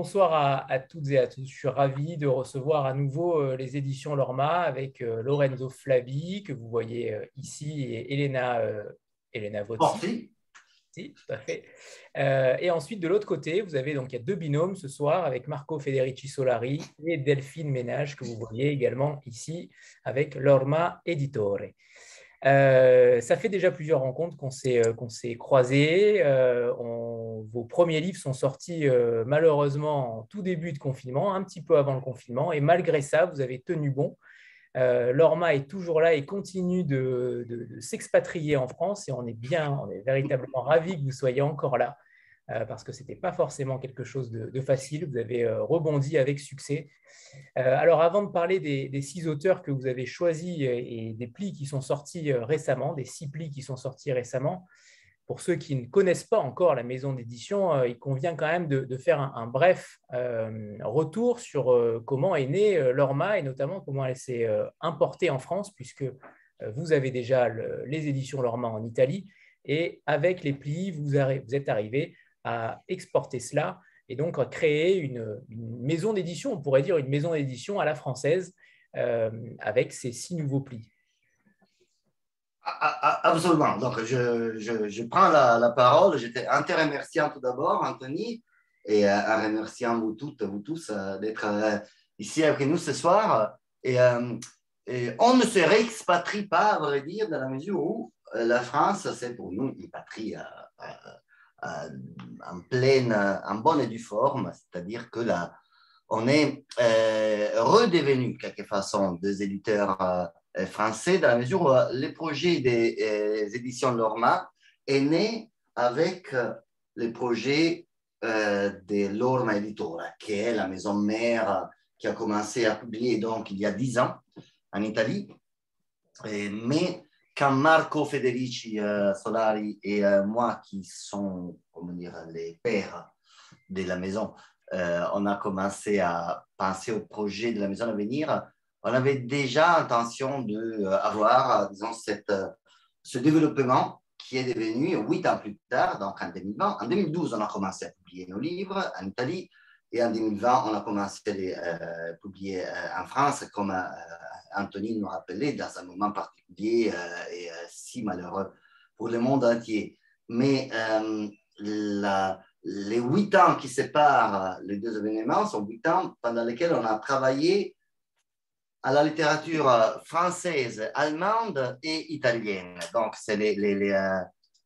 Bonsoir à, toutes et à tous. Je suis ravi de recevoir à nouveau euh, les éditions Lorma avec euh, Lorenzo Flabi, que vous voyez euh, ici, et Elena, Elena Votti. Si, tout à fait. et ensuite, de l'autre côté, vous avez donc il y a deux binômes ce soir avec Marco Federici Solari et Delphine Ménage, que vous voyez également ici avec Lorma Editore. Euh, ça fait déjà plusieurs rencontres qu'on s'est euh, s'est croisés. Euh, vos premiers livres sont sortis malheureusement en tout début de confinement, un petit peu avant le confinement, et malgré ça, vous avez tenu bon. Lorma est toujours là et continue de, s'expatrier en France, et on est bien, on est véritablement ravis que vous soyez encore là. Euh, parce que ce n'était pas forcément quelque chose de, facile. Vous avez euh, rebondi avec succès. Euh, alors, avant de parler des, six auteurs que vous avez choisis et, des plis qui sont sortis récemment, des six plis qui sont sortis récemment, pour ceux qui ne connaissent pas encore la maison d'édition, il convient quand même de, faire un, bref retour sur comment est née Lorma et notamment comment elle s'est importée en France, puisque vous avez déjà les éditions Lorma en Italie. Et avec les plis, vous, êtes arrivé à exporter cela et donc à créer une, maison d'édition, on pourrait dire une maison d'édition à la française euh, avec ces six nouveaux plis. Absolument. Donc, je, je, prends la, parole. J'étais un te remerciant tout d'abord, Anthony, et euh, un remerciant vous toutes, vous tous, euh, d'être ici avec nous ce soir. Et, et, on ne se réexpatrie pas, à vrai dire, dans la mesure où la France, c'est pour nous une patrie euh, en pleine, en bonne et due forme, c'est-à-dire que là, on est euh, redevenu, quelque façon, des éditeurs euh, français, dans la mesure où le projet des éditions Lorma est né avec le projet de Lorma Editora, qui est la maison mère qui a commencé à publier donc il y a dix ans en Italie. mais quand Marco Federici euh, Solari et euh, moi, qui sont comment dire, les pères de la maison, euh, on a commencé à penser au projet de la maison à venir, on avait déjà intention d'avoir, disons, cette, ce développement qui est devenu huit ans plus tard, donc en 2020. En 2012, on a commencé à publier nos livres en Italie et en 2020, on a commencé à publier en France comme Anthony nous rappelait dans un moment particulier euh, et euh, si malheureux pour le monde entier. Mais euh, les huit ans qui séparent les deux événements sont huit ans pendant lesquels on a travaillé à la littérature française, allemande et italienne. Donc, c'est les,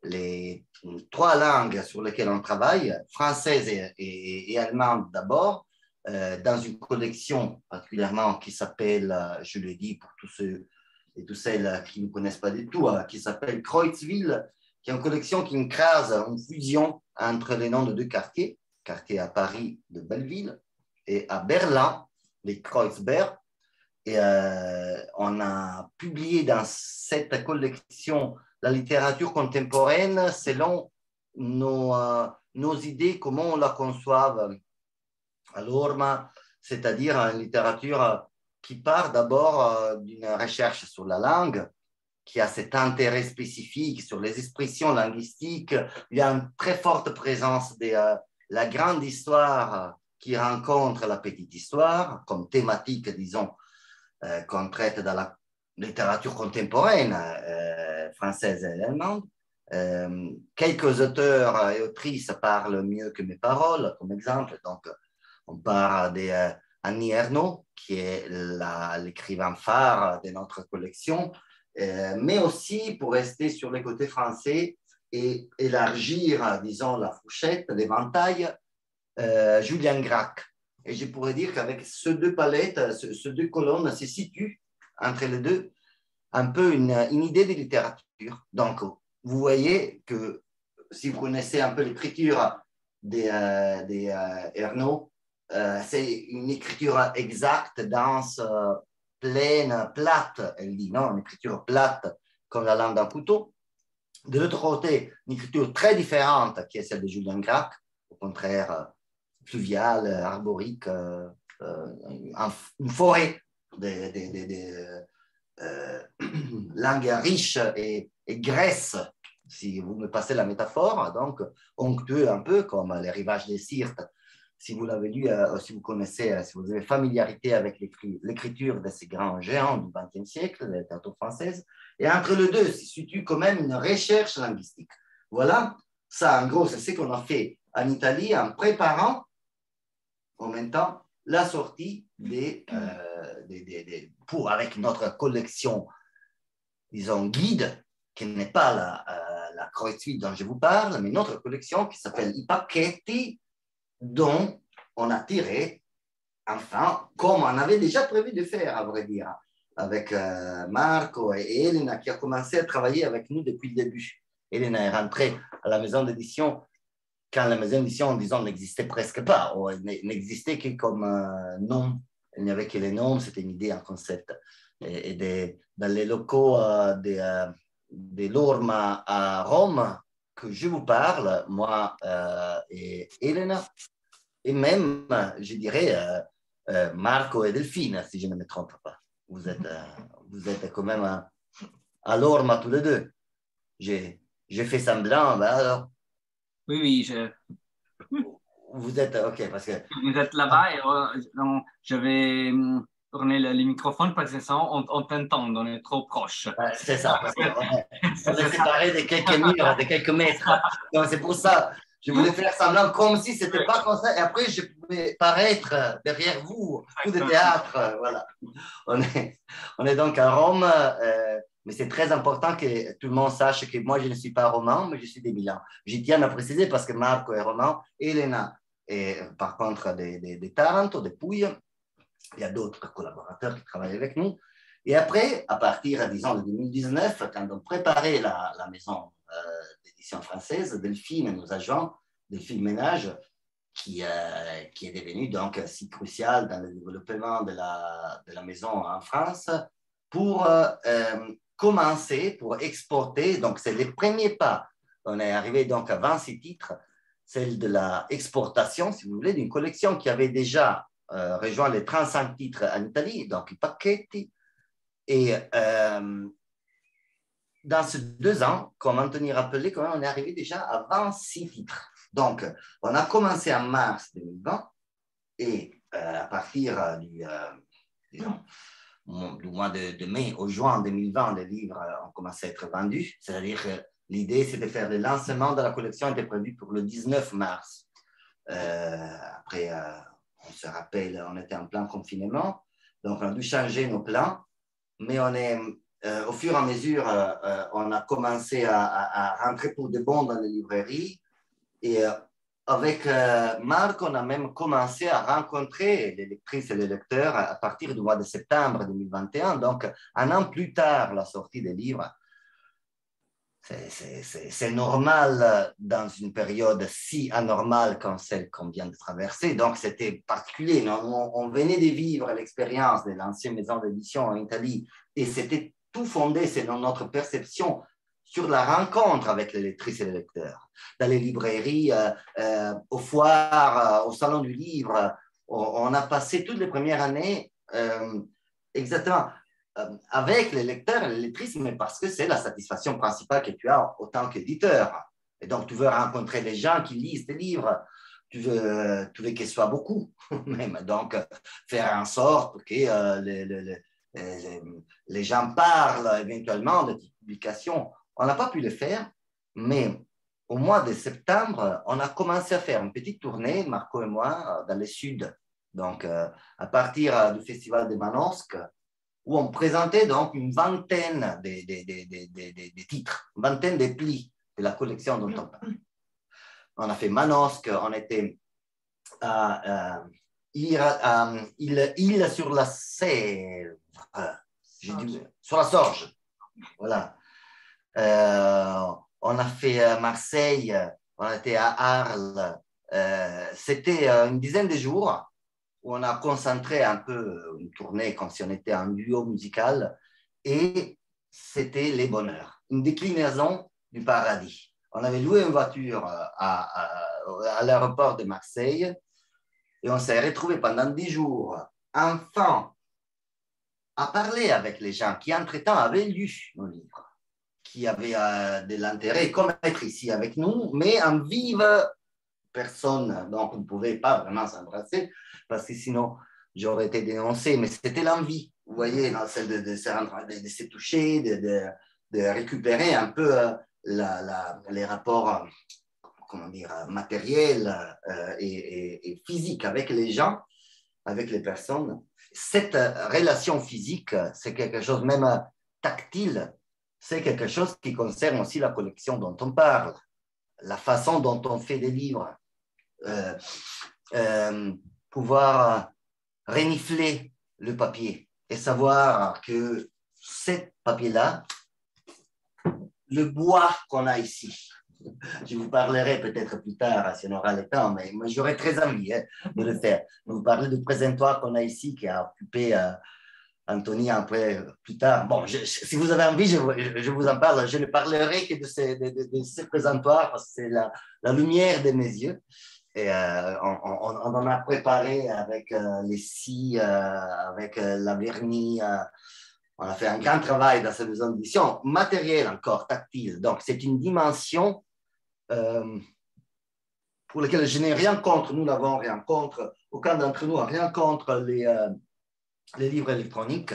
les, trois langues sur lesquelles on travaille, française et allemande d'abord, euh, dans une collection particulièrement qui s'appelle, euh, je le dis pour tous ceux et toutes celles qui ne connaissent pas du tout, euh, qui s'appelle Kreuzville, qui est une collection qui crase une fusion entre les noms de deux quartiers, quartier à Paris de Belleville et à Berlin, les Kreuzberg. Et on a publié dans cette collection la littérature contemporaine selon nos, nos idées, comment on la conçoit à c'est-à-dire une littérature qui part d'abord euh, d'une recherche sur la langue, qui a cet intérêt spécifique sur les expressions linguistiques. Il y a une très forte présence de euh, la grande histoire qui rencontre la petite histoire comme thématique, disons, euh, qu'on traite dans la littérature contemporaine française et allemande. quelques auteurs et autrices parlent mieux que mes paroles, comme exemple. Donc, on parle d'Annie euh, Ernaux, qui est l'écrivain phare de notre collection, euh, mais aussi pour rester sur les côtés français et élargir, disons, la fourchette, l'éventail, euh, Julien Gracq. Et je pourrais dire qu'avec ces deux palettes, ces deux colonnes se situent entre les deux un peu une, idée de littérature. Donc, vous voyez que si vous connaissez un peu l'écriture des, des euh, c'est une écriture exacte, dense, pleine, plate, elle dit, non, une écriture plate comme la lame d'un couteau. De l'autre côté, une écriture très différente qui est celle de Julien Gracq, au contraire, euh, fluviale, arborique, euh, une forêt de, langue riche et, et si vous me passez la métaphore, donc onctueux un peu comme les rivages des Sirtes si vous l'avez lu, si vous connaissez, si vous avez familiarité avec l'écriture de ces grands géants du XXe siècle, la littérature française. Et entre les deux se situe quand même une recherche linguistique. Voilà, ça en gros, c'est ce qu'on a fait en Italie en préparant en même temps la sortie des, des, pour, avec notre collection, disons, guide, qui n'est pas la, euh, la dont je vous parle, mais notre collection qui s'appelle I Pacchetti, dont on a tiré, enfin, comme on avait déjà prévu de faire, à vrai dire, avec euh, Marco et Elena, qui a commencé à travailler avec nous depuis le début. Elena est rentrée à la maison d'édition quand la maison d'édition, disons, n'existait presque pas, ou n'existait que comme euh, nom. Il n'y avait que les noms, c'était une idée, un concept. Et, dans les locaux euh, de, euh, de l'Orma à Rome, que je vous parle, moi et Elena, et même, je dirais, Marco et Delphine, si je ne me trompe pas. Vous êtes, vous êtes quand même à, à l'Orma tous les deux. J'ai fait semblant, ben alors, oui, oui, je... Vous êtes, ok, parce que... Vous êtes là-bas et euh, je vais hum, tourner le, microphone parce que ça, on, on t'entend, on est trop proche. c'est ça, parce qu'on on est séparés de quelques murs, de quelques mètres. c'est pour ça, je voulais faire semblant comme si c'était pas comme ça. Et après, je pouvais paraître derrière vous, coup de théâtre. Voilà. On est, on est donc à Rome. Euh, mais c'est très important que tout le monde sache que moi, je ne suis pas roman, mais je suis des Milan. J'y tiens à préciser parce que Marco est roman, Elena est par contre des, des, des Taranto, des Pouilles. Il y a d'autres collaborateurs qui travaillent avec nous. Et après, à partir, disons, de 2019, quand on préparait la, la maison euh, d'édition française, Delphine, nos agents, Delphine Ménage, qui, euh, qui est devenue donc si crucial dans le développement de la, de la maison en France, pour euh, commencer pour exporter. Donc, c'est les premiers pas. On est arrivé donc à 26 titres, celle de la exportation, si vous voulez, d'une collection qui avait déjà euh, rejoint les 35 titres en Italie, donc i pacchetti. Et euh, dans ces deux ans, comme Anthony rappelait, quand on est arrivé déjà à 26 titres. Donc, on a commencé en mars 2020 et euh, à partir du, disons, du mois de, mai au juin 2020, les livres ont commencé à être vendus. C'est-à-dire que l'idée, c'est de faire le lancement de la collection était prévu pour le 19 mars. Euh, après, euh, on se rappelle, on était en plein confinement, donc on a dû changer nos plans, mais on est, euh, au fur et à mesure, on a commencé à, à, rentrer pour de bon dans les librairies et avec euh, Marc, on a même commencé à rencontrer les lectrices et les lecteurs à partir du mois de septembre 2021, donc un an plus tard la sortie des livres. C'est normal dans une période si anormale comme celle qu'on vient de traverser, donc c'était particulier. On, on, venait de vivre l'expérience de l'ancienne maison d'édition en Italie et c'était tout fondé selon notre perception sur la rencontre avec les lectrices et les lecteurs. Dans les librairies, euh, euh, au foire, euh, au salon du livre, on, a passé toutes les premières années exactement avec les lecteurs et les lectrices, mais parce que c'est la satisfaction principale que tu as autant qu'éditeur. Et donc, tu veux rencontrer les gens qui lisent tes livres, tu veux, tu veux qu'ils soient beaucoup. Donc, faire en sorte que les, gens parlent éventuellement de tes publications on n'a pas pu le faire, mais au mois de septembre, on a commencé à faire une petite tournée, Marco et moi, dans le sud. Donc, euh, à partir euh, du festival de Manosque, où on présentait donc une vingtaine de, titres, une vingtaine de plis de la collection dont on parle. On a fait Manosque, on était à, euh, île, sur la Sèvre, sur la Sorge, voilà. Euh, on a fait euh, Marseille, on était à Arles. Euh, c'était une dizaine de jours où on a concentré un peu une tournée comme si on était un duo musical et c'était les bonheurs, une déclinaison du paradis. On avait loué une voiture à, à l'aéroport de Marseille et on s'est retrouvé pendant dix jours, enfin, à parler avec les gens qui, entre-temps, avaient lu nos livres qui avait euh, de l'intérêt, comme être ici avec nous, mais en vive personne, donc on ne pouvait pas vraiment s'embrasser, parce que sinon j'aurais été dénoncé, mais c'était l'envie, vous voyez, celle de, se toucher, de, récupérer un peu euh, les rapports, euh, comment dire, matériels et, physiques avec les gens, avec les personnes. Cette relation physique, c'est quelque chose même tactile, c'est quelque chose qui concerne aussi la collection dont on parle, la façon dont on fait des livres, pouvoir renifler le papier et savoir que ce papier-là, le bois qu'on a ici, je vous parlerai peut-être plus tard si on aura le temps, mais j'aurais très envie hein, de le faire. Vous parlez du présentoir qu'on a ici qui a occupé euh, Anthony après plus tard. Bon, si vous avez envie, je, vous en parle. Je ne parlerai que de ce, de, ce présentoir parce que c'est la, lumière de mes yeux. Et euh, on, on, en a préparé avec euh, les scies, euh, avec la vernis. on a fait un grand travail dans cette maison d'édition, matériel encore, tactile. Donc, c'est une dimension pour laquelle je n'ai rien contre. Nous n'avons rien contre. Aucun d'entre nous n'a rien contre les, les livres électroniques.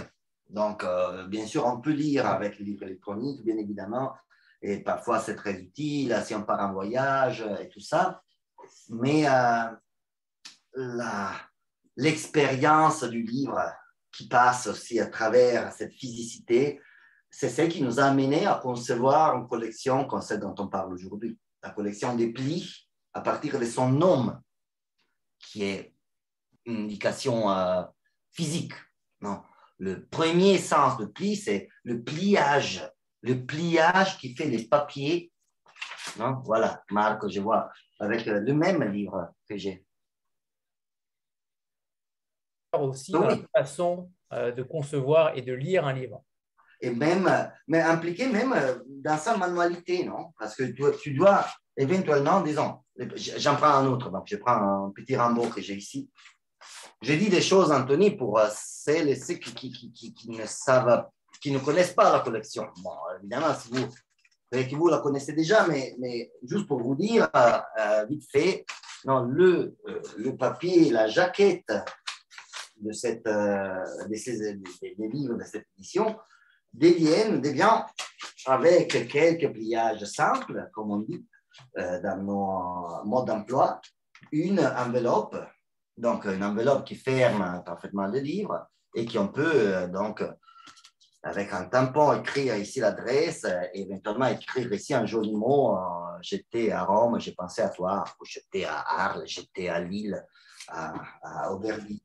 Donc, bien sûr, on peut lire avec les livres électroniques, bien évidemment. Et parfois, c'est très utile si on part en voyage et tout ça mais euh, l'expérience du livre qui passe aussi à travers cette physicité, c'est celle qui nous a amené à concevoir une collection comme celle dont on parle aujourd'hui, la collection des plis à partir de son nom, qui est une indication euh, physique. Non. Le premier sens de pli, c'est le pliage, le pliage qui fait les papiers. Non? Voilà, Marc, je vois avec euh, le même livre que j'ai. Aussi la façon euh, de concevoir et de lire un livre. Et même, mais impliqué même euh, dans sa manualité, non? Parce que tu, tu dois éventuellement, disons, j'en prends un autre, donc je prends un petit Rambo que j'ai ici. J'ai dit des choses, Anthony, pour celles et ceux qui, ne savent, qui ne connaissent pas la collection. Bon, évidemment, si vous que vous la connaissez déjà, mais, juste pour vous dire, euh, euh, vite fait, non, le, euh, papier, la jaquette de cette, des, livres de cette édition deviennent, devient avec quelques pliages simples, comme on dit dans nos modes d'emploi, une enveloppe, donc une enveloppe qui ferme parfaitement le livre et qu'on peut donc avec un tampon, écrire ici l'adresse et éventuellement écrire ici un joli mot. Euh, j'étais à Rome, j'ai pensé à toi, ou j'étais à Arles, j'étais à Lille, à, à Aubervilliers.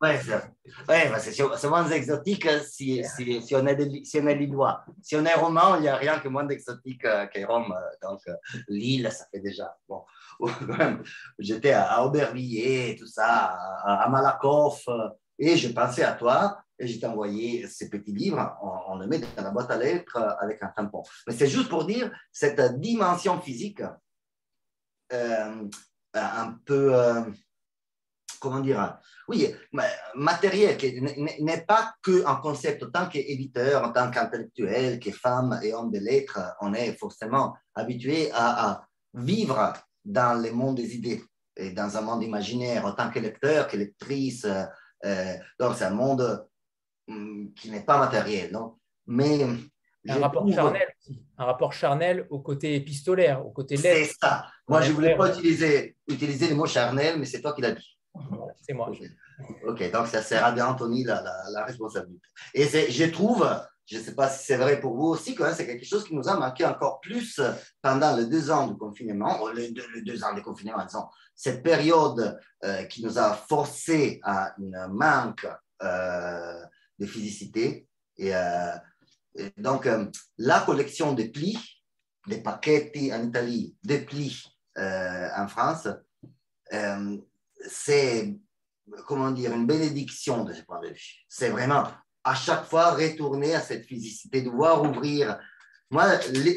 Ouais, c'est moins exotique si, si, on est si on est lillois. Si on est roman, il n'y a rien que moins d'exotique euh, que Rome. Donc, euh, Lille, ça fait déjà. Bon. J'étais à Aubervilliers, tout ça, à Malakoff. Et je pensais à toi et je t'ai envoyé ces petits livres. On, le met dans la boîte à lettres avec un tampon. Mais c'est juste pour dire cette dimension physique euh, un peu, euh, comment dire, oui, matériel, qui n'est pas qu'un concept. En tant qu'éditeur, en tant qu'intellectuel, que femme et homme de lettres, on est forcément habitué à vivre dans le monde des idées et dans un monde imaginaire en tant que lecteur, que lectrice, euh, donc, c'est un monde hum, qui n'est pas matériel. Non? Mais un rapport charnel Un rapport charnel au côté épistolaire, au côté lettre. C'est ça. Moi, je ne voulais pas utiliser, utiliser le mot charnel, mais c'est toi qui l'as dit. C'est moi. Ok, donc ça sert à Anthony la, la, responsabilité. Et je trouve, je ne sais pas si c'est vrai pour vous aussi, quand c'est quelque chose qui nous a manqué encore plus pendant les deux ans de confinement, deux, les deux ans de confinement, disons, cette période euh, qui nous a forcé à un manque euh, de physicité. Et, euh, donc, la collection des plis, des paquets en Italie, des plis en France, c'est, comment dire, une bénédiction de ce point de vue. C'est vraiment à chaque fois retourner à cette physicité, de voir ouvrir. Moi,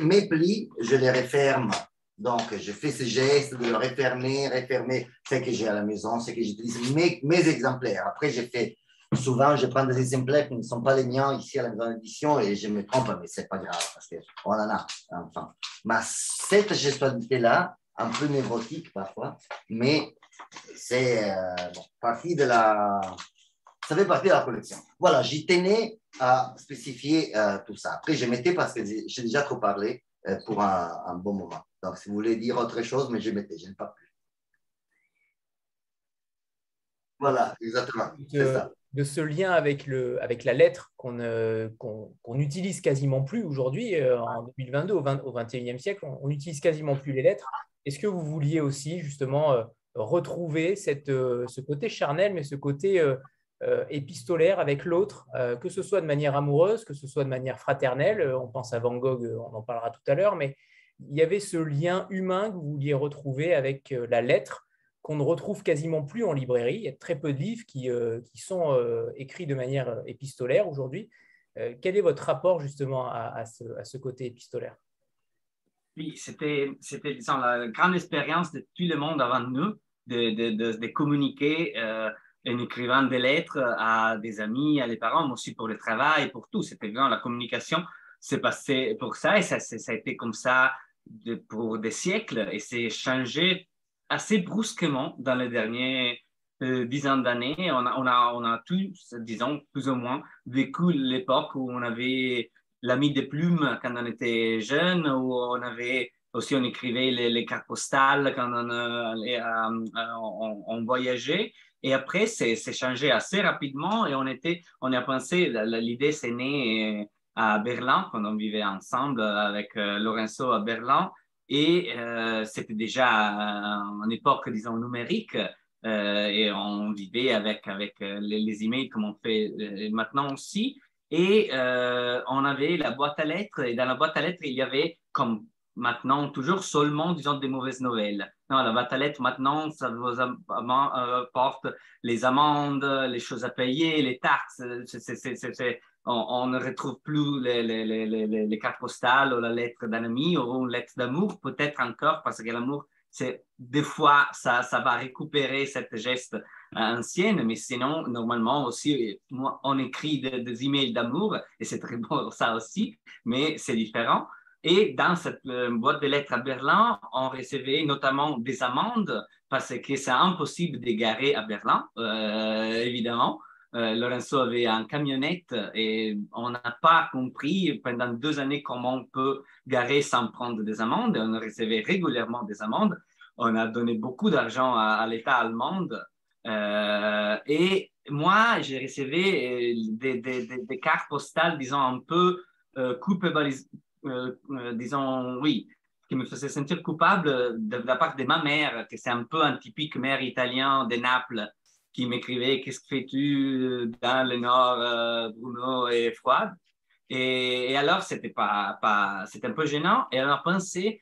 mes plis, je les referme donc, je fais ce geste de le refermer, refermer ce que j'ai à la maison, ce que j'utilise, mes, exemplaires. Après, j'ai fait souvent, je prends des exemplaires qui ne sont pas les miens ici à la grande édition et je me trompe, mais ce n'est pas grave parce qu'on en a. Enfin, mais cette gestualité-là, un peu névrotique parfois, mais c'est euh, partie de la. Ça fait partie de la collection. Voilà, j'y tenais à spécifier euh, tout ça. Après, je mettais parce que j'ai déjà trop parlé euh, pour un, un, bon moment. Donc, si vous voulez dire autre chose, mais je mettais, je n'ai pas plus. Voilà, exactement. De, ça. de ce lien avec, le, avec la lettre qu'on n'utilise quasiment plus aujourd'hui, en 2022, au, 20, au 21e siècle, on n'utilise quasiment plus les lettres. Est-ce que vous vouliez aussi justement retrouver cette, ce côté charnel, mais ce côté épistolaire avec l'autre, que ce soit de manière amoureuse, que ce soit de manière fraternelle On pense à Van Gogh, on en parlera tout à l'heure, mais il y avait ce lien humain que vous vouliez retrouver avec la lettre qu'on ne retrouve quasiment plus en librairie. Il y a très peu de livres qui, euh, sont euh, écrits de manière euh, épistolaire aujourd'hui. quel est votre rapport justement à, ce, côté épistolaire? Oui, c'était, c'était la grande expérience de tout le monde avant nous de, de, de, communiquer en écrivant des lettres à des amis, à des parents, mais aussi pour le travail, pour tout. C'était vraiment la communication. C'est passé pour ça et ça, a été comme ça pour des siècles et c'est changé assez brusquement dans les derniers euh, dizaines d'années. On a, tous, disons, plus ou moins, vécu l'époque où on avait l'ami des plumes quand on était jeune, où on avait aussi, on écrivait les, cartes postales quand on, allait, on, voyageait. Et après, c'est changé assez rapidement et on, était, on a pensé, l'idée s'est née à Berlin, quand on vivait ensemble avec euh, Lorenzo à Berlin. Et euh, c'était déjà en époque, disons, numérique. Euh, et on vivait avec, avec euh, les, emails comme on fait maintenant aussi. Et on avait la boîte à lettres. Et dans la boîte à lettres, il y avait, comme maintenant, toujours seulement, disons, des mauvaises nouvelles. Non, la lettres, maintenant, ça vous apporte les amendes, les choses à payer, les taxes. On, ne retrouve plus les, cartes postales ou la lettre d'un ami ou une lettre d'amour, peut-être encore, parce que l'amour, c'est des fois, ça, va récupérer cette geste ancienne, mais sinon, normalement aussi, on écrit des, emails d'amour, et c'est très bon ça aussi, mais c'est différent. Et dans cette euh, boîte de lettres à Berlin, on recevait notamment des amendes parce que c'est impossible d'égarer à Berlin, euh, évidemment. Euh, Lorenzo avait un camionnette et on n'a pas compris pendant deux années comment on peut garer sans prendre des amendes. On recevait régulièrement des amendes. On a donné beaucoup d'argent à, l'État allemand. Et moi, j'ai reçu des, cartes postales, disons, un peu euh, disons, oui, qui me faisaient sentir coupable de, la part de ma mère, que c'est un peu un typique mère italien de Naples qui m'écrivait Qu'est-ce que fais-tu dans le Nord, euh, Bruno et Froide? Et, alors, c'était pas, pas un peu gênant. Et on a pensé,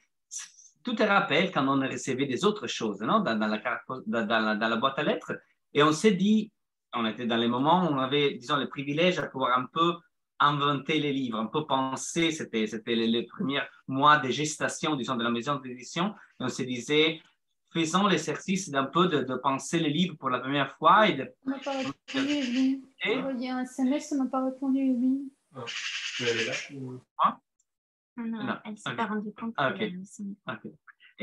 tout te rappelle quand on recevait des autres choses non? dans, la, dans, la, boîte à lettres. Et on s'est dit, on était dans les moments où on avait, disons, le privilège à pouvoir un peu inventer les livres, un peu penser, c'était, c'était les, les, premiers mois de gestation, disons, de la maison d'édition. Et on se disait, faisons l'exercice d'un peu de, penser les livres pour la première fois. Et de... On n'a pas répondu, oui. Il y a un SMS, on n'a pas répondu, oui. Oh, tu es là ou... ah, non, elle ne s'est pas rendue compte. Ah, okay.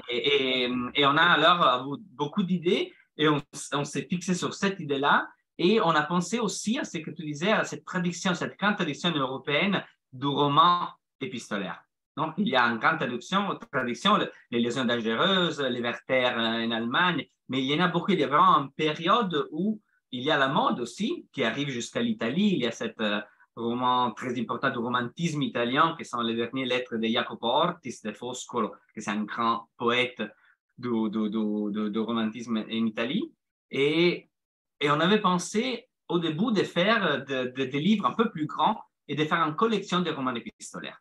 et, et, et, on a alors beaucoup d'idées et on, on s'est fixé sur cette idée-là. Et on a pensé aussi à ce que tu disais, à cette traduction, cette grande traduction européenne du roman épistolaire. Donc, il y a une grande traduction, traduction les lésions dangereuses, les Werther euh, en Allemagne, mais il y en a beaucoup. Il y a vraiment une période où il y a la mode aussi, qui arrive jusqu'à l'Italie. Il y a cet euh, roman très important du romantisme italien, qui sont les dernières lettres de Jacopo Ortis de Foscolo, qui est un grand poète du, du romantisme en Italie. Et, et, on avait pensé au début de faire des livres un peu plus grands et de faire une collection de romans épistolaires.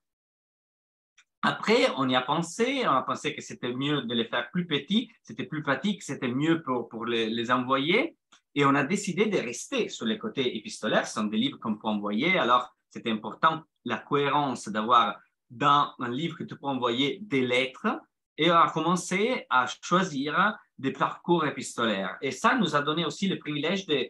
Après, on y a pensé, on a pensé que c'était mieux de les faire plus petits, c'était plus pratique, c'était mieux pour, pour les, les, envoyer. Et on a décidé de rester sur les côtés épistolaires. Ce sont des livres qu'on peut envoyer. Alors, c'était important la cohérence d'avoir dans un livre que tu peux envoyer des lettres. Et on a commencé à choisir des parcours épistolaires. Et ça nous a donné aussi le privilège de,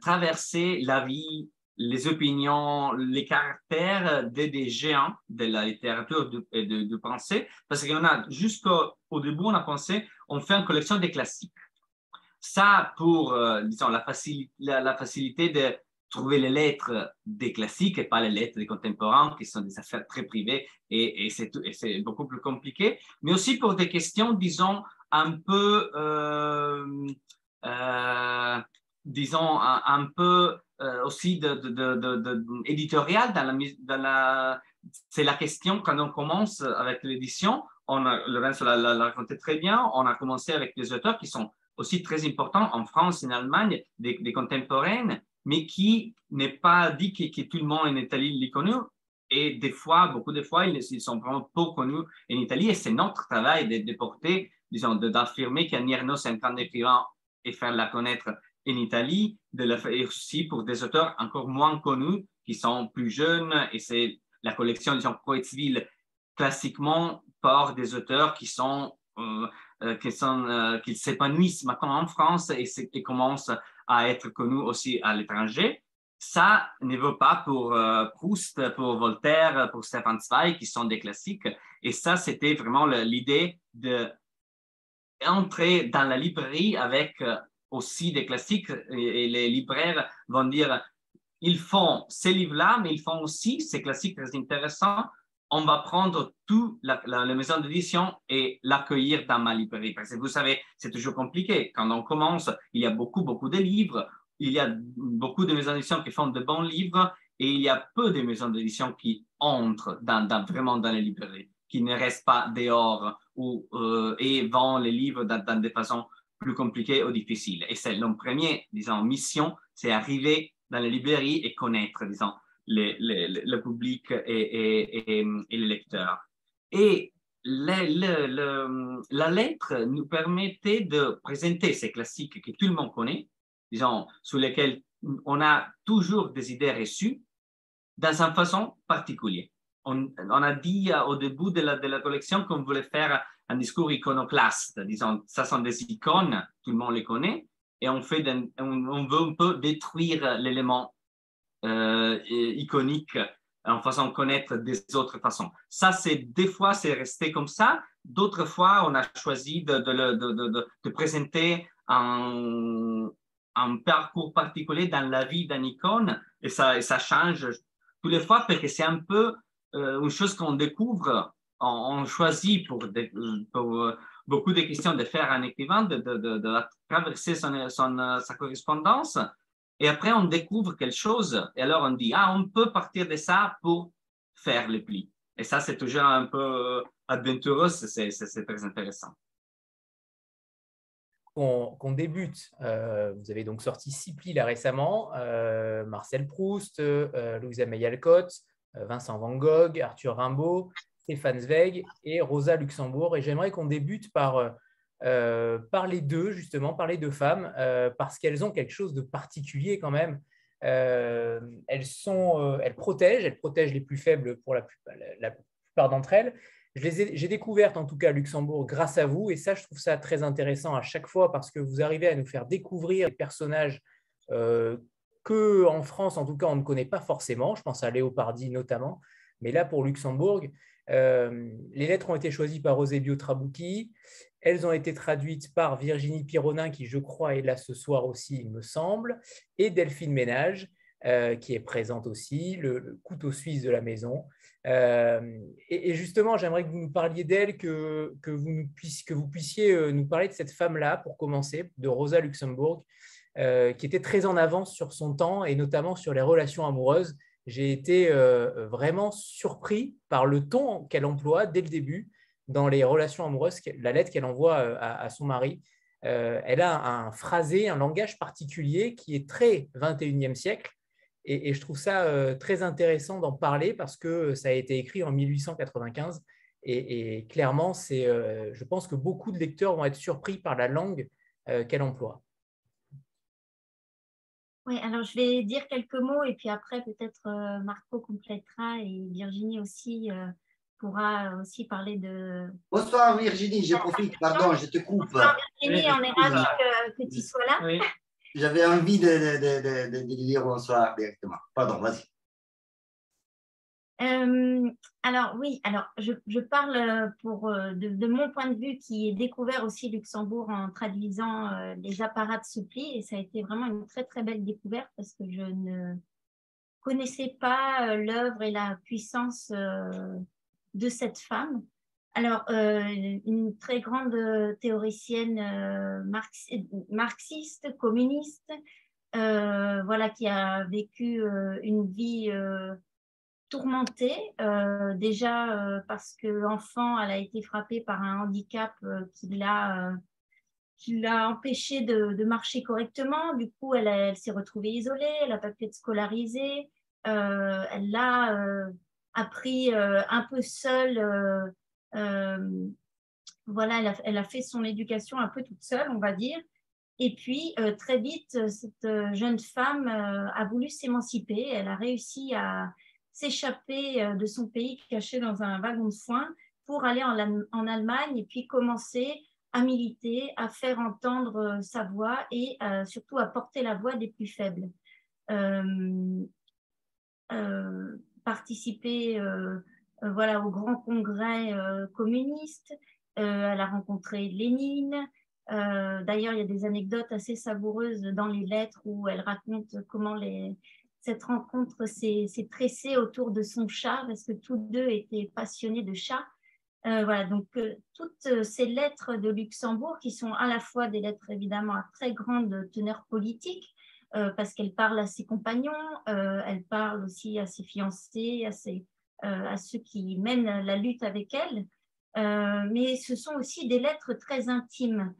traverser la vie, les opinions, les caractères de, des géants de la littérature et de, de, pensée, parce qu'on a, jusqu'au début, on a pensé, on fait une collection des classiques. Ça, pour, disons, la, la, facilité de trouver les lettres des classiques et pas les lettres des contemporains, qui sont des affaires très privées et, et c'est beaucoup plus compliqué, mais aussi pour des questions, disons, un peu, euh, euh, disons, un, peu euh, aussi de, de, éditorial dans la, c'est la question quand on commence avec l'édition. On a, Lorenzo l'a raconté très bien. On a commencé avec des auteurs qui sont aussi très importants en France en Allemagne, des, contemporaines, mais qui n'est pas dit que, tout le monde en Italie les connaît. Et des fois, beaucoup de fois, ils, sont vraiment peu connus en Italie. Et c'est notre travail de porter, disons, d'affirmer qu'Anierno, c'est un grand écrivain et faire la connaître en Italie, de le faire aussi pour des auteurs encore moins connus, qui sont plus jeunes. Et c'est la collection, disons, Poetsville, classiquement, par des auteurs qui sont, euh, euh, qui euh, qui s'épanouissent maintenant en France et, qui commencent à être connu aussi à l'étranger. Ça ne veut pas pour euh, Proust, pour Voltaire, pour Stefan Zweig, qui sont des classiques. Et ça, c'était vraiment l'idée d'entrer dans la librairie avec euh, aussi des classiques. Et, les libraires vont dire, ils font ces livres-là, mais ils font aussi ces classiques très intéressants on va prendre tout la, maison d'édition et l'accueillir dans ma librairie. Parce que vous savez, c'est toujours compliqué. Quand on commence, il y a beaucoup, beaucoup de livres. Il y a beaucoup de maisons d'édition qui font de bons livres et il y a peu de maisons d'édition qui entrent vraiment dans les librairies, qui ne restent pas dehors ou, euh, et vendent les livres dans, des façons plus compliquées ou difficiles. Et c'est notre première, disons, mission, c'est arriver dans les librairies et connaître, disons, le public et, et, et, les lecteurs. Et la lettre nous permettait de présenter ces classiques que tout le monde connaît, disons, sur lesquels on a toujours des idées reçues, dans une façon particulière. On, a dit au début de la, collection qu'on voulait faire un discours iconoclaste, disons, ça sont des icônes, tout le monde les connaît, et on, fait veut un peu détruire l'élément euh, iconique en faisant connaître des autres façons. Ça, c'est des fois, c'est resté comme ça. D'autres fois, on a choisi de, de, de, de présenter un, un, parcours particulier dans la vie d'un icône et ça, ça change tous les fois parce que c'est un peu euh, une chose qu'on découvre. On, choisit pour, euh, beaucoup de questions de faire un écrivain, de, traverser son, son, sa correspondance et après, on découvre quelque chose et alors on dit, ah, on peut partir de ça pour faire le pli. Et ça, c'est toujours un peu aventureux, c'est très intéressant. Qu'on débute, euh, vous avez donc sorti six plis là récemment, euh, Marcel Proust, euh, Louisa May Alcott, Vincent Van Gogh, Arthur Rimbaud, Stéphane Zweig et Rosa Luxembourg. Et j'aimerais qu'on débute par euh, par les deux, justement, par les deux femmes, euh, parce qu'elles ont quelque chose de particulier quand même. Euh, elles, sont, elles protègent, elles protègent les plus faibles pour la, plupart d'entre elles. J'ai découvert en tout cas Luxembourg grâce à vous, et ça, je trouve ça très intéressant à chaque fois parce que vous arrivez à nous faire découvrir des personnages que en France, en tout cas, on ne connaît pas forcément. Je pense à Léopardi notamment, mais là pour Luxembourg, les lettres ont été choisies par Eusebio Trabucchi. Elles ont été traduites par Virginie Pironin, qui je crois est là ce soir aussi, il me semble, et Delphine Ménage, euh, qui est présente aussi, le, couteau suisse de la maison. Euh, et, justement, j'aimerais que vous nous parliez d'elle, que, vous puissiez, que vous puissiez euh, nous parler de cette femme-là, pour commencer, de Rosa Luxembourg, qui était très en avance sur son temps, et notamment sur les relations amoureuses. J'ai été vraiment surpris par le ton qu'elle emploie dès le début dans les relations amoureuses, la lettre qu'elle envoie euh, à, son mari. Euh, elle a un phrasé, un langage particulier qui est très 21e siècle. Et, je trouve ça euh, très intéressant d'en parler parce que ça a été écrit en 1895. Et, clairement, c'est, je pense que beaucoup de lecteurs vont être surpris par la langue qu'elle emploie. Oui, alors je vais dire quelques mots et puis après peut-être Marco complétera et Virginie aussi pourra aussi parler de. Bonsoir Virginie, je profite, pardon, je te coupe. Bonsoir Virginie, on est ravis que, tu sois là. j'avais envie de, de, de, de, de dire bonsoir directement. Pardon, vas-y. Euh, alors oui, alors je, je parle euh, pour, euh, de, mon point de vue qui est découvert aussi Luxembourg en traduisant les apparats de suppli et ça a été vraiment une très très belle découverte parce que je ne connaissais pas l'œuvre et la puissance de cette femme. Alors une très grande théoricienne marx, marxiste, communiste, voilà qui a vécu une vie tourmentée, euh, déjà euh, parce que l'enfant, elle a été frappée par un handicap euh, qui l'a qui l'a empêché de, marcher correctement. Du coup, elle, s'est retrouvée isolée, elle n'a pas pu être scolarisée, elle l'a appris un peu seule. voilà, elle a, fait son éducation un peu toute seule, on va dire. Et puis, très vite, cette jeune femme a voulu s'émanciper. Elle a réussi à, s'échapper euh, de son pays caché dans un wagon de foin pour aller en, Allemagne et puis commencer à militer, à faire entendre euh, sa voix et euh, surtout à porter la voix des plus faibles. Participer voilà, au grand congrès communiste. elle a rencontré Lénine. D'ailleurs, il y a des anecdotes assez savoureuses dans les lettres où elle raconte comment les, cette rencontre s'est tressée autour de son chat parce que tous deux étaient passionnés de chats. Euh, voilà, donc euh, toutes ces lettres de Luxembourg qui sont à la fois des lettres évidemment à très grande teneur politique, euh, parce qu'elle parle à ses compagnons, euh, elle parle aussi à ses fiancés, à, ses, euh, à ceux qui mènent la lutte avec elle, euh, mais ce sont aussi des lettres très intimes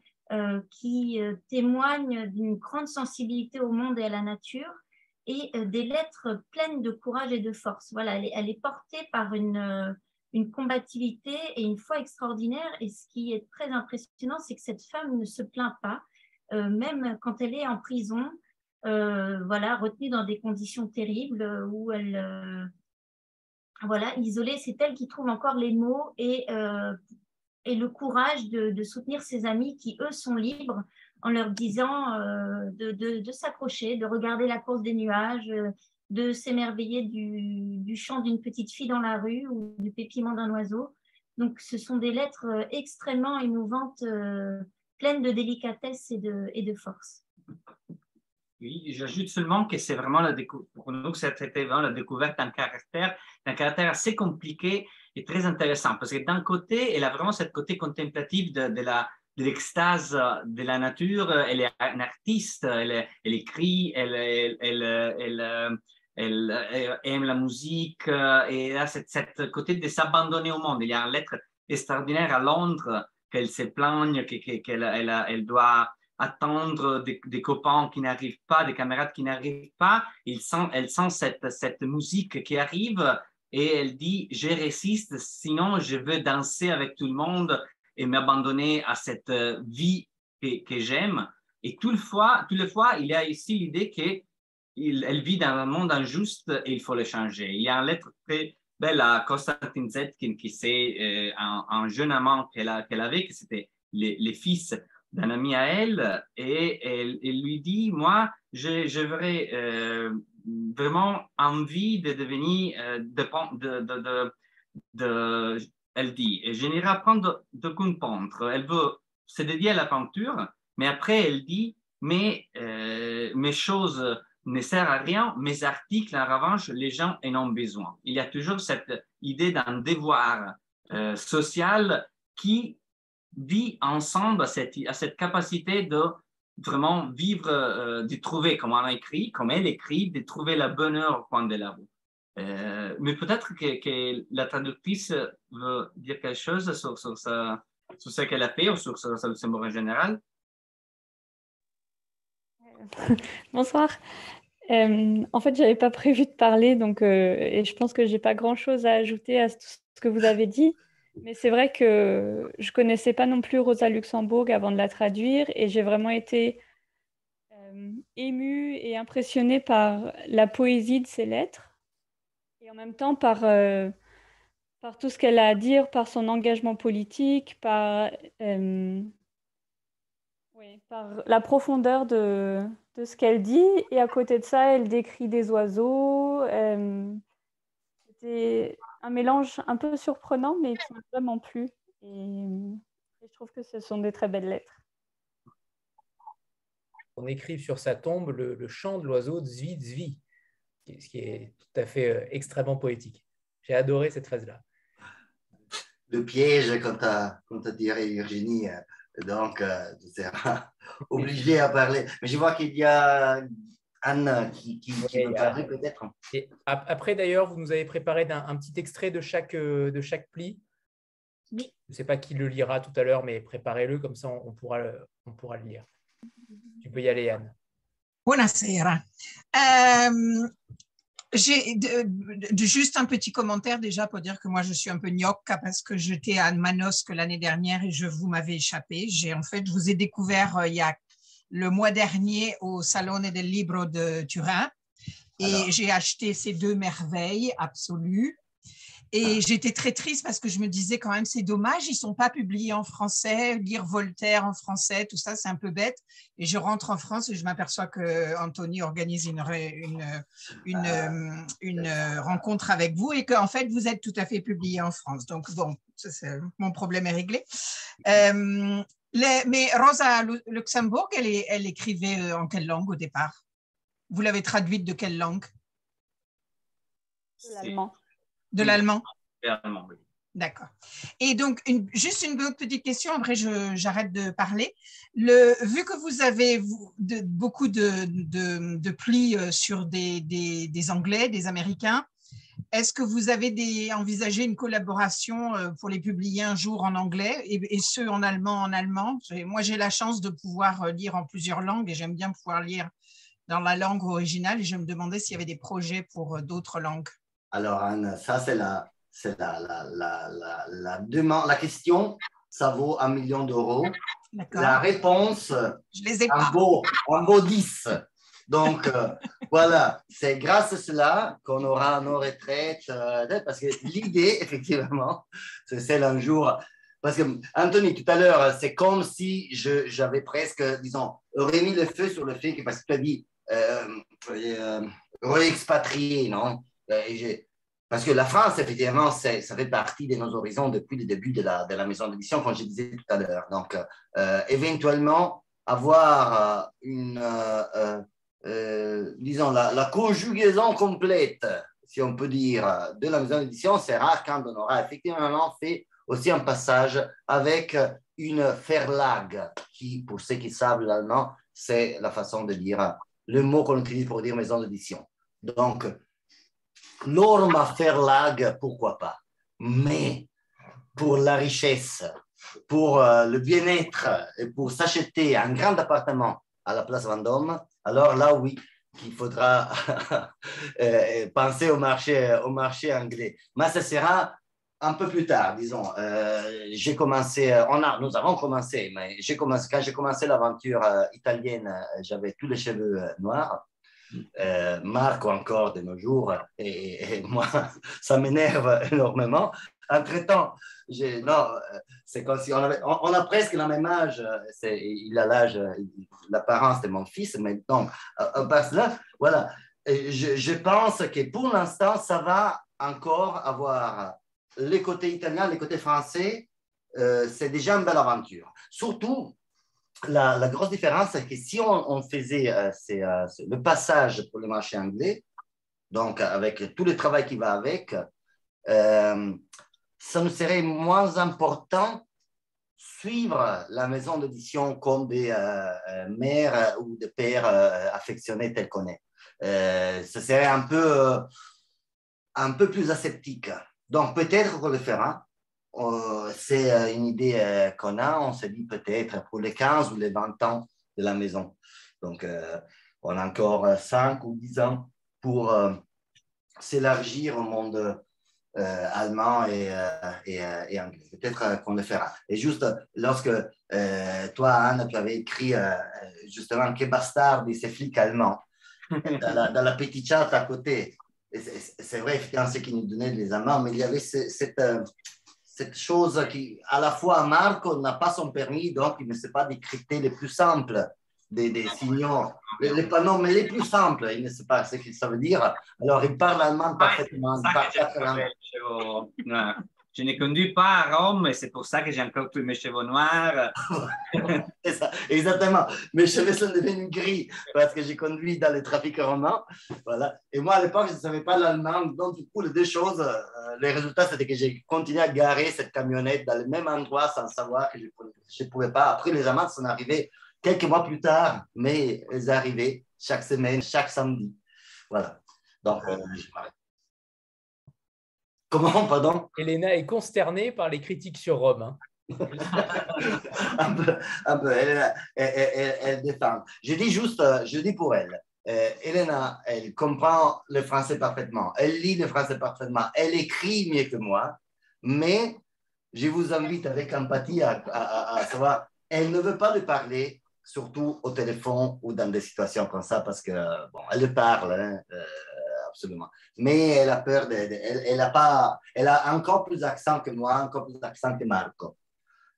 qui témoignent d'une grande sensibilité au monde et à la nature et euh, des lettres pleines de courage et de force. Voilà, elle est, portée par une, euh, une, combativité et une foi extraordinaire. Et ce qui est très impressionnant, c'est que cette femme ne se plaint pas, euh, même quand elle est en prison, voilà, retenue dans des conditions terribles où elle, euh, voilà, isolée, c'est elle qui trouve encore les mots et, et le courage de, soutenir ses amis qui, eux, sont libres en leur disant euh, de, de, s'accrocher, de regarder la course des nuages, euh, de s'émerveiller du, du chant d'une petite fille dans la rue ou du pépiment d'un oiseau. Donc, ce sont des lettres euh, extrêmement émouvantes, pleines de délicatesse et de, et de force. Oui, j'ajoute seulement que c'est vraiment la pour nous, c'était vraiment la découverte d'un caractère, d'un caractère assez compliqué et très intéressant. Parce que d'un côté, elle a vraiment cette côté contemplatif de, la, l'extase de la nature. Elle est une artiste, elle, elle écrit, elle, elle, elle, elle, aime la musique et a cette, côté de s'abandonner au monde. Il y a une lettre extraordinaire à Londres qu'elle se plaigne, qu'elle elle, elle doit attendre des, copains qui n'arrivent pas, des camarades qui n'arrivent pas. Elle sent cette musique qui arrive et elle dit, je résiste, sinon je veux danser avec tout le monde et m'abandonner à cette euh, vie que, j'aime. Et toutefois, toutefois, il y a ici l'idée qu'elle vit dans un monde injuste et il faut le changer. Il y a une lettre très belle à Konstantin Zetkin qui c'est euh, un, un, jeune amant qu'elle qu avait, que c'était les, les, fils d'un ami à elle, et elle, lui dit, moi, j'aurais euh, vraiment envie de devenir, euh, de, de, de, de, elle dit, je n'irai apprendre de comprendre. Elle veut se dédier à la peinture, mais après, elle dit, mais euh, mes choses ne servent à rien, mes articles, en revanche, les gens en ont besoin. Il y a toujours cette idée d'un devoir euh, social qui vit ensemble à cette, à cette capacité de vraiment vivre, euh, de trouver, comme on écrit, comme elle écrit, de trouver la bonheur au coin de la route. Euh, mais peut-être que, la traductrice veut dire quelque chose sur, sur, sa, sur ce qu'elle a fait ou sur, sur Luxembourg en général. Bonsoir. Euh, en fait, j'avais pas prévu de parler, donc euh, et je pense que j'ai pas grand-chose à ajouter à tout ce que vous avez dit. Mais c'est vrai que je connaissais pas non plus Rosa Luxembourg avant de la traduire, et j'ai vraiment été émue et impressionnée par la poésie de ses lettres et en même temps par, euh, par tout ce qu'elle a à dire, par son engagement politique, par, euh, la profondeur de, ce qu'elle dit. Et à côté de ça, elle décrit des oiseaux. C'était un mélange un peu surprenant, mais qui m'a vraiment plu. Et, je trouve que ce sont des très belles lettres. On écrive sur sa tombe le, chant de l'oiseau Zvi Zvi, ce qui est tout à fait euh, extrêmement poétique. J'ai adoré cette phase-là. Le piège, quand tu as, dit Virginie, euh, donc euh, tu seras obligé à parler. Mais je vois qu'il y a Anne qui, qui, veut parler peut-être. après, d'ailleurs, vous nous avez préparé un, petit extrait de chaque, de chaque pli. Oui. Je ne sais pas qui le lira tout à l'heure, mais préparez-le, comme ça on, pourra, on pourra le lire. Tu peux y aller, Anne. Buonasera. Euh, j'ai juste un petit commentaire déjà pour dire que moi je suis un peu gnocca parce que j'étais à Manosque l'année dernière et je vous m'avais échappé. J'ai en fait, je vous ai découvert euh, il y a le mois dernier au Salone del Libro de Turin et j'ai acheté ces deux merveilles absolues. Et j'étais très triste parce que je me disais quand même, c'est dommage, ils ne sont pas publiés en français, lire Voltaire en français, tout ça, c'est un peu bête. Et je rentre en France et je m'aperçois que Anthony organise une, une, une, une, rencontre avec vous et qu'en fait, vous êtes tout à fait publié en France. Donc, bon, mon problème est réglé. Euh, mais Rosa Luxembourg, elle, elle écrivait euh, en quelle langue au départ? Vous l'avez traduite de quelle langue? L'allemand. De l'allemand L'allemand, oui. D'accord. Et donc, juste une autre petite question, après j'arrête de parler. Le, vu que vous avez beaucoup de, de, plis euh, sur des, des, Anglais, des Américains, est-ce que vous avez des, envisagé une collaboration euh, pour les publier un jour en anglais et, et ceux en allemand en allemand? Moi, j'ai la chance de pouvoir euh, lire en plusieurs langues et j'aime bien pouvoir lire dans la langue originale et je me demandais s'il y avait des projets pour d'autres langues. Alors, Anne, ça, c'est la, c'est la, la, la, la, demande, la question, ça vaut un million d'euros. La réponse, Je les ai un, beau, un beau 10. Donc, euh, voilà, c'est grâce à cela qu'on aura nos retraites. Euh, parce que l'idée, effectivement, c'est celle un jour. Parce que, Anthony, tout à l'heure, c'est comme si j'avais presque, disons, remis le feu sur le fait que, parce que tu as dit, euh, euh réexpatrié, non? Parce que la France, effectivement, ça fait partie de nos horizons depuis le début de la, maison d'édition, comme je disais tout à l'heure. Donc, euh, éventuellement, avoir euh, une, disons, la, la, conjugaison complète, si on peut dire, de la maison d'édition sera quand on aura effectivement fait aussi un passage avec une Verlag, qui, pour ceux qui savent l'allemand, c'est la façon de dire le mot qu'on utilise pour dire maison d'édition. Donc, Norma Verlag, pourquoi pas. Mais pour la richesse, pour euh, le bien-être et pour s'acheter un grand appartement à la place Vendôme, alors là, oui, qu'il faudra euh, penser au marché, au marché anglais. Mais ce sera un peu plus tard, disons. Euh, j'ai commencé, on a, nous avons commencé, mais j'ai commencé, quand j'ai commencé l'aventure italienne, j'avais tous les cheveux noirs euh, Marc encore de nos jours, et, moi, ça m'énerve énormément. Entre-temps, non, c'est comme si on, avait, a presque le même âge. Il a l'âge, l'apparence de mon fils, mais donc, parce là, voilà. Je, pense que pour l'instant, ça va encore avoir les côtés italiens, les côtés français. Euh, c'est déjà une belle aventure. Surtout la, grosse différence, c'est que si on, faisait euh, euh, le passage pour le marché anglais, donc avec tout le travail qui va avec, euh, ça nous serait moins important suivre la maison d'édition comme des mères ou des pères affectionnés tels qu'on est. ce serait un peu, un peu plus aseptique. Donc peut-être qu'on le fera, euh, c'est euh, une idée euh, qu'on a. On se dit peut-être pour les 15 ou les 20 ans de la maison. Donc, on a encore 5 ou 10 ans pour s'élargir au monde allemand et, et, anglais. Peut-être qu'on le fera. Et juste lorsque toi, Anne, tu avais écrit justement que bastard ces flics allemands dans la, dans la petite charte à côté. C'est vrai, effectivement, ce qui nous donnait les Allemands, mais il y avait cette, cette chose qui, à la fois, Marco n'a pas son permis, donc il ne sait pas décrypter les plus simples. des, des signaux, les, les panneaux, mais les plus simples, il ne sait pas ce que ça veut dire. Alors, il parle allemand parfaitement. Ça Je ne conduis pas à Rome, et c'est pour ça que j'ai encore tous mes cheveux noirs. Ça, exactement. Mes cheveux sont devenus gris parce que j'ai conduit dans le trafic romain. Voilà. Et moi, à l'époque, je ne savais pas l'allemand. Donc, du coup, les deux choses, euh, les résultats, c'était que j'ai continué à garer cette camionnette dans le même endroit sans savoir que je ne pouvais pas. Après, les amendes sont arrivées quelques mois plus tard, mais elles arrivaient chaque semaine, chaque samedi. Voilà. Donc, euh, j'ai arrêté. Comment, pardon? Elena est consternée par les critiques sur Rome. hein. un peu, un peu. Elle, elle, elle- elle défend. Je dis juste, euh, je dis pour elle, euh, Elena, elle comprend le français parfaitement, elle lit le français parfaitement, elle écrit mieux que moi, mais je vous invite avec empathie à, à- à- à savoir, elle ne veut pas le parler, surtout au téléphone ou dans des situations comme ça, parce que, bon, elle le parle, hein, euh, absolument. Mais elle a peur, de, de- elle, elle a pas, elle a encore plus d'accent que moi, encore plus d'accent que Marco.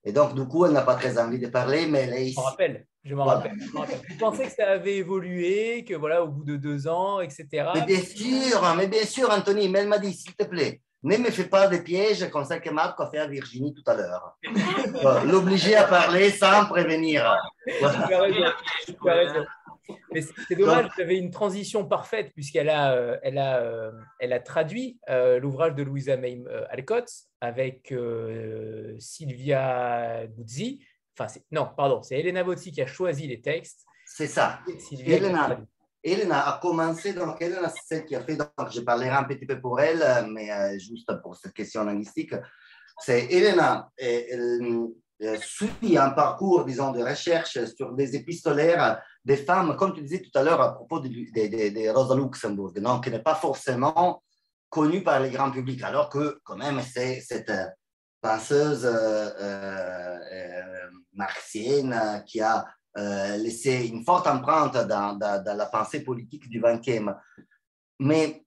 Et donc, du coup, elle n'a pas très envie de parler, mais elle est Je ici. m'en rappelle. Je m'en Voilà. rappelle. je m'en rappelle. Vous pensez que ça avait évolué, que voilà, au bout de deux ans, etc. Mais bien sûr, mais bien sûr, Anthony, mais elle m'a dit, s'il te plaît, ne me fais pas des pièges comme ça que Marco a fait à Virginie tout à l'heure. Euh, L'obliger à parler sans prévenir. Voilà. Tu as raison, tu as raison. Mais c'est dommage, avez une transition parfaite puisqu'elle a, euh, elle a, euh, elle a traduit euh, l'ouvrage de Louisa May Alcott avec Sylvia Guzzi. Enfin, non, pardon, c'est Elena Botti qui a choisi les textes. C'est ça. et Sylvia qui a Elena. Elena a commencé, donc Elena, c'est celle qui a fait, donc je parlerai un petit peu pour elle, mais juste pour cette question linguistique. C'est Elena, euh, elle, suit un parcours, disons, de recherche sur des épistolaires des femmes, comme tu disais tout à l'heure à propos de, de- de- Rosa Luxembourg, non, qui n'est pas forcément connue par le grand public, alors que quand même c'est cette euh, penseuse euh, euh, euh, marxienne euh, qui a euh, laissé une forte empreinte dans, dans- la pensée politique du XXe. Mais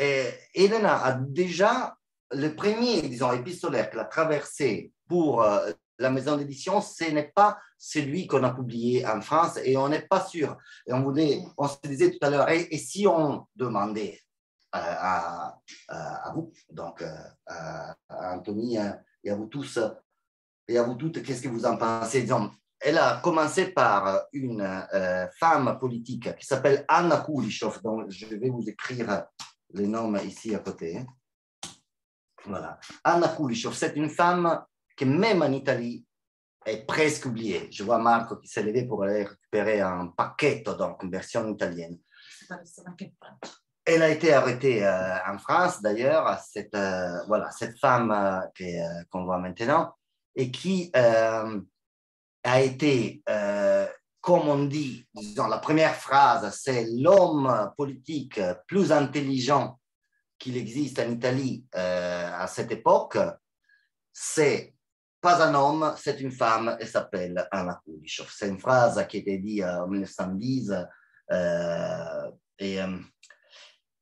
euh, Elena a déjà le premier, disons, épistolaire qu'elle a traversé pour euh, la maison d'édition, ce n'est pas celui qu'on a publié en France et on n'est pas sûr. Et on, voulait, se disait tout à l'heure, et, si on demandait euh, à, vous, donc euh, à, Anthony euh, et à vous tous, et à vous toutes, qu'est-ce que vous en pensez? Disons, Elle a commencé par une femme politique qui s'appelle Anna Kulishov, dont je vais vous écrire le nom ici à côté. hein. Voilà. Anna Kulishov, c'est une femme qui, même en Italie, est presque oubliée. Je vois Marco qui s'est levé pour aller récupérer un paquet, donc une version italienne. Elle a été arrêtée euh, en France, d'ailleurs, cette, euh, voilà, cette femme euh, que, euh, qu'on voit maintenant, et qui a été, comme on dit, disons, la première phrase, c'est l'homme politique plus intelligent qu'il existe en Italie à cette époque. C'est pas un homme, c'est une femme, elle s'appelle Anna Kulishov. C'est une phrase qui été dite en 1910. euh, et euh,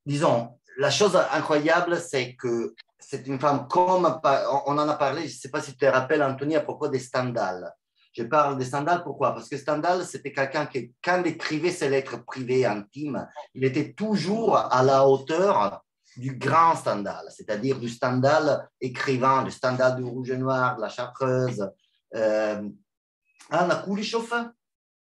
disons, la chose incroyable, c'est que c'est une femme comme, on en a parlé, je ne sais pas si tu te rappelles, Anthony, à propos des Stendhal. Je parle de Stendhal, pourquoi? Parce que Stendhal, c'était quelqu'un qui, quand il écrivait ses lettres privées, intimes, il était toujours à la hauteur du grand Stendhal, c'est-à-dire du Stendhal écrivain, du Stendhal du Rouge et Noir, de la Chartreuse. Euh, Anna Kulishov,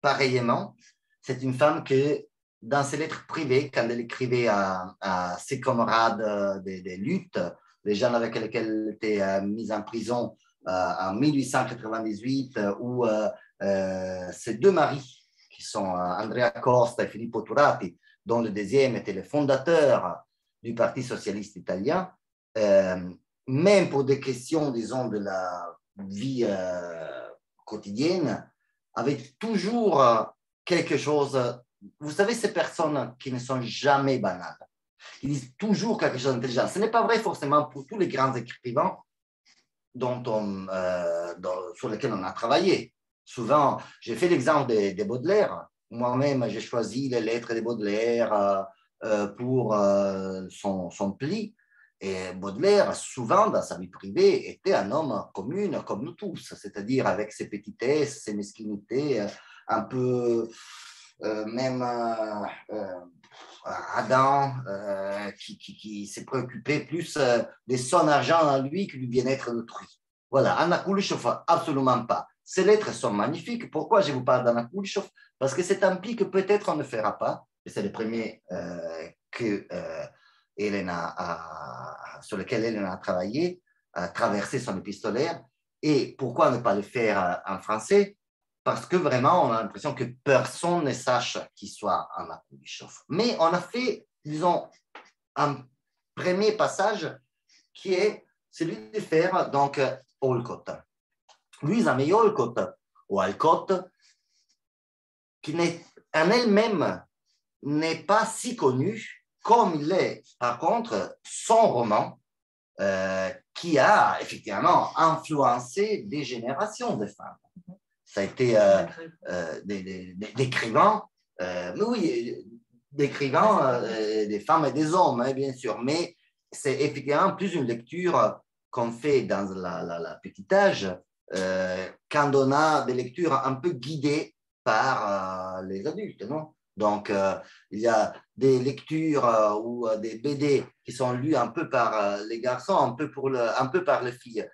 pareillement, c'est une femme qui, dans ses lettres privées, quand elle écrivait à, ses camarades euh, des, luttes, les gens avec lesquels elle était euh, mise en prison euh, en 1898, euh, ou euh, euh, ses deux maris, qui sont Andrea Costa et Filippo Turati, dont le deuxième était le fondateur du Parti socialiste italien, euh, même pour des questions, disons, de la vie euh, quotidienne, avec toujours euh, quelque chose. Vous savez, ces personnes qui ne sont jamais banales, ils disent toujours quelque chose d'intelligent. Ce n'est pas vrai forcément pour tous les grands écrivains dont on, sur lesquels on a travaillé. Souvent, j'ai fait l'exemple de, de Baudelaire. Moi-même, j'ai choisi les lettres de Baudelaire pour euh, son, son pli. Et Baudelaire, souvent dans sa vie privée, était un homme commun comme nous tous, c'est-à-dire avec ses petitesses, ses mesquinités, un peu même Adam, qui, qui, qui s'est préoccupé plus de son argent à lui que du bien-être d'autrui. Voilà, Anna Kulishov, absolument pas. Ces lettres sont magnifiques. Pourquoi je vous parle d'Anna Kulishov Parce que c'est un pli que peut-être on ne fera pas. C'est le premier que a, sur lequel Hélène a travaillé, a traversé son épistolaire. Et pourquoi ne pas le faire euh, en français? Parce que vraiment, on a l'impression que personne ne sache qu'il soit en Akulichov. Mais on a fait, disons, un premier passage qui est celui de faire donc Olcott. Louisa May Olcott, ou Alcott, qui en elle-même n'est pas si connue, comme il est, par contre, son roman, euh, qui a effectivement influencé des générations de femmes. Ça a été euh, euh, des, écrivains, mais oui, d'écrivains, des femmes et des hommes, hein, bien sûr, mais c'est effectivement plus une lecture qu'on fait dans la, la, petite âge, quand on a des lectures un peu guidées par les adultes, non? Donc, euh, il y a des lectures euh, ou euh, des BD qui sont lues un peu par les garçons, un peu, pour le, un peu par les filles.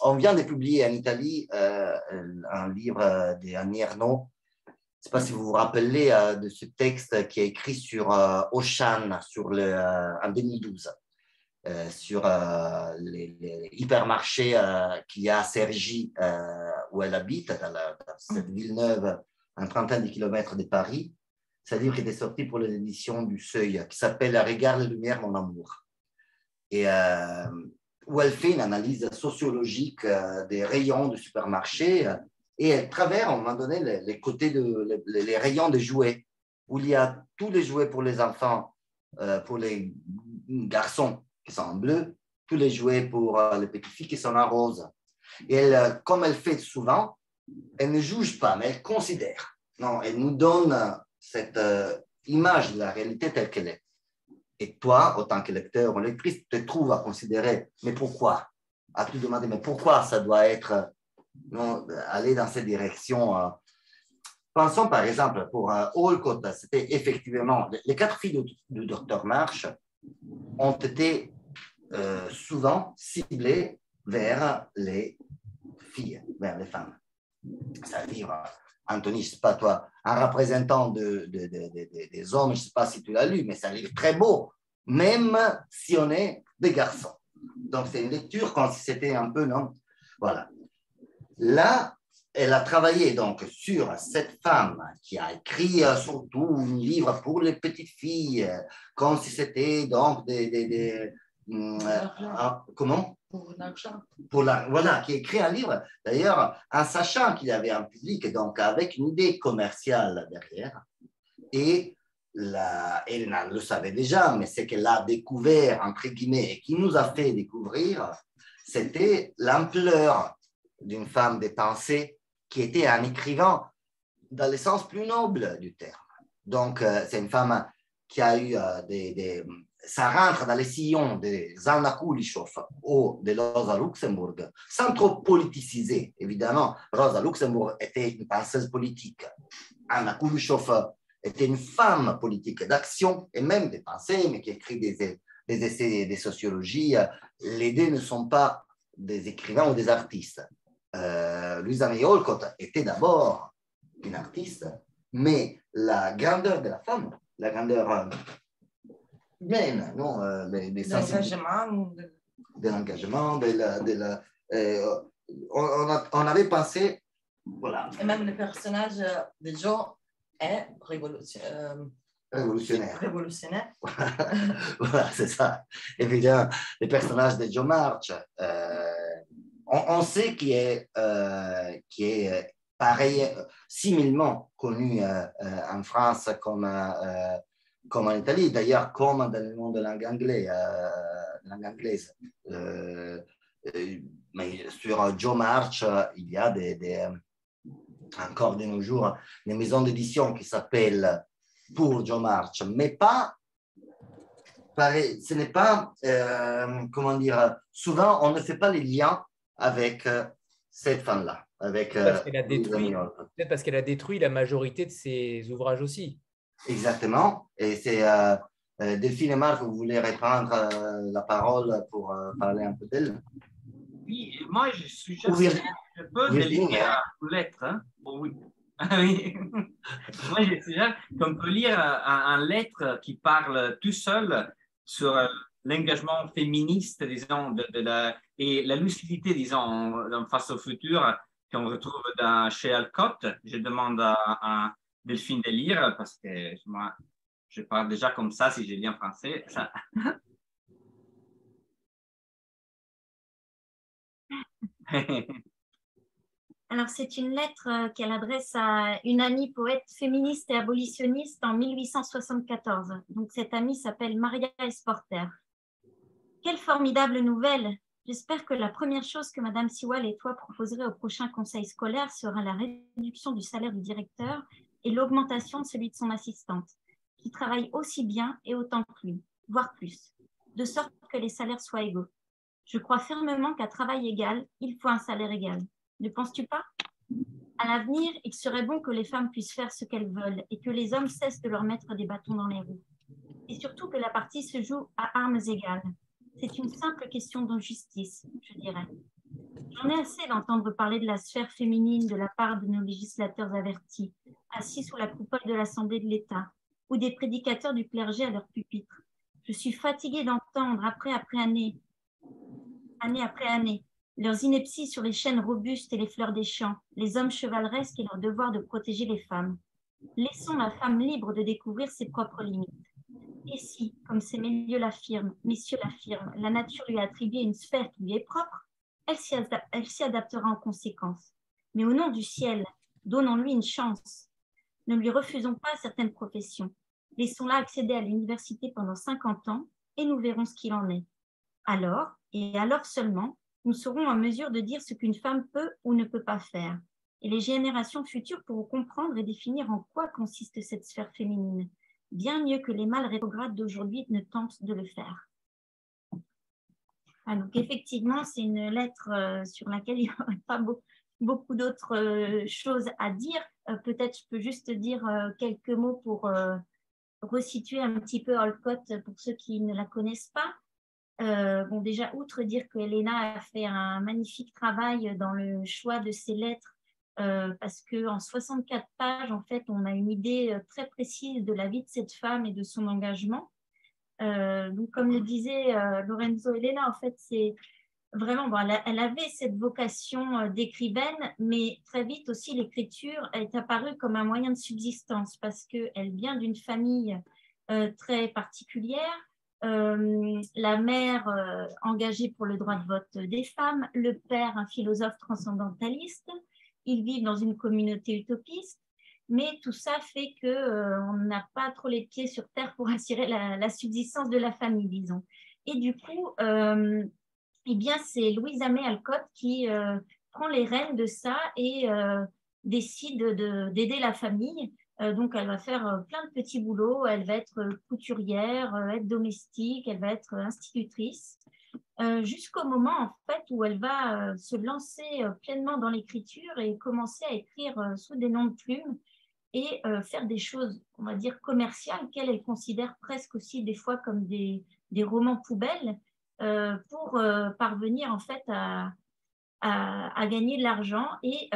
on vient de publier en Italie un livre d'Annie Ernaux. Je ne sais pas si vous vous rappelez de ce texte qui est écrit sur Ocean sur le, en 2012. sur les, hypermarchés qu'il y a à Cergy, où elle habite, dans, dans cette ville neuve, un trentaine de kilomètres de Paris. Un livre qui était sorti pour l'édition du Seuil, qui s'appelle Regarde les lumières, mon amour. Et euh, où elle fait une analyse sociologique euh, des rayons de supermarché euh, et elle traverse à un moment donné les, côtés de les, rayons de jouets, où il y a tous les jouets pour les enfants, pour les garçons qui sont en bleu, tous les jouets pour les petites filles qui sont en rose. Et elle, comme elle fait souvent, elle ne juge pas, mais elle considère. Non, elle nous donne cette euh, image de la réalité telle qu'elle est. Et toi, autant que lecteur ou lectrice, tu te trouves à considérer, mais pourquoi? À te demander, mais pourquoi ça doit être, non, aller dans cette direction euh? Pensons par exemple pour euh, Olcott, c'était effectivement, les quatre filles du, docteur March ont été souvent ciblées vers les filles, vers les femmes. C'est-à-dire, Anthony, je sais pas toi, un représentant de, des hommes, je ne sais pas si tu l'as lu, mais c'est un livre très beau, même si on est des garçons. Donc c'est une lecture comme si c'était un peu, non? Voilà. Là, elle a travaillé donc sur cette femme qui a écrit euh, surtout un livre pour les petites filles, comme si c'était donc des... euh, comment? Pour l'argent. Pour la, voilà, qui écrit un livre, d'ailleurs, en sachant qu'il y avait un public, donc avec une idée commerciale derrière. Et la, elle le savait déjà, mais ce qu'elle a découvert, entre guillemets, et qui nous a fait découvrir, c'était l'ampleur d'une femme des pensées qui était un écrivain dans le sens plus noble du terme. Donc, euh, c'est une femme qui a eu euh, des, ça rentre dans les sillons de Anna Kulishov ou de Rosa Luxembourg, sans trop politiciser, évidemment. Rosa Luxembourg était une penseuse politique. Anna Kulishov était une femme politique d'action et même de pensée, mais qui écrit des, des essais de sociologie. Les deux ne sont pas des écrivains ou des artistes. Euh, Louisa May était d'abord une artiste, mais la grandeur de la femme, la grandeur humaine, non euh, les, les L'engagement. De l'engagement, de la, de la, euh, on, a, on, avait pensé, voilà. Et même le personnage de Joe est révolutionnaire. Révolutionnaire. Révolutionnaire. voilà, c'est ça. Évidemment, le personnage de Joe March, euh, on, on, sait qu'il est, euh, qui est pareil, similement connu euh, en France comme comme en Italie, d'ailleurs, comme dans le monde de langue, anglaise. Euh, langue anglaise. Euh, euh, mais sur Joe March, il y a des, encore de nos jours des maisons d'édition qui s'appellent pour Joe March, mais pas, ce n'est pas, comment dire, souvent on ne fait pas les liens avec cette femme-là. avec Parce euh, qu'elle a détruit. Parce qu'elle a détruit la majorité de ses ouvrages aussi. Exactement. Et c'est euh, euh, Delphine et Marc, vous voulez reprendre euh, la parole pour euh, parler un peu d'elle? Oui, moi, je suis Ou Vir- je peux Virginie, lire hein. une lettre. Hein? Bon, oui. Ah oui. moi, je suggère qu'on peut lire un, un lettre qui parle tout seul sur l'engagement féministe, disons, de, de la, et la lucidité, disons, face au futur qu'on retrouve dans, chez Alcott. Je demande à, à Delphine de lire parce que moi, je parle déjà comme ça si j'ai bien français. Ça... Alors, c'est une lettre euh, qu'elle adresse à une amie poète féministe et abolitionniste en 1874. Donc, cette amie s'appelle Maria Esporter. Quelle formidable nouvelle J'espère que la première chose que Madame Siwal et toi proposerez au prochain conseil scolaire sera la réduction du salaire du directeur et l'augmentation de celui de son assistante, qui travaille aussi bien et autant que lui, voire plus, de sorte que les salaires soient égaux. Je crois fermement qu'à travail égal, il faut un salaire égal. Ne penses-tu pas? À l'avenir, il serait bon que les femmes puissent faire ce qu'elles veulent et que les hommes cessent de leur mettre des bâtons dans les roues. Et surtout que la partie se joue à armes égales. C'est une simple question de justice, je dirais. J'en ai assez d'entendre parler de la sphère féminine de la part de nos législateurs avertis, assis sous la coupole de l'Assemblée de l'État, ou des prédicateurs du clergé à leur pupitre. Je suis fatiguée d'entendre, après après année, année après année, leurs inepties sur les chaînes robustes et les fleurs des champs, les hommes chevaleresques et leur devoir de protéger les femmes. Laissons la femme libre de découvrir ses propres limites. Et si, comme ces messieurs l'affirment, messieurs l'affirment, la nature lui a attribué une sphère qui lui est propre, elle s'y adaptera en conséquence. Mais au nom du ciel, donnons-lui une chance. Ne lui refusons pas certaines professions. Laissons-la accéder à l'université pendant 50 ans et nous verrons ce qu'il en est. Alors, et alors seulement, nous serons en mesure de dire ce qu'une femme peut ou ne peut pas faire. Et les générations futures pourront comprendre et définir en quoi consiste cette sphère féminine, bien mieux que les mâles rétrogrades d'aujourd'hui ne tentent de le faire. Ah, donc effectivement, c'est une lettre euh, sur laquelle il n'y aurait pas beau- beaucoup d'autres euh, choses à dire. Euh, Peut-être je peux juste dire quelques mots pour resituer un petit peu Olcott pour ceux qui ne la connaissent pas. Bon, déjà, outre dire que Elena a fait un magnifique travail dans le choix de ses lettres, parce qu'en 64 pages, en fait, on a une idée très précise de la vie de cette femme et de son engagement. Euh, donc, comme le disait euh, Lorenzo Elena, en fait, c'est vraiment, bon, elle, avait cette vocation euh, d'écrivaine, mais très vite aussi, l'écriture est apparue comme un moyen de subsistance parce qu'elle vient d'une famille très particulière. La mère engagée pour le droit de vote des femmes, le père un philosophe transcendentaliste. Ils vivent dans une communauté utopiste, mais tout ça fait que euh, on n'a pas trop les pieds sur terre pour assurer la, subsistance de la famille, disons. Et du coup, euh, eh bien, c'est Louisa May Alcott qui euh, prend les rênes de ça et décide de- d'aider la famille. Donc, elle va faire plein de petits boulots. Elle va être couturière, être domestique, elle va être institutrice, jusqu'au moment en fait où elle va se lancer pleinement dans l'écriture et commencer à écrire sous des noms de plumes et euh, faire des choses, on va dire, commerciales qu'elle elle considère presque aussi des fois comme des, des romans poubelles euh, pour euh, parvenir en fait à, à, gagner de l'argent et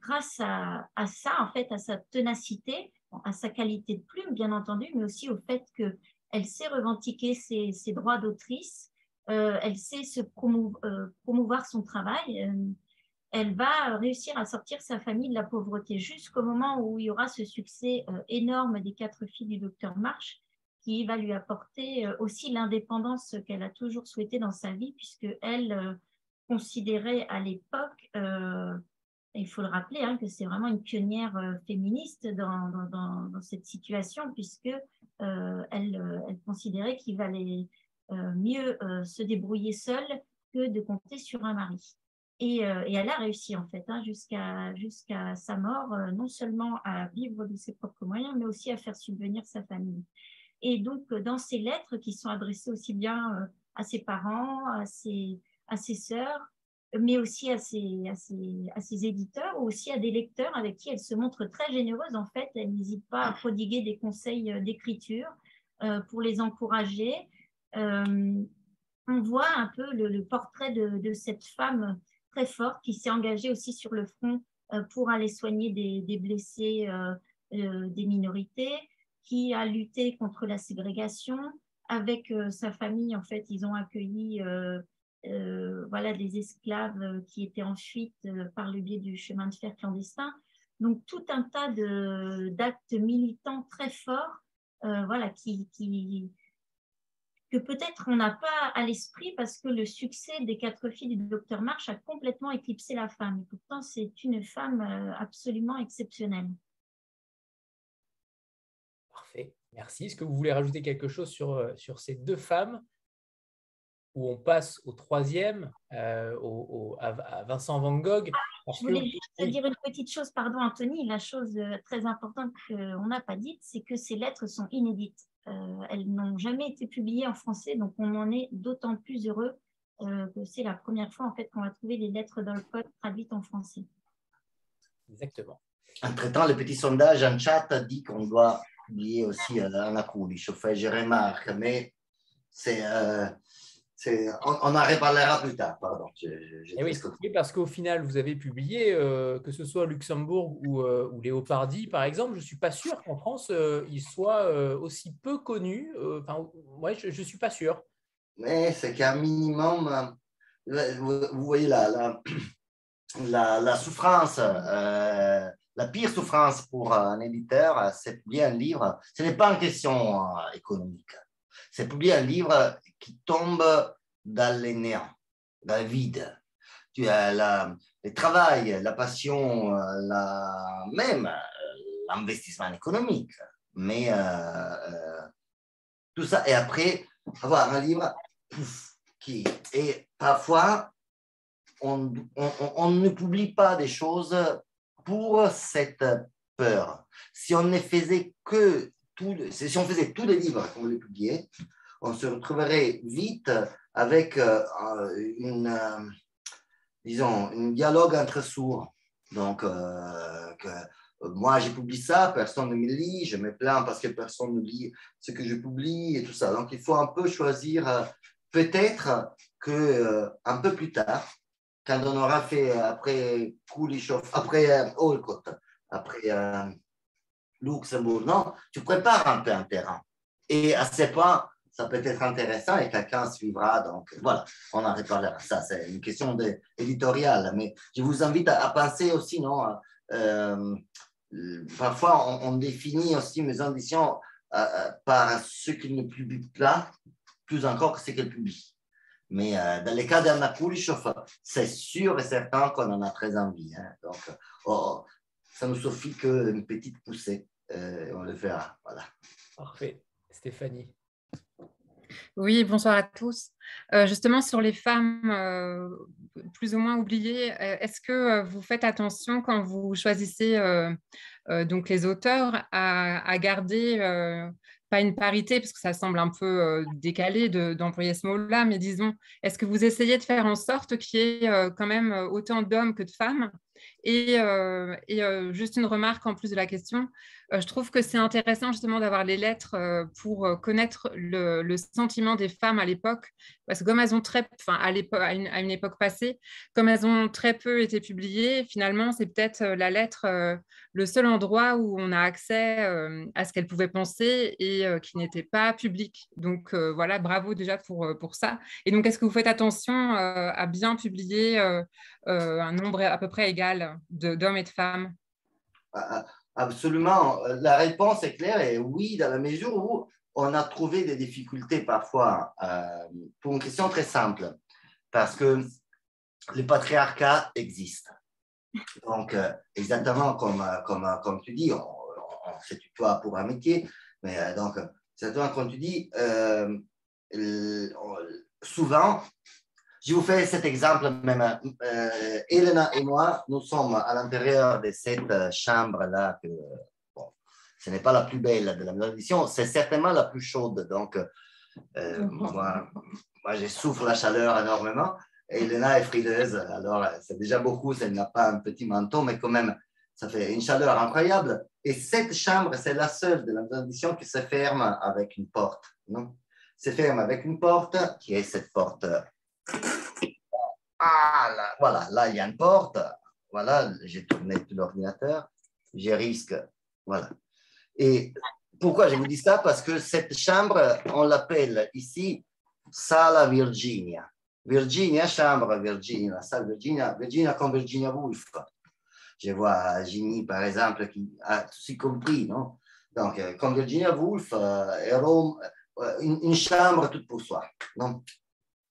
grâce à, à ça, en fait, à sa ténacité, à sa qualité de plume, bien entendu, mais aussi au fait qu'elle sait revendiquer ses, ses droits d'autrice, elle sait se promou- promouvoir son travail, elle va réussir à sortir sa famille de la pauvreté jusqu'au moment où il y aura ce succès euh, énorme des quatre filles du docteur March qui va lui apporter euh, aussi l'indépendance qu'elle a toujours souhaité dans sa vie, puisque elle euh, considérait à l'époque, euh, il faut le rappeler, hein, que c'est vraiment une pionnière euh, féministe dans, cette situation, puisque euh, elle, euh, considérait qu'il valait euh, mieux euh, se débrouiller seule que de compter sur un mari. Et, euh, et elle a réussi en fait hein, jusqu'à jusqu'à sa mort, euh, non seulement à vivre de ses propres moyens, mais aussi à faire subvenir sa famille. Et donc, euh, dans ces lettres qui sont adressées aussi bien à ses parents, à ses, à ses sœurs, mais aussi à ses, à, à ses, éditeurs ou aussi à des lecteurs avec qui elle se montre très généreuse. En fait, elle n'hésite pas à prodiguer des conseils d'écriture pour les encourager. on voit un peu le, portrait de, cette femme très forte qui s'est engagée aussi sur le front pour aller soigner des, blessés des minorités, qui a lutté contre la ségrégation. Avec euh, sa famille, en fait, ils ont accueilli euh, euh, voilà, des esclaves qui étaient en fuite par le biais du chemin de fer clandestin. Donc, tout un tas d'actes militants très forts voilà, qui, que peut-être on n'a pas à l'esprit parce que le succès des quatre filles du docteur March a complètement éclipsé la femme. Et pourtant, c'est une femme absolument exceptionnelle. Merci. Est-ce que vous voulez rajouter quelque chose sur, euh, sur ces deux femmes? Où on passe au troisième, euh, au, à, Vincent Van Gogh? Je voulais juste dire une petite chose, pardon Anthony. La chose euh, très importante qu'on n'a pas dite, c'est que ces lettres sont inédites. Elles n'ont jamais été publiées en français, donc on en est d'autant plus heureux que c'est la première fois en fait qu'on va trouver les lettres dans le code traduites en français. Exactement. Entre-temps, le petit sondage en chat dit qu'on doit publié aussi à la Coolish. Enfin, je remarque, mais c'est, euh, on, on, en reparlera plus tard. Pardon. Eh oui, parce qu'au final, vous avez publié, euh, que ce soit Luxembourg ou, euh, ou, Léopardi, par exemple, je ne suis pas sûr qu'en France, il soit aussi peu connu. Enfin, ouais, je ne suis pas sûr. Mais c'est qu'un minimum, vous, voyez là, la, la, la souffrance la pire souffrance pour un éditeur, c'est publier un livre. Ce n'est pas une question euh, économique. C'est publier un livre qui tombe dans les néants, dans le vide. Tu as le travail, la passion, la, même euh, l'investissement économique. Mais euh, tout ça, et après, avoir un livre qui est parfois, on, on, ne publie pas des choses pour cette peur. Si on ne faisait que si on faisait tous les livres qu'on voulait publier, on se retrouverait vite avec euh, une, euh, disons, un dialogue entre sourds. Donc, euh, moi, j'ai publié ça, personne ne me lit, je me plains parce que personne ne lit ce que je publie et tout ça. Donc, il faut un peu choisir, peut-être que un peu plus tard, quand on aura fait euh, après Kulishov, après euh, Olcott, après euh, Luxembourg, non, tu prépares un peu un terrain. Et à ce point, ça peut être intéressant et quelqu'un suivra. Donc voilà, on en reparlera. Ça, c'est une question éditoriale. Mais je vous invite à, penser aussi, non Parfois, on, définit aussi mes ambitions par ce qu'il ne publie pas, plus encore que ce qu'elle publie. Mais euh, dans le cas d'Anna Kulishov, c'est sûr et certain qu'on en a très envie. Hein. Donc, oh, ça nous suffit qu'une petite poussée. Euh, on le fera. Voilà. Parfait. Stéphanie. Oui, bonsoir à tous. Euh, justement, sur les femmes plus ou moins oubliées, est-ce que vous faites attention quand vous choisissez donc les auteurs à, à garder pas une parité, parce que ça semble un peu euh, décalé d'employer ce mot-là, mais disons, est-ce que vous essayez de faire en sorte qu'il y ait euh, quand même euh, autant d'hommes que de femmes et, et juste une remarque en plus de la question, je trouve que c'est intéressant justement d'avoir les lettres pour connaître le, sentiment des femmes à l'époque, parce que comme elles ont très, enfin à, à, une, à une époque passée, comme elles ont très peu été publiées, finalement c'est peut-être la lettre le seul endroit où on a accès à ce qu'elles pouvaient penser et qui n'était pas public. Donc voilà, bravo déjà pour, pour ça. Et donc est-ce que vous faites attention à bien publier un nombre à peu près égal d'hommes et de femmes ah, ah, Absolument. La réponse est claire et oui, dans la mesure où on a trouvé des difficultés parfois euh, pour une question très simple, parce que le patriarcat existe. Donc, euh, exactement comme, comme, comme tu dis, on, on se tutoie pour un métier, mais euh, donc, exactement comme tu dis, souvent, je vous fais cet exemple même. Euh, Elena et moi, nous sommes à l'intérieur de cette chambre-là. Bon, ce n'est pas la plus belle de la maison c'est certainement la plus chaude. Donc, euh, moi, moi, je souffre la chaleur énormément. Elena est frileuse, alors c'est déjà beaucoup, elle n'a pas un petit manteau, mais quand même, ça fait une chaleur incroyable. Et cette chambre, c'est la seule de la tradition qui se ferme avec une porte. Non? Se ferme avec une porte, qui est cette porte. Ah, là, voilà, là, il y a une porte. Voilà, j'ai tourné tout l'ordinateur. J'ai risque. Voilà. Et pourquoi je vous dis ça? Parce que cette chambre, on l'appelle ici Sala Virginia. Virginia, chambre Virginia, salle Virginia, Virginia comme Virginia Woolf. Je vois Ginny, par exemple, qui a tout compris, non? Donc, euh, comme Virginia Woolf, euh, Rome, euh, une, une, chambre toute pour soi, non?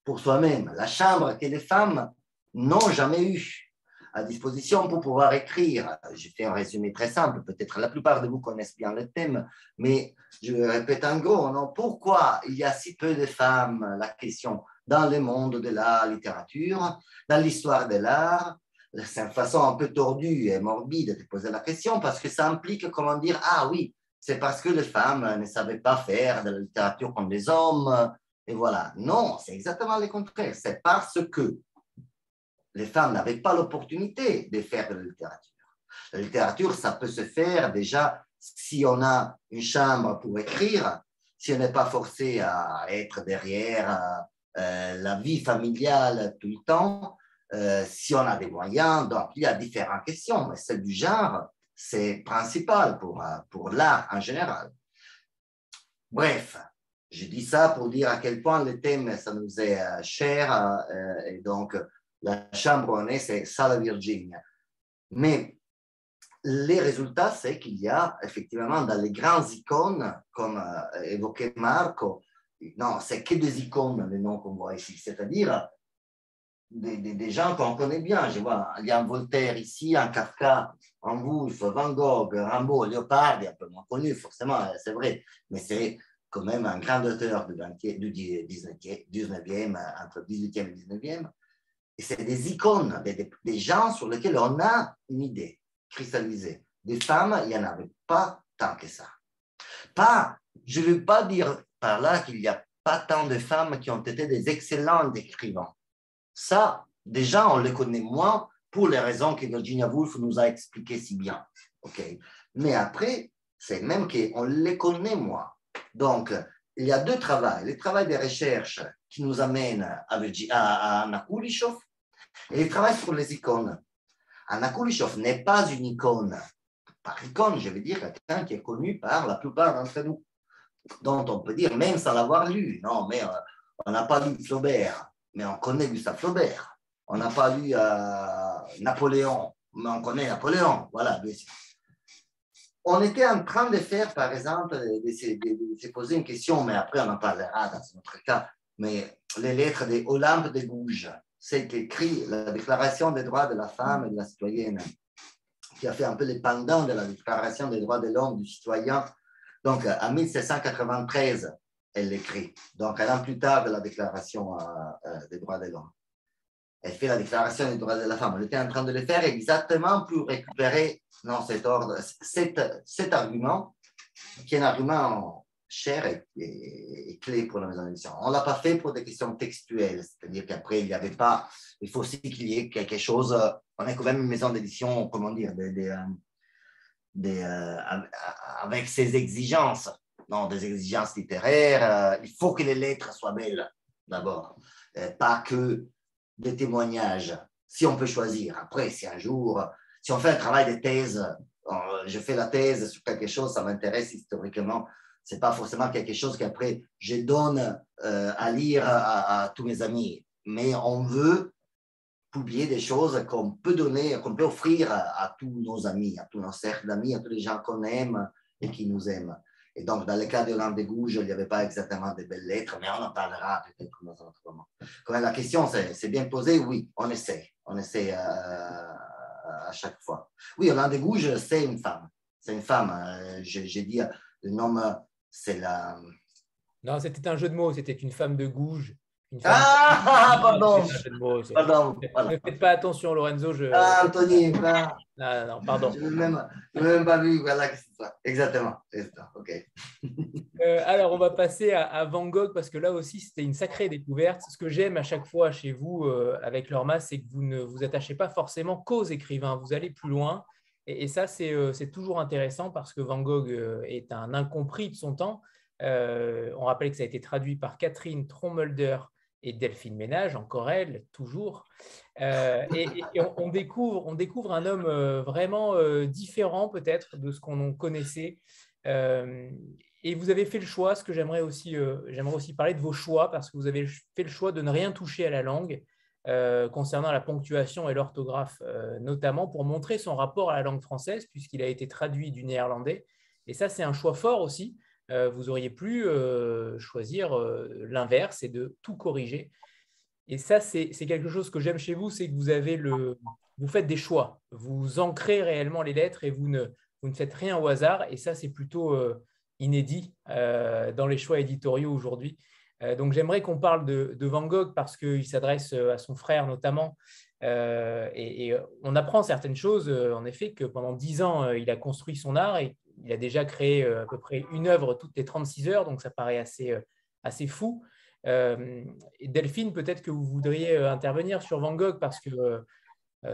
Pour soi-même. La chambre que les femmes n'ont jamais eue à disposition pour pouvoir écrire. Je fais un résumé très simple, peut-être la plupart de vous connaissent bien le thème, mais je répète en gros, non pourquoi il y a si peu de femmes, la question, dans le monde de la littérature, dans l'histoire de l'art? C'est une façon un peu tordue et morbide de poser la question parce que ça implique comment dire, ah oui, c'est parce que les femmes ne savaient pas faire de la littérature comme les hommes, et voilà. Non, c'est exactement le contraire. C'est parce que les femmes n'avaient pas l'opportunité de faire de la littérature. La littérature, ça peut se faire déjà si on a une chambre pour écrire, si on n'est pas forcé à être derrière euh, la vie familiale tout le temps, euh, si on a des moyens. Donc, il y a différentes questions, mais celle du genre, c'est principal pour, euh, pour l'art en général. Bref, je dis ça pour dire à quel point le thème, ça nous est cher, et donc la chambre est, c'est Sala Virginia. Mais les résultats, c'est qu'il y a effectivement dans les grandes icônes, comme euh, évoqué Marco, non, c'est que des icônes, les noms qu'on voit ici, c'est-à-dire des, gens qu'on connaît bien. Je vois, il y a un Voltaire ici, un Kafka, un Woolf, Van Gogh, Rimbaud, Léopard, un peu moins connu, forcément, c'est vrai, mais c'est quand même un grand auteur du, 20, du 19e, entre 18e et 19e. Et c'est des icônes, des, des, gens sur lesquels on a une idée cristallisée. Des femmes, il n'y en avait pas tant que ça. Pas, je ne veux pas dire par là qu'il n'y a pas tant de femmes qui ont été des excellents écrivains. Ça, déjà, on les connaît moins pour les raisons que Virginia Woolf nous a expliquées si bien. ok Mais après, c'est même qu'on les connaît moins. Donc, il y a deux travaux. Le travail de recherche qui nous amène à, à, et il travaille sur les icônes. Anna Kulishov n'est pas une icône. Par icône, je veux dire quelqu'un qui est connu par la plupart d'entre nous, dont on peut dire, même sans l'avoir lu, non, mais euh, on n'a pas lu Flaubert, mais on connaît Gustave Flaubert. On n'a pas lu euh, Napoléon, mais on connaît Napoléon, voilà. On était en train de faire, par exemple, de, de, se poser une question, mais après on en parlera dans notre cas, mais les lettres de Olympe de Gouges, c'est écrit la Déclaration des droits de la femme et de la citoyenne, qui a fait un peu les pendants de la Déclaration des droits de l'homme du citoyen. Donc, en 1793, elle l'écrit. Donc, un an plus tard de la Déclaration euh, euh, des droits de l'homme. Elle fait la Déclaration des droits de la femme. Elle était en train de le faire exactement pour récupérer non, cet, ordre, cet, cet argument, qui est un argument cher et, clé pour la maison d'édition. On ne l'a pas fait pour des questions textuelles, c'est-à-dire qu'après, il n'y avait pas, il faut aussi qu'il y ait quelque chose, on est quand même une maison d'édition, comment dire, des, des, des, euh, avec ses exigences, non, des exigences littéraires, euh, il faut que les lettres soient belles, d'abord, euh, pas que des témoignages, si on peut choisir. Après, si un jour, si on fait un travail de thèse, je fais la thèse sur quelque chose, ça m'intéresse historiquement, c'est pas forcément quelque chose qu'après je donne euh, à lire à, tous mes amis, mais on veut publier des choses qu'on peut donner, qu'on peut offrir à, tous nos amis, à tous nos cercles d'amis, à tous les gens qu'on aime et qui nous aiment. Et donc, dans le cas de Hollande de Gouges, il n'y avait pas exactement de belles lettres, mais on en parlera peut-être dans un autre moment. Quand la question c'est bien posée, oui, on essaie. On essaie euh, à chaque fois. Oui, Hollande de Gouges, c'est une femme. C'est une femme. Euh, j'ai dit le nom c'est la. Non, c'était un jeu de mots. C'était une femme de gouge. Une Ah, pardon. Pardon. Ne faites pas attention, Lorenzo. Je... Ah, Anthony, pas- Non, non, pardon. je n'ai même, même pas vu. Voilà, c'est ça. Exactement. Ça. OK. Euh, alors, on va passer à, à Van Gogh parce que là aussi, c'était une sacrée découverte. Ce que j'aime à chaque fois chez vous euh, avec Lorma, c'est que vous ne vous attachez pas forcément qu'aux écrivains. Vous allez plus loin. Et, et ça, c'est euh, c'est toujours intéressant parce que Van Gogh euh, est un incompris de son temps. Euh, on rappelle que ça a été traduit par Catherine Trommelder et Delphine Ménage, encore elle, toujours. Euh, et on, découvre, on découvre un homme euh, vraiment euh, différent peut-être de ce qu'on connaissait. Et vous avez fait le choix, ce que j'aimerais aussi, j'aimerais aussi parler de vos choix, parce que vous avez fait le choix de ne rien toucher à la langue, concernant la ponctuation et l'orthographe, notamment pour montrer son rapport à la langue française, puisqu'il a été traduit du néerlandais. Et ça, c'est un choix fort aussi. Euh, vous auriez pu euh, choisir euh, l'inverse et de tout corriger. Et ça, c'est quelque chose que j'aime chez vous, c'est que vous avez le, vous faites des choix, vous ancrez réellement les lettres et vous ne, vous ne faites rien au hasard. Et ça, c'est plutôt inédit dans les choix éditoriaux aujourd'hui. Donc, j'aimerais qu'on parle de, Van Gogh parce qu'il s'adresse à son frère notamment. Et, et on apprend certaines choses, en effet, que pendant dix ans, il a construit son art et il a déjà créé euh, à peu près une œuvre toutes les 36 heures, donc ça paraît assez, euh, assez fou. Euh, Delphine, peut-être que vous voudriez intervenir sur Van Gogh parce que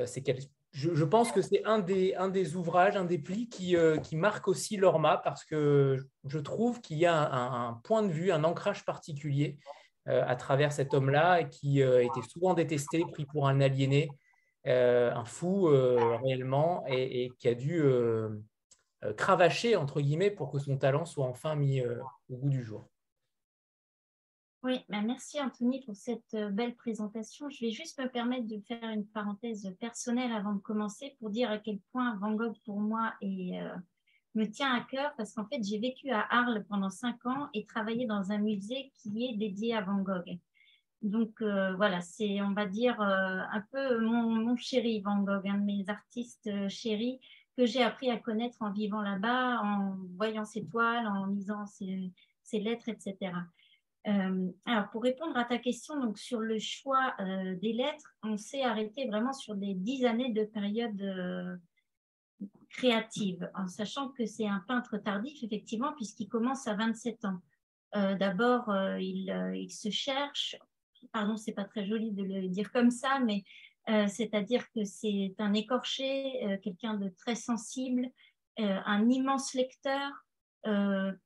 c'est je, je pense que c'est un des, un des ouvrages, un des plis qui, euh, qui marque aussi l'Orma parce que je trouve qu'il y a un, point de vue, un ancrage particulier à travers cet homme-là qui était souvent détesté, pris pour un aliéné, un fou réellement, et, qui a dû cravacher, entre guillemets, pour que son talent soit enfin mis euh, au goût du jour. Oui, bah merci Anthony pour cette euh, belle présentation. Je vais juste me permettre de faire une parenthèse personnelle avant de commencer pour dire à quel point Van Gogh pour moi est, euh, me tient à cœur parce qu'en fait j'ai vécu à Arles pendant cinq ans et travaillé dans un musée qui est dédié à Van Gogh. Donc euh, voilà, c'est on va dire euh, un peu mon, chéri Van Gogh, un de mes artistes euh, chéris que j'ai appris à connaître en vivant là-bas, en voyant ses toiles, en lisant ses, lettres, etc. Euh, alors, pour répondre à ta question, donc sur le choix euh, des lettres, on s'est arrêté vraiment sur des dix années de période euh, créative, en sachant que c'est un peintre tardif, effectivement, puisqu'il commence à 27 ans. D'abord, il, il se cherche, pardon, c'est pas très joli de le dire comme ça, mais euh, c'est-à-dire que c'est un écorché, euh, quelqu'un de très sensible, euh, un immense lecteur,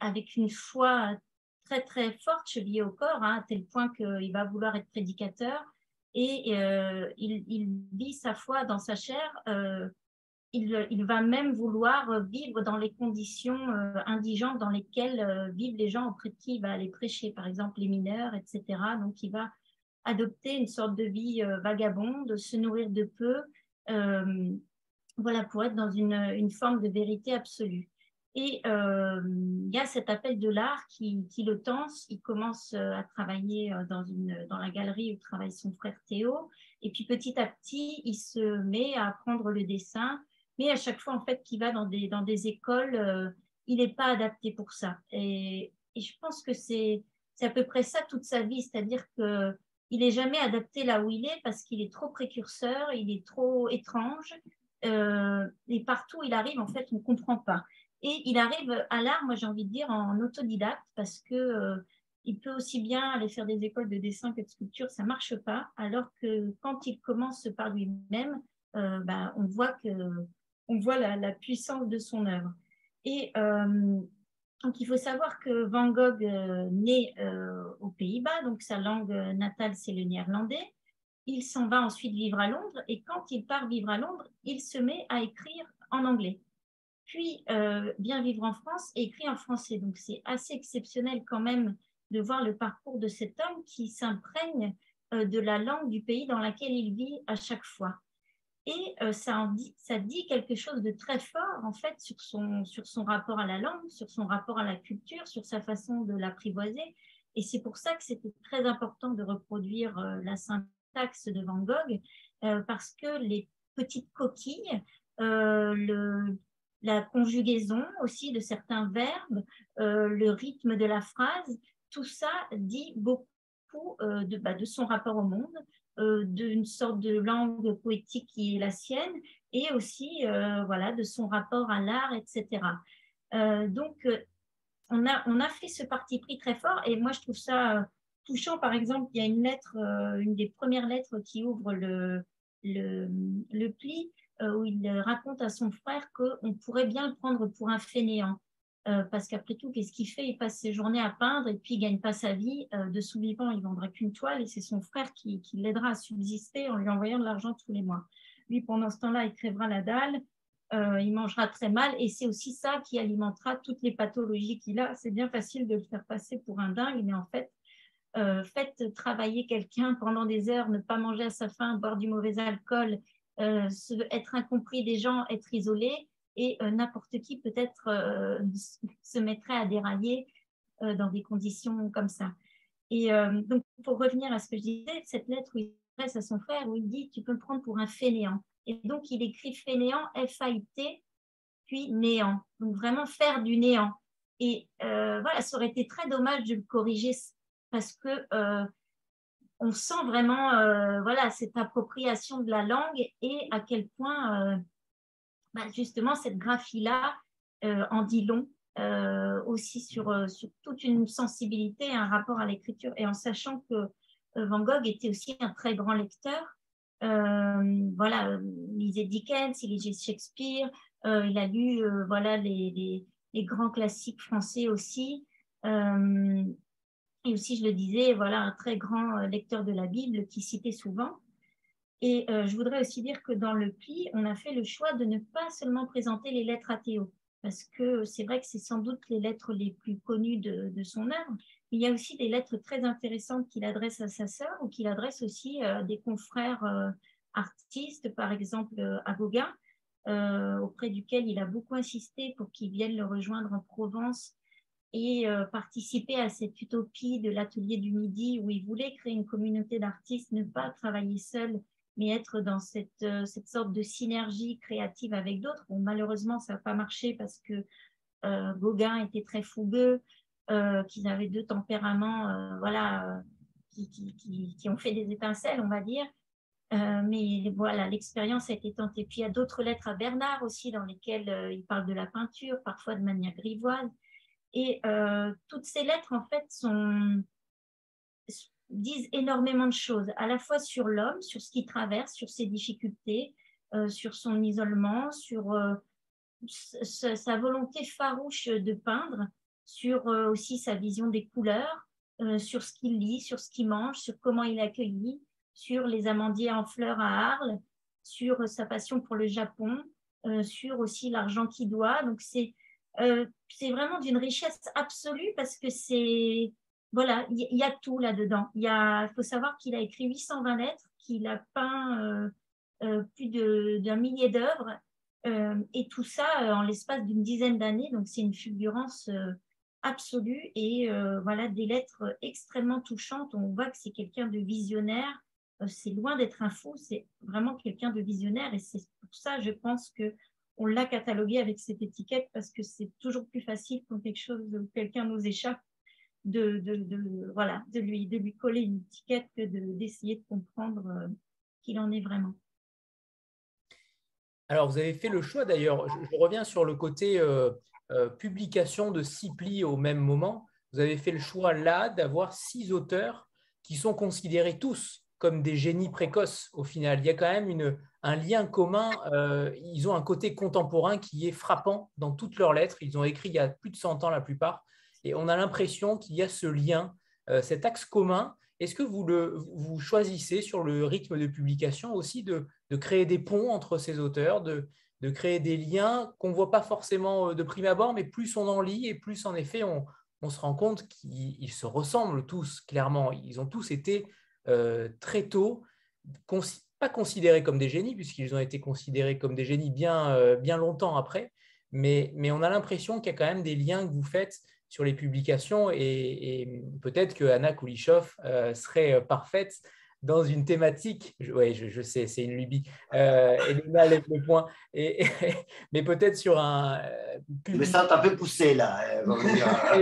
avec une foi très très forte chevillée au corps, hein, à tel point qu'il va vouloir être prédicateur et il, vit sa foi dans sa chair. Il, il, va même vouloir vivre dans les conditions indigentes dans lesquelles vivent les gens auprès de qui il va aller prêcher, par exemple les mineurs, etc. Donc il va adopter une sorte de vie euh, vagabonde, se nourrir de peu, euh, voilà, pour être dans une, forme de vérité absolue. Et euh, il y a cet appel de l'art qui, le tense. Il commence à travailler dans, une, dans la galerie où travaille son frère Théo. Et puis petit à petit, il se met à apprendre le dessin. Mais à chaque fois, en fait, qu'il va dans des, dans des écoles, il n'est pas adapté pour ça. Et, et je pense que c'est à peu près ça toute sa vie. C'est-à-dire qu'il n'est jamais adapté là où il est parce qu'il est trop précurseur, il est trop étrange. Euh, et partout où il arrive, en fait, on ne comprend pas. Et il arrive à l'art, moi j'ai envie de dire, en autodidacte parce que euh, il peut aussi bien aller faire des écoles de dessin que de sculpture, ça marche pas. Alors que quand il commence par lui-même, euh, bah, on voit que on voit la, la puissance de son œuvre. Et donc il faut savoir que Van Gogh euh, naît aux Pays-Bas, donc sa langue natale c'est le néerlandais. Il s'en va ensuite vivre à Londres et quand il part vivre à Londres, il se met à écrire en anglais puis euh, vient vivre en France et écrit en français. Donc c'est assez exceptionnel quand même de voir le parcours de cet homme qui s'imprègne euh, de la langue du pays dans laquelle il vit à chaque fois. Et euh, ça, dit, quelque chose de très fort en fait sur son, rapport à la langue, sur son rapport à la culture, sur sa façon de l'apprivoiser. Et c'est pour ça que c'était très important de reproduire euh, la syntaxe de Van Gogh, euh, parce que les petites coquilles, le, la conjugaison aussi de certains verbes, le rythme de la phrase, tout ça dit beaucoup beaucoup de, bah, de, son rapport au monde, d'une sorte de langue poétique qui est la sienne, et aussi voilà, de son rapport à l'art, etc. donc, on a, on a fait ce parti pris très fort, et moi, je trouve ça touchant. Par exemple, il y a une lettre, une des premières lettres qui ouvre le, le, le pli, où il raconte à son frère qu'on pourrait bien le prendre pour un fainéant. Euh, parce qu'après tout, qu'est-ce qu'il fait? Il passe ses journées à peindre et puis il gagne pas sa vie. Euh, de sous vivant, il vendra qu'une toile et c'est son frère qui, l'aidera à subsister en lui envoyant de l'argent tous les mois. Lui, pendant ce temps-là, il crèvera la dalle, euh, il mangera très mal et c'est aussi ça qui alimentera toutes les pathologies qu'il a. C'est bien facile de le faire passer pour un dingue, mais en fait, faites travailler quelqu'un pendant des heures, ne pas manger à sa faim, boire du mauvais alcool, être incompris des gens, être isolé, et euh, n'importe qui peut-être euh, se mettrait à dérailler euh, dans des conditions comme ça. Et donc, pour revenir à ce que je disais, cette lettre où il adresse à son frère, où il dit Tu peux me prendre pour un fainéant. Et donc, il écrit fainéant, F-A-I-T, puis néant. Donc, vraiment faire du néant. Et voilà, ça aurait été très dommage de le corriger parce que on sent vraiment voilà, cette appropriation de la langue et à quel point bah, justement, cette graphie-là euh, en dit long euh, aussi sur, euh, sur, toute une sensibilité, un rapport à l'écriture, et en sachant que Van Gogh était aussi un très grand lecteur. voilà, il lisait Dickens, il lisait Shakespeare, il a lu voilà, les, les, grands classiques français aussi. et aussi, je le disais, voilà, un très grand lecteur de la Bible qui citait souvent. Et euh, je voudrais aussi dire que dans le pli, on a fait le choix de ne pas seulement présenter les lettres à Théo, parce que c'est vrai que c'est sans doute les lettres les plus connues de, son œuvre. Il y a aussi des lettres très intéressantes qu'il adresse à sa sœur ou qu'il adresse aussi à des confrères euh, artistes, par exemple à Gauguin, euh, auprès duquel il a beaucoup insisté pour qu'il vienne le rejoindre en Provence et participer à cette utopie de l'atelier du Midi où il voulait créer une communauté d'artistes, ne pas travailler seul mais être dans cette, euh, cette sorte de synergie créative avec d'autres. Malheureusement, ça n'a pas marché parce que euh, Gauguin était très fougueux, euh, qu'ils avaient deux tempéraments euh, voilà, qui, qui, qui, ont fait des étincelles, on va dire. mais voilà, l'expérience a été tentée. Puis il y a d'autres lettres à Bernard aussi, dans lesquelles il parle de la peinture, parfois de manière grivoise. Et toutes ces lettres, en fait, sont, disent énormément de choses, à la fois sur l'homme, sur ce qu'il traverse, sur ses difficultés, euh, sur son isolement, sur euh, sa, volonté farouche de peindre, sur euh, aussi sa vision des couleurs, sur ce qu'il lit, sur ce qu'il mange, sur comment il est accueilli, sur les amandiers en fleurs à Arles, sur sa passion pour le Japon, sur aussi l'argent qu'il doit. Donc c'est c'est vraiment d'une richesse absolue parce que c'est voilà, il y, a tout là-dedans. Il faut savoir qu'il a écrit 820 lettres, qu'il a peint euh, euh, plus d'un millier d'œuvres, euh, et tout ça en l'espace d'une dizaine d'années. Donc c'est une fulgurance absolue et voilà des lettres extrêmement touchantes. On voit que c'est quelqu'un de visionnaire. c'est loin d'être un fou, c'est vraiment quelqu'un de visionnaire, et c'est pour ça, je pense que on l'a catalogué avec cette étiquette parce que c'est toujours plus facile quand quelque chose, quelqu'un nous échappe de, voilà, de, lui, de lui coller une étiquette que d'essayer de, comprendre euh, qu'il en est vraiment. Alors, vous avez fait le choix d'ailleurs, je, reviens sur le côté euh, euh, publication de six plis au même moment. Vous avez fait le choix là d'avoir six auteurs qui sont considérés tous comme des génies précoces au final. Il y a quand même une, un lien commun. ils ont un côté contemporain qui est frappant dans toutes leurs lettres. Ils ont écrit il y a plus de 100 ans la plupart. Et on a l'impression qu'il y a ce lien, euh, cet axe commun. Est-ce que vous, le, vous choisissez sur le rythme de publication aussi de, créer des ponts entre ces auteurs, de, créer des liens qu'on ne voit pas forcément euh, de prime abord, mais plus on en lit et plus en effet on, on se rend compte qu'ils se ressemblent tous, clairement. Ils ont tous été euh, très tôt, pas considérés comme des génies, puisqu'ils ont été considérés comme des génies bien, bien longtemps après, mais, mais on a l'impression qu'il y a quand même des liens que vous faites sur les publications et, peut-être que Anna Kulishov euh, serait euh, parfaite dans une thématique, oui, je, sais, c'est une lubie, euh, Elena lève le point, et, mais peut-être sur un... Euh, mais ça t'a un peu poussé là,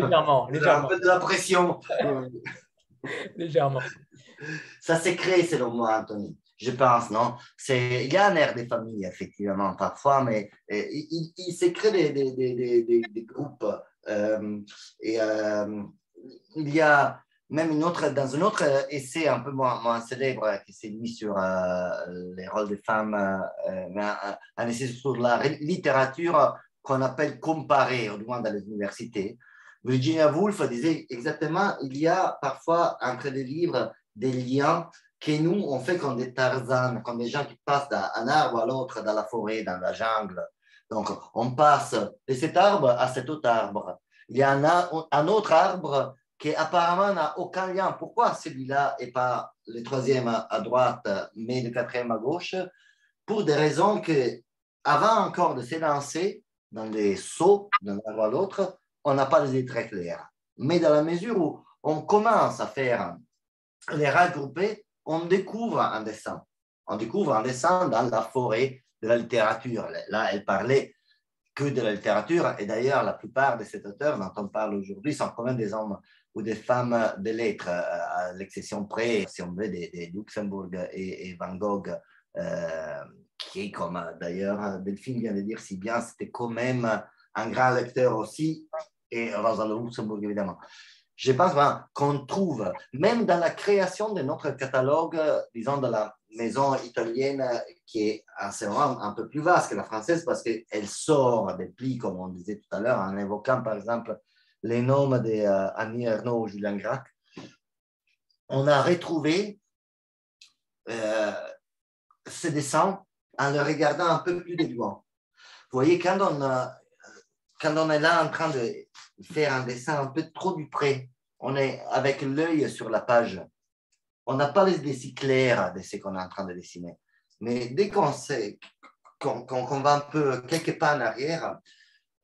légèrement, légèrement. Un peu de la pression. Légèrement. Ça s'est créé selon moi, Anthony. Je pense, non? Il y a un air des familles, effectivement, parfois, mais euh, il, il, s'est créé des, des, des, des groupes. Euh, et euh, il y a même une autre, dans un autre essai un peu moins, célèbre qui s'est mis sur les rôles des femmes, un, un, essai sur la littérature qu'on appelle comparée, au moins dans les universités. Virginia Woolf disait exactement, il y a parfois entre les livres des liens que nous, on fait comme des Tarzans, comme des gens qui passent d'un arbre à l'autre dans la forêt, dans la jungle. Donc, on passe de cet arbre à cet autre arbre. Il y a un, autre arbre qui apparemment n'a aucun lien. Pourquoi celui-là et pas le troisième à droite, mais le quatrième à gauche? Pour des raisons que, avant encore de s'élancer dans les sauts d'un arbre à l'autre, on n'a pas les idées très claires. Mais dans la mesure où on commence à faire les regrouper, on découvre un dessin. On découvre un dessin dans la forêt de la littérature. Là, elle parlait que de la littérature. Et d'ailleurs, la plupart de ces auteurs dont on parle aujourd'hui sont quand même des hommes ou des femmes de lettres, à l'exception près, si on veut, des, Luxembourg et, Van Gogh, euh, qui, comme d'ailleurs Delphine vient de dire si bien, c'était quand même un grand lecteur aussi, et Rosa Luxembourg, évidemment je pense qu'on trouve, même dans la création de notre catalogue, disons, de la maison italienne, qui est un peu plus vaste que la française parce qu'elle sort des plis, comme on disait tout à l'heure, en évoquant par exemple les noms d'Annie euh, Ernaux ou Julien Gracq. On a retrouvé euh, ces dessins en le regardant un peu plus de loin. Vous voyez, quand on, quand on est là en train de faire un dessin un peu trop du près. On est avec l'œil sur la page. On n'a pas les idées si claires de ce qu'on est en train de dessiner. Mais dès qu'on qu'on va un peu quelques pas en arrière,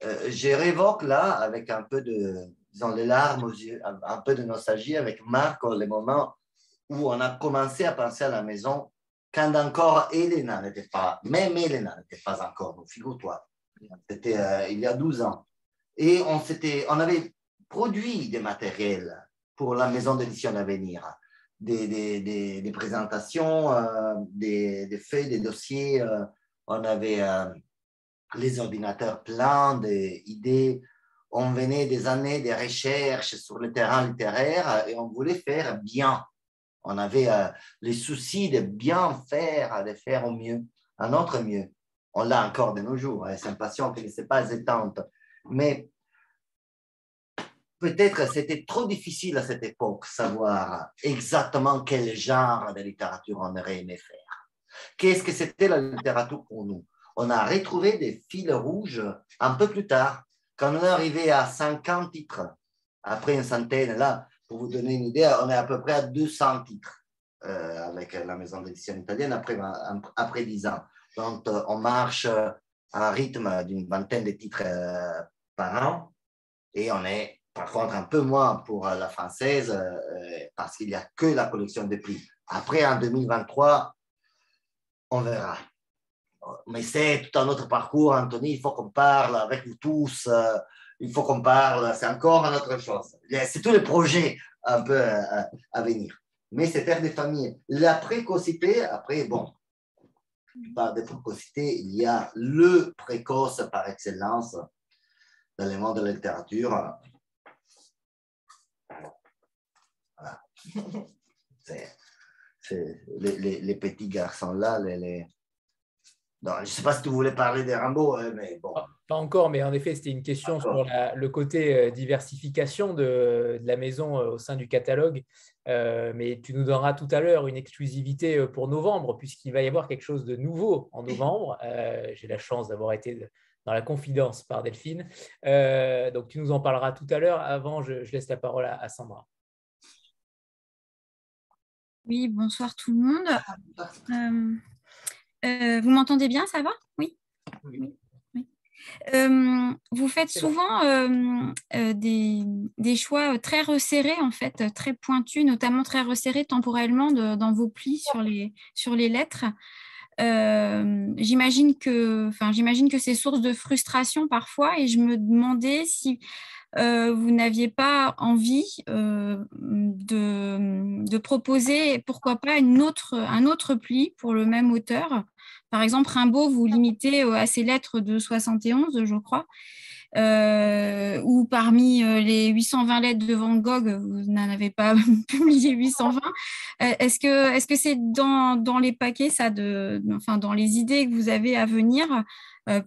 euh, je révoque là, avec un peu de, disons, les larmes aux yeux, un peu de nostalgie, avec Marc, les moments où on a commencé à penser à la maison quand encore Elena n'était pas, même Elena n'était pas encore, figure-toi. C'était euh, il y a 12 ans. Et on, on avait produit des matériels pour la maison d'édition à venir, des, des, des, présentations, euh, des, feuilles, des dossiers. Euh, on avait euh, les ordinateurs pleins d'idées. On venait des années de recherches sur le terrain littéraire et on voulait faire bien. On avait les soucis de bien faire, de faire au mieux, à notre mieux. On l'a encore de nos jours. C'est une passion qui ne s'est pas éteinte. Mais peut-être c'était trop difficile à cette époque savoir exactement quel genre de littérature on aurait aimé faire. Qu'est-ce que c'était la littérature pour nous? On a retrouvé des fils rouges un peu plus tard, quand on est arrivé à 50 titres, après une centaine, là, pour vous donner une idée, on est à peu près à 200 titres euh, avec la maison d'édition italienne après, après 10 ans. Donc, euh, on marche à un rythme d'une vingtaine de titres euh, par an et on est par contre un peu moins pour la française parce qu'il n'y a que la collection de prix. Après, en 2023, on verra. Mais c'est tout un autre parcours, Anthony. Il faut qu'on parle avec vous tous. Il faut qu'on parle. C'est encore une autre chose. C'est tous les projets un peu à venir. Mais c'est faire des familles. La précocité, après, bon, par des précocités, il y a le précoce par excellence dans le monde de la littérature. Les, petits garçons là, les, je ne sais pas si tu voulais parler des Rimbaud, hein, mais bon. Pas encore, mais en effet, c'était une question sur le côté euh, diversification de, la maison euh, au sein du catalogue. Euh, mais tu nous donneras tout à l'heure une exclusivité pour novembre, puisqu'il va y avoir quelque chose de nouveau en novembre. J'ai la chance d'avoir été dans la confidence par Delphine. donc, tu nous en parleras tout à l'heure. Avant, je, laisse la parole à, Sandra. Oui, bonsoir tout le monde. Euh, vous m'entendez bien, ça va? Oui? Euh, vous faites souvent euh, des, choix très resserrés, en fait, très pointus, notamment très resserrés temporellement dans vos plis sur les, sur les lettres. j'imagine que, enfin, j'imagine que c'est source de frustration parfois, et je me demandais si euh, vous n'aviez pas envie euh, de, de, proposer, pourquoi pas, une autre, un autre pli pour le même auteur? Par exemple, Rimbaud, vous limitez à ses lettres de 71, je crois. Euh, ou parmi euh, les 820 lettres de Van Gogh, vous n'en avez pas publié 820. Euh, est-ce que est-ce que c'est dans, dans, les paquets ça de enfin dans les idées que vous avez à venir?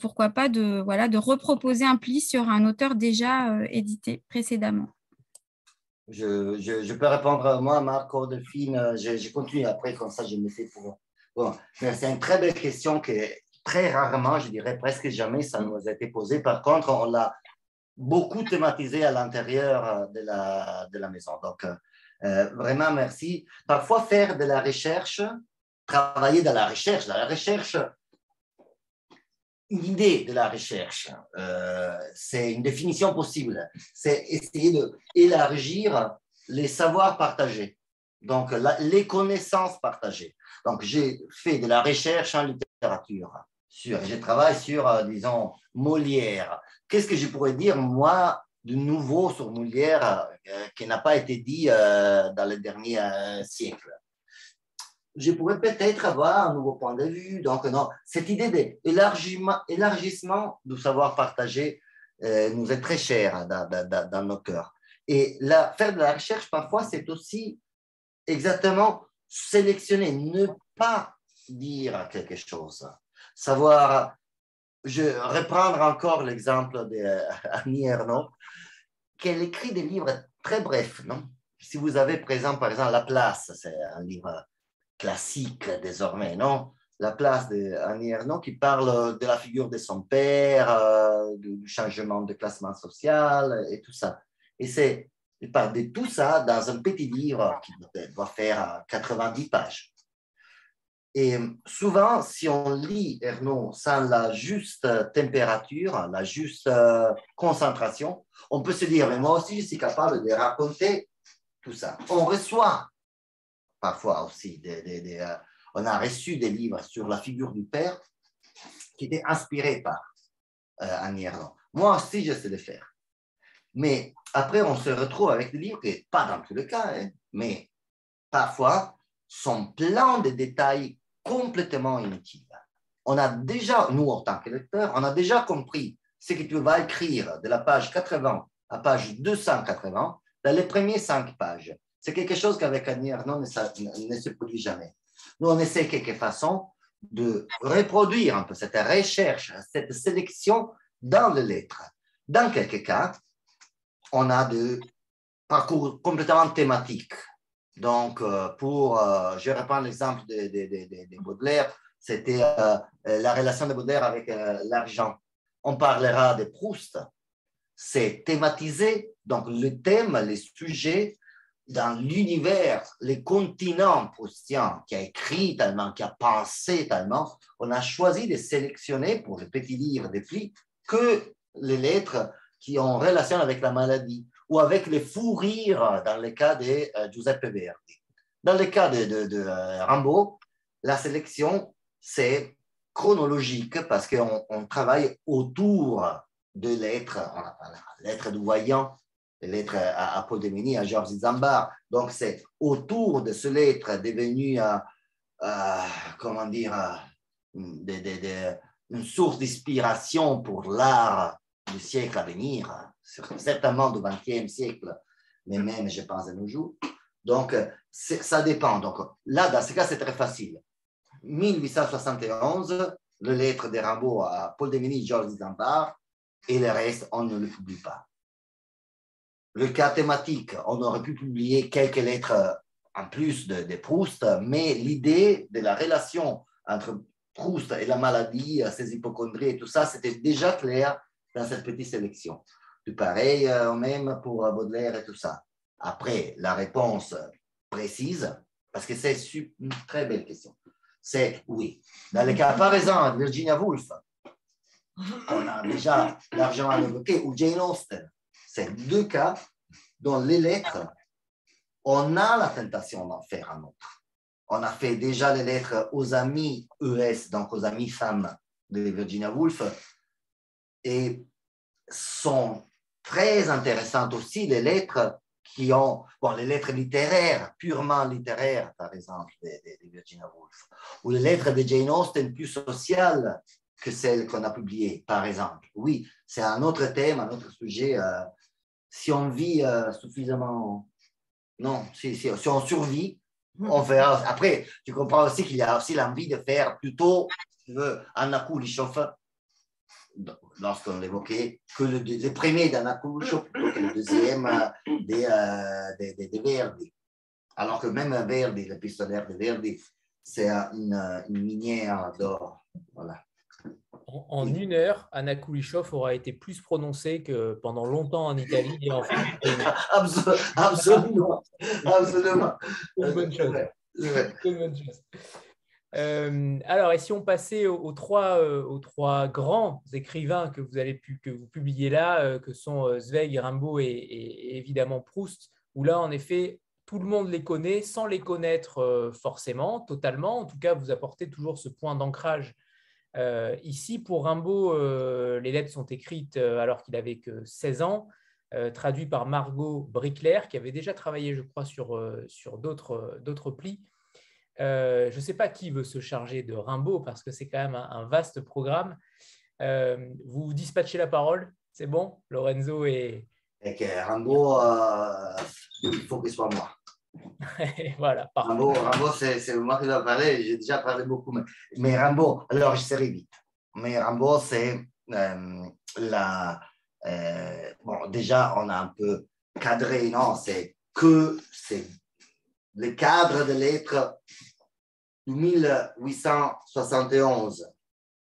Pourquoi pas de voilà de reproposer un pli sur un auteur déjà édité précédemment je, je, peux répondre moi Marco Delphine je, je continue après comme ça je me fais pour bon, c'est une très belle question que très rarement, je dirais presque jamais, ça nous a été posé. Par contre, on l'a beaucoup thématisé à l'intérieur de la, de la maison. Donc, euh, vraiment, merci. Parfois, faire de la recherche, travailler dans la recherche, dans la recherche, une idée de la recherche, euh, c'est une définition possible. C'est essayer d'élargir les savoirs partagés, donc les connaissances partagées. Donc, j'ai fait de la recherche en littérature sur, je travaille sur, euh, disons, Molière. Qu'est-ce que je pourrais dire, moi, de nouveau sur Molière euh, qui n'a pas été dit euh, dans les derniers siècles? Je pourrais peut-être avoir un nouveau point de vue. Donc, non, cette idée d'élargissement du savoir partagé nous est très chère dans, dans, nos cœurs. Et faire de la recherche, parfois, c'est aussi exactement sélectionner, ne pas dire quelque chose savoir, je reprendre encore l'exemple d'Annie Ernaux, qu'elle écrit des livres très brefs, non? Si vous avez, exemple, par exemple, La Place, c'est un livre classique désormais, non? La Place d'Annie Ernaux qui parle de la figure de son père, euh, du changement de classement social et tout ça. Et c'est, il parle de tout ça dans un petit livre qui doit faire 90 pages. Et souvent, si on lit Ernaud sans la juste température, la juste euh, concentration, on peut se dire, mais moi aussi, je suis capable de raconter tout ça. On reçoit parfois aussi, des, euh, on a reçu des livres sur la figure du père qui étaient inspirés par euh, Annie Moi aussi, je sais le faire. Mais après, on se retrouve avec des livres qui, pas dans tous les cas, hein, mais parfois, sont pleins de détails complètement inutile. On a déjà, nous en tant que lecteurs, on a déjà compris ce que tu vas écrire de la page 80 à page 280 dans les premières cinq pages. C'est quelque chose qu'avec Annie Arnaud ne, se produit jamais. Nous, on essaie de quelque façon de reproduire un peu cette recherche, cette sélection dans les lettres. Dans quelques cas, on a des parcours complètement thématiques. Donc, euh, pour, euh, je reprends l'exemple de, de, Baudelaire, c'était euh, la relation de Baudelaire avec l'argent. On parlera de Proust. C'est thématisé, donc le thème, les sujets dans l'univers, les continents proustiens, qui a écrit tellement, qui a pensé tellement, on a choisi de sélectionner pour le petit livre des plis que les lettres qui ont relation avec la maladie ou avec les fous rires dans le cas de euh, Giuseppe Verdi. Dans le cas de, de, euh, Rambo, la sélection, c'est chronologique parce qu'on on travaille autour de lettres, lettres du voyant, lettres à, à Paul Demini, à Georges Zambar. Donc, c'est autour de ce lettre devenu, euh, comment dire, une source d'inspiration pour l'art du siècle à venir certainement du XXe siècle, mais même, je pense, à nos jours. Donc, ça dépend. Donc, là, dans ce cas, c'est très facile. 1871, le lettre de Rimbaud à Paul Demini, Georges Zambard, et le reste, on ne le publie pas. Le cas thématique, on aurait pu publier quelques lettres en plus de, Proust, mais l'idée de la relation entre Proust et la maladie, ses hypochondries et tout ça, c'était déjà clair dans cette petite sélection. Tout pareil, euh, même pour Baudelaire et tout ça. Après, la réponse précise, parce que c'est une très belle question, c'est oui. Dans le cas, par exemple, Virginia Woolf, on a déjà largement évoqué, ou Jane Austen, c'est deux cas dans les lettres, on a la tentation d'en faire un autre. On a fait déjà les lettres aux amis ES, donc aux amis femmes de Virginia Woolf, et sont très intéressantes aussi les lettres qui ont, bon, les lettres littéraires, purement littéraires, par exemple, de, Virginia Woolf, ou les lettres de Jane Austen plus sociales que celles qu'on a publiées, par exemple. Oui, c'est un autre thème, un autre sujet. Euh, si on vit euh, suffisamment, non, si, si, on survit, on verra. Après, tu comprends aussi qu'il y a aussi l'envie de faire plutôt, si tu veux, Kulishov, lorsqu'on l'évoquait, que le, le premier Kulishov plutôt que le deuxième euh, des, des, des, Verdi. Alors que même Verdi, le pistolet de Verdi, c'est une, une minière d'or. Voilà. En, une heure, Anna Kulishov aura été plus prononcée que pendant longtemps en Italie et en France. absolument, absolument. Une bonne chose. Euh, alors, et si on passait aux, trois, euh, aux trois grands écrivains que vous, avez pu, que vous publiez là, euh, que sont Zweig, Rimbaud et, et, évidemment Proust, où là, en effet, tout le monde les connaît sans les connaître forcément, totalement. En tout cas, vous apportez toujours ce point d'ancrage euh, ici, pour Rimbaud, euh, les lettres sont écrites euh, alors qu'il avait que 16 ans, traduit par Margot Brickler, qui avait déjà travaillé, je crois, sur, sur d'autres plis. je ne sais pas qui veut se charger de Rimbaud, parce que c'est quand même un, vaste programme. vous dispatchez la parole, c'est bon? Lorenzo et Rimbaud, il faut que ce soit moi. voilà. Rambo, Rambo c'est moi qui dois parler, j'ai déjà parlé beaucoup. Mais, Rambo, alors je serai vite. Mais Rambo, c'est euh, la. Euh, bon, déjà, on a un peu cadré, non, c'est que c'est le cadre de de 1871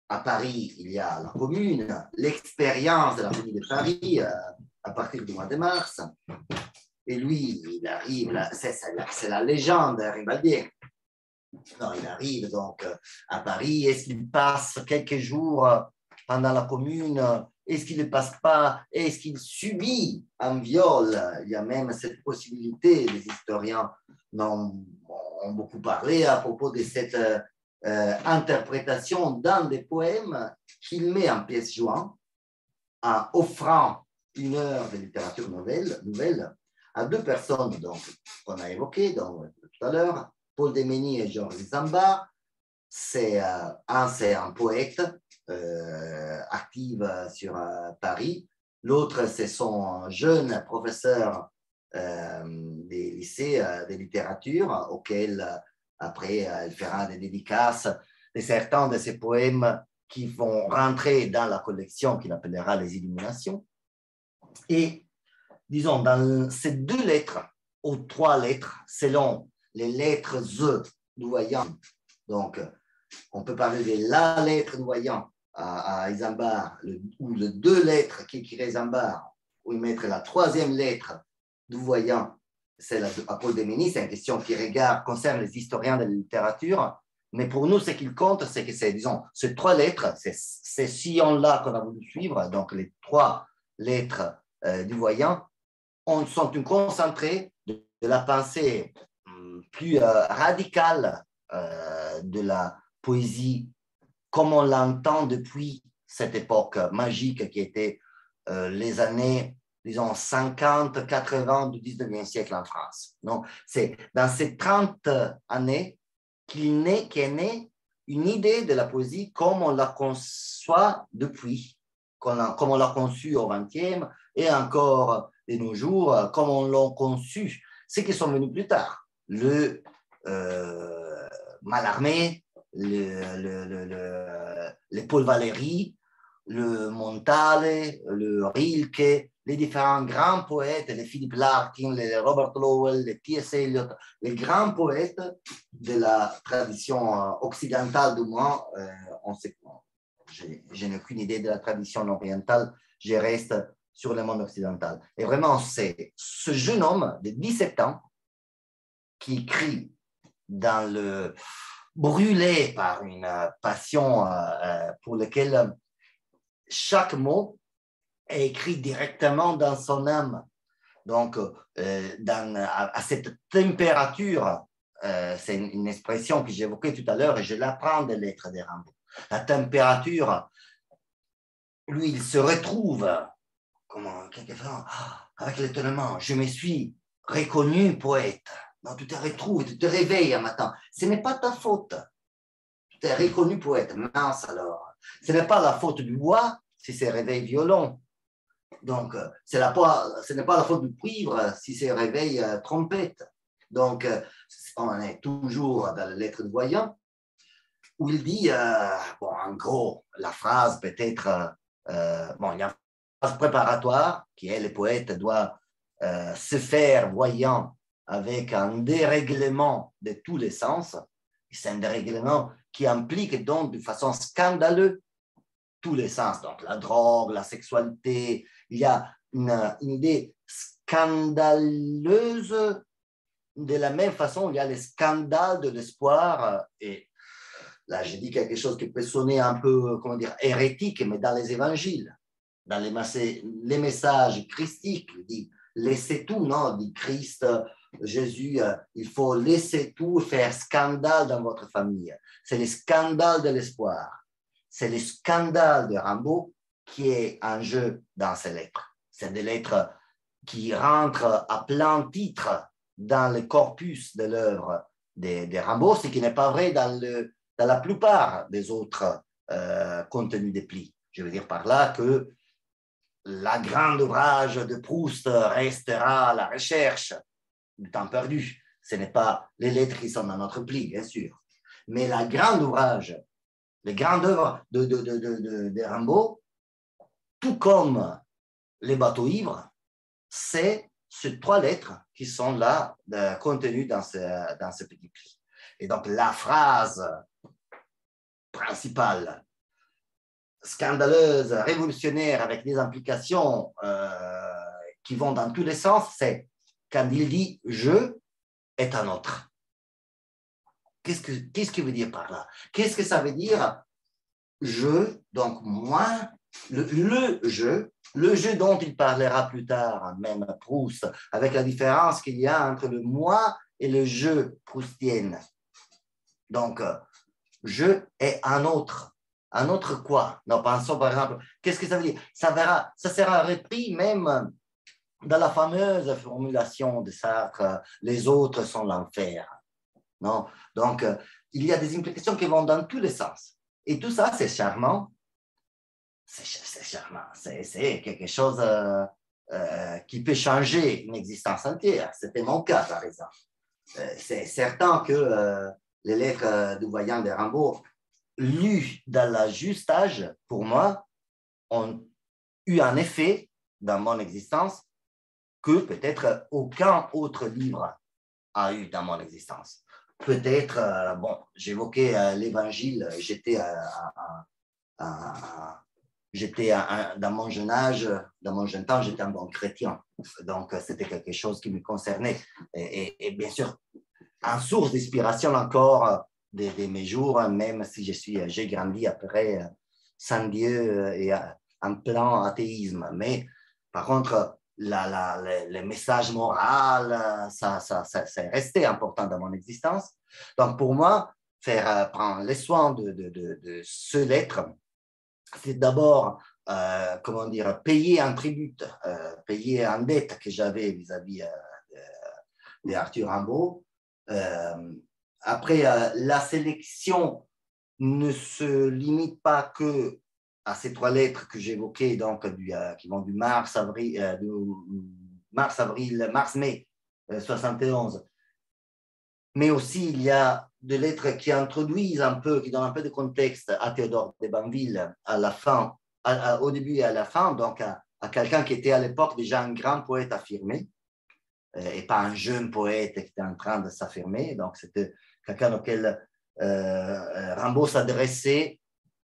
à Paris, il y a la commune, l'expérience de la commune de Paris euh, à partir du mois de mars, et lui, il arrive, c'est la légende Ribaldier. Non, il arrive donc à Paris. Est-ce qu'il passe quelques jours pendant la commune? Est-ce qu'il ne passe pas? Est-ce qu'il subit un viol? Il y a même cette possibilité. Les historiens ont, beaucoup parlé à propos de cette euh, interprétation dans des poèmes qu'il met en pièce jointe en offrant une heure de littérature nouvelle à deux personnes qu'on a évoquées donc, tout à l'heure, Paul Demeni et Georges Zamba. C'est euh, un, c'est un poète euh, actif sur euh, Paris. L'autre, c'est son jeune professeur des lycées de littérature, auquel après elle fera des dédicaces de certains de ses poèmes qui vont rentrer dans la collection qu'il appellera les Illuminations. Et disons, dans ces deux lettres, ou trois lettres, selon les lettres E du voyant, donc on peut parler de la lettre du voyant à, à Isambard, ou de deux lettres qui écrit Isambard, ou mettre la troisième lettre du voyant, c'est à Paul c'est une question qui regarde, concerne les historiens de la littérature, mais pour nous, ce qu'il compte, c'est que disons, ces trois lettres, c'est ces sillons-là qu'on a voulu suivre, donc les trois lettres euh, du voyant, on sont une concentrée de, la pensée hum, plus euh, radicale euh, de la poésie comme on l'entend depuis cette époque magique qui était euh, les années, disons, 50, 80 du 19e siècle en France. Donc, c'est dans ces 30 années qu'il qu'est née une idée de la poésie comme on la conçoit depuis, comme on l'a conçue au 20e et encore de nos jours, euh, comme on l'a conçu, ceux qui sont venus plus tard. Le euh, Malarmé, le, le, le, Paul Valéry, le Montale, le Rilke, les différents grands poètes, les Philippe Larkin, les Robert Lowell, les T.S. Eliot, les grands poètes de la tradition euh, occidentale du moins, on sait, je n'ai aucune idée de la tradition orientale, je reste sur le monde occidental. Et vraiment, c'est ce jeune homme de 17 ans qui écrit dans le brûlé par une passion euh, euh, pour laquelle chaque mot est écrit directement dans son âme. Donc, euh, dans, à, cette température, c'est une, expression que j'évoquais tout à l'heure et je l'apprends des lettres des Rimbaud. La température, lui, il se retrouve comment, quelquefois, ah, avec l'étonnement, je me suis reconnu poète. Non, tu te retrouves, tu te réveilles un matin. Ce n'est pas ta faute. Tu t'es reconnu poète. Mince alors. Ce n'est pas la faute du bois si c'est réveil violon. Donc, euh, la, ce n'est pas la faute du cuivre si c'est réveil euh, trompette. Donc, euh, on est toujours dans la lettre de voyant où il dit, bon, en gros, la phrase peut-être, bon, il y a préparatoire qui est le poète doit se faire voyant avec un dérèglement de tous les sens. C'est un dérèglement qui implique donc de façon scandaleuse tous les sens, donc la drogue, la sexualité. Il y a une, idée scandaleuse. De la même façon, il y a les scandales de l'espoir. Et là, j'ai dit quelque chose qui peut sonner un peu, comment dire, hérétique, mais dans les évangiles, dans les, messages christiques, il dit laissez tout, non, dit Christ, Jésus, euh, il faut laisser tout faire scandale dans votre famille. C'est le scandale de l'espoir c'est le scandale de Rimbaud qui est en jeu dans ces lettres. C'est des lettres qui rentrent à plein titre dans le corpus de l'œuvre de, de, Rimbaud, ce qui n'est pas vrai dans, le, dans, la plupart des autres euh, contenus des plis. Je veux dire par là que la grande ouvrage de Proust restera la recherche du temps perdu. Ce n'est pas les lettres qui sont dans notre pli, bien sûr. Mais la grande ouvrage les grandes œuvres de, de, de, de, Rimbaud, tout comme les bateaux ivres, c'est ces trois lettres qui sont là contenues dans ce, dans ce petit pli. Et donc la phrase principale, scandaleuse, révolutionnaire, avec des implications euh, qui vont dans tous les sens, c'est quand il dit je est un autre. Qu'est-ce que qu'est-ce qu'il veut dire par là? Qu'est-ce que ça veut dire? Je, donc moi, le, je, le je dont il parlera plus tard, même Proust, avec la différence qu'il y a entre le moi et le je proustienne. Donc, je est un autre. Un autre quoi? Non, pensons par exemple, qu'est-ce que ça veut dire? Ça, verra, ça sera repris même dans la fameuse formulation de Sartre, les autres sont l'enfer. Non? Donc, euh, il y a des implications qui vont dans tous les sens. Et tout ça, c'est charmant. C'est charmant. C'est quelque chose euh, euh, qui peut changer une existence entière. C'était mon cas, par exemple. c'est certain que les lettres du voyant de Rimbaud, lues dans la juste âge, pour moi, ont eu un effet dans mon existence que peut-être aucun autre livre a eu dans mon existence peut-être, euh, bon, j'évoquais euh, l'évangile, j'étais j'étais dans mon jeune âge, dans mon jeune temps, j'étais un bon chrétien. Donc, c'était quelque chose qui me concernait. Et, bien sûr, en source d'inspiration encore de, mes jours, même si je suis, j'ai grandi après sans Dieu et en plein athéisme. Mais par contre, la, la, le, message moral, ça, ça, ça c'est resté important dans mon existence. Donc, pour moi, faire euh, prendre les soins de, ce lettre, c'est d'abord, euh, comment dire, payer un tribut, euh, payer un dette que j'avais vis-à-vis d'Arthur Rimbaud. Après, la sélection ne se limite pas que à ces trois lettres que j'évoquais, donc euh, qui vont du mars, avril, euh, mars, avril, mars, mai 71. Euh, Mais aussi, il y a des lettres qui introduisent un peu, qui donnent un peu de contexte à Théodore de Banville à la fin, au début et à la fin, donc à, quelqu'un qui était à l'époque déjà un grand poète affirmé, et pas un jeune poète qui était en train de s'affirmer. Donc, c'était quelqu'un auquel Rimbaud s'adressait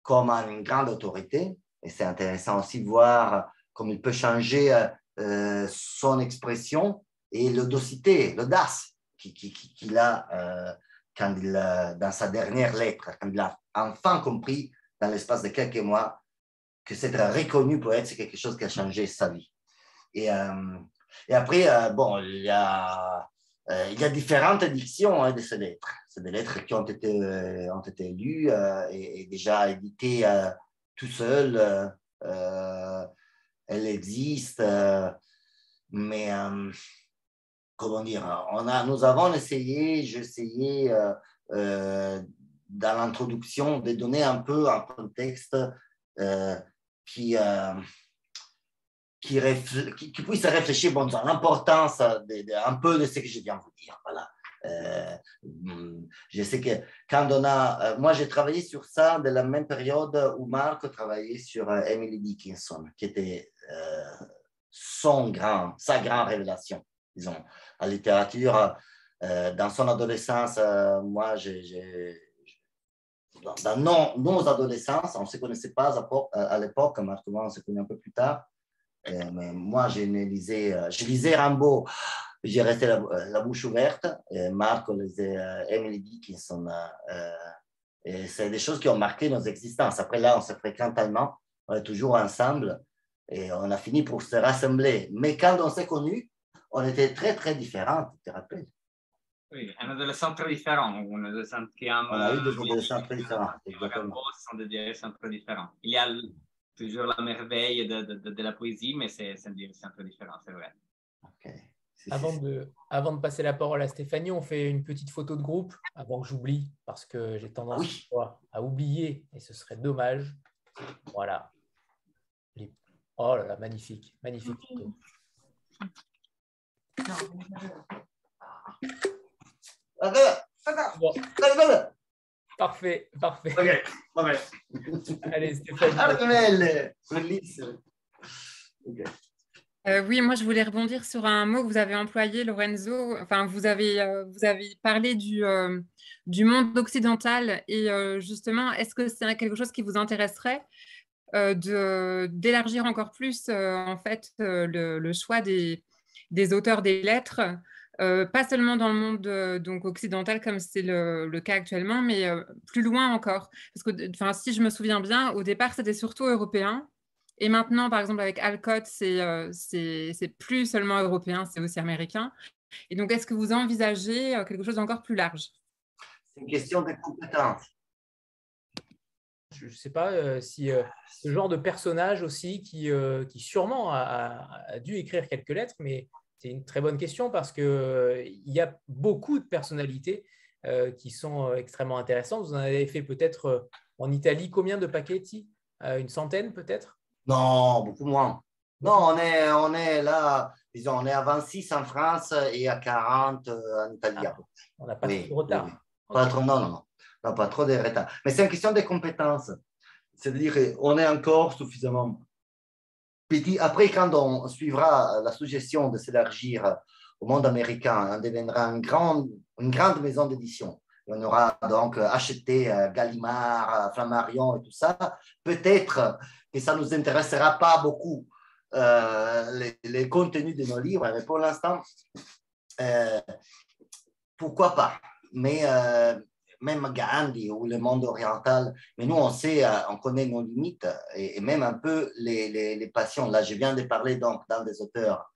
comme une grande autorité. Et c'est intéressant aussi de voir comment il peut changer euh, euh, son expression et l'audacité, l'audace qu'il a euh, quand il, dans sa dernière lettre, quand il a enfin compris dans l'espace de quelques mois que c'est reconnu poète, c'est quelque chose qui a changé sa vie. Et après, bon, il y a euh, il y a différentes éditions hein, de ces lettres. C'est des lettres qui ont été, euh, ont été lues euh, et, déjà éditées tout seul. elle existe, euh, mais comment dire, on a, nous avons essayé, j'ai essayé dans l'introduction de donner un peu un contexte qui, qui, puisse réfléchir bon, sur l'importance un peu de ce que je viens de vous dire. Voilà. Euh, je sais que quand on a. Euh, moi, j'ai travaillé sur ça de la même période où Marc travaillait sur euh, Emily Dickinson, qui était son grand, sa grande révélation, disons. La littérature, dans son adolescence, moi, j'ai. Dans nos, nos, adolescences, on ne se connaissait pas à, l'époque, Marc, on se connaît un peu plus tard. Moi, je lisais, je lisais Rimbaud j'ai resté la, bouche ouverte. Et Marc lisait euh, Emily Dickinson. Euh, c'est des choses qui ont marqué nos existences. Après, là, on se fréquente tellement, on est toujours ensemble et on a fini pour se rassembler. Mais quand on s'est connus, on était très, très différents, tu te rappelles? Oui, un adolescent très différent. Un adolescent qui aime. On a eu des adolescents très différents. Exactement. sont des adolescents très différents. Il y a toujours la merveille de, de, de, la poésie, mais c'est un très différent, c'est vrai. Avant de, avant de passer la parole à Stéphanie, on fait une petite photo de groupe avant que j'oublie, parce que j'ai tendance à oublier et ce serait dommage. Voilà. Oh là là, magnifique, magnifique photo. Parfait, parfait. Allez, Stéphanie. Euh, oui, moi je voulais rebondir sur un mot que vous avez employé, Lorenzo. Enfin, vous avez, euh, vous avez parlé du, euh, du monde occidental et justement, est-ce que c'est quelque chose qui vous intéresserait de, d'élargir encore plus en fait le, le, choix des, des, auteurs des lettres, pas seulement dans le monde donc occidental comme c'est le, le, cas actuellement, mais plus loin encore. Parce que, enfin, si je me souviens bien, au départ c'était surtout européen. Et maintenant, par exemple, avec Alcott, euh, c'est plus seulement européen, c'est aussi américain. Et donc, est-ce que vous envisagez euh, quelque chose d'encore plus large? C'est une question de compétences. Je ne sais pas euh, si ce genre de personnage aussi, qui, qui sûrement a, dû écrire quelques lettres, mais c'est une très bonne question parce qu'il y a beaucoup de personnalités qui sont extrêmement intéressantes. Vous en avez fait peut-être en Italie combien de paquets Une centaine peut-être? Non, beaucoup moins. Non, on est, on est là, disons, on est à 26 en France et à 40 euh, en Italie. Ah, on n'a pas trop de retard. Pas trop, non, non, non, pas trop de retard. Mais c'est une question de compétences. C'est-à-dire qu'on est encore suffisamment petit. Après, quand on suivra la suggestion de s'élargir au monde américain, on deviendra une grande, une grande maison d'édition. On aura donc acheté euh, Gallimard, euh, Flammarion et tout ça. Peut-être que ça ne nous intéressera pas beaucoup euh, les, contenus de nos livres, mais pour l'instant, pourquoi pas Mais même Gandhi ou le monde oriental, mais nous, on sait, on connaît nos limites et, même un peu les, les, passions. Là, je viens de parler donc dans des auteurs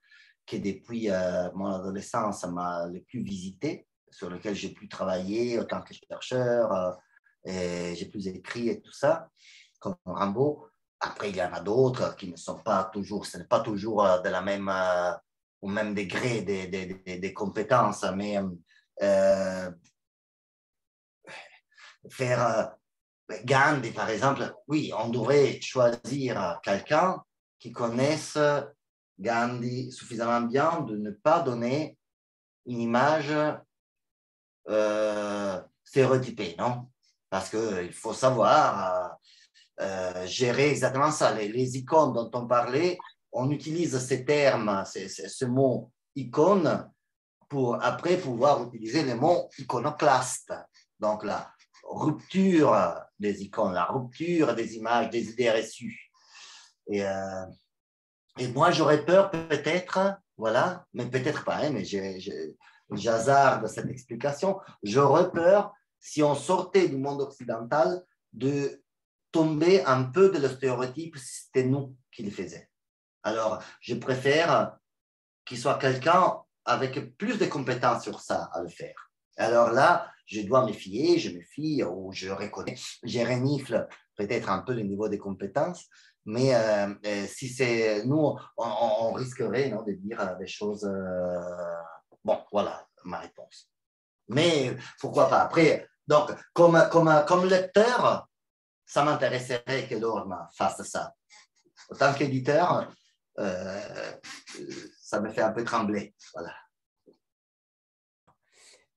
qui, depuis mon adolescence, m'a le plus visité, sur lesquels j'ai pu travailler en tant que chercheur, et j'ai plus écrit et tout ça, comme Rambo. Après, il y en a d'autres qui ne sont pas toujours, ce n'est pas toujours euh, de la même, euh, au même degré des, des, compétences, mais euh, faire Gandhi, par exemple, oui, on devrait choisir quelqu'un qui connaisse Gandhi suffisamment bien de ne pas donner une image stéréotypée, non? Parce qu'il faut savoir euh, gérer exactement ça. Les, icônes dont on parlait, on utilise ces termes, ce mot icône, pour après pouvoir utiliser le mot iconoclaste. Donc la rupture des icônes, la rupture des images, des idées reçues. Et, euh, moi, j'aurais peur peut-être, voilà, mais peut-être pas, hein, mais j'hazarde cette explication, j'aurais peur si on sortait du monde occidental de tomber un peu de le stéréotype c'était nous qui le faisions. Alors, je préfère qu'il soit quelqu'un avec plus de compétences sur ça à le faire. Alors là, je dois me fier, je me fie ou je reconnais, je renifle peut-être un peu le niveau des compétences, mais si c'est nous, on, risquerait non, de dire des choses. bon, voilà ma réponse. Mais pourquoi pas? Après, donc, comme, comme, comme lecteur, ça m'intéresserait que Lorma fasse ça. En tant qu'éditeur, euh, ça me fait un peu trembler. Voilà.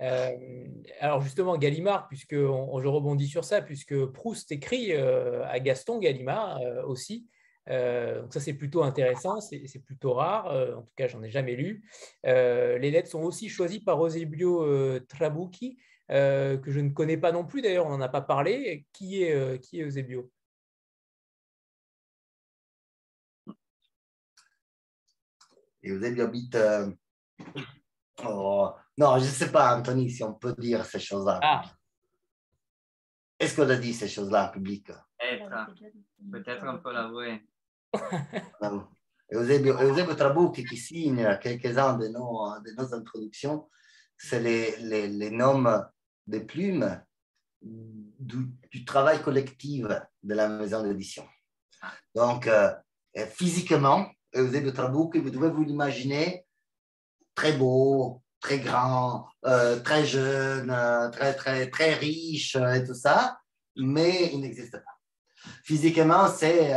Euh, alors justement, Gallimard, puisque je rebondis sur ça, puisque Proust écrit euh, à Gaston Gallimard aussi. donc ça, c'est plutôt intéressant, c'est plutôt rare. en tout cas, j'en ai jamais lu. les lettres sont aussi choisies par Eusebio Trabucchi, que je ne connais pas non plus. D'ailleurs, on n'en a pas parlé. Qui est, qui est Eusebio? Eusebio habite. Euh, non, je ne sais pas, Anthony, si on peut dire ces choses-là. Ah. Est-ce qu'on a dit ces choses-là en public? Peut-être on peut l'avouer. Eusebio, Eusebio Trabucchi qui signe quelques-uns de nos, de nos introductions, c'est les, les, les, noms de plumes du, du, travail collectif de la maison d'édition. Donc, euh, physiquement, Eusebio Trabucchi, vous devez vous l'imaginer très beau, très grand, euh, très jeune, euh, très, très, très riche euh, et tout ça, mais il n'existe pas. Physiquement, c'est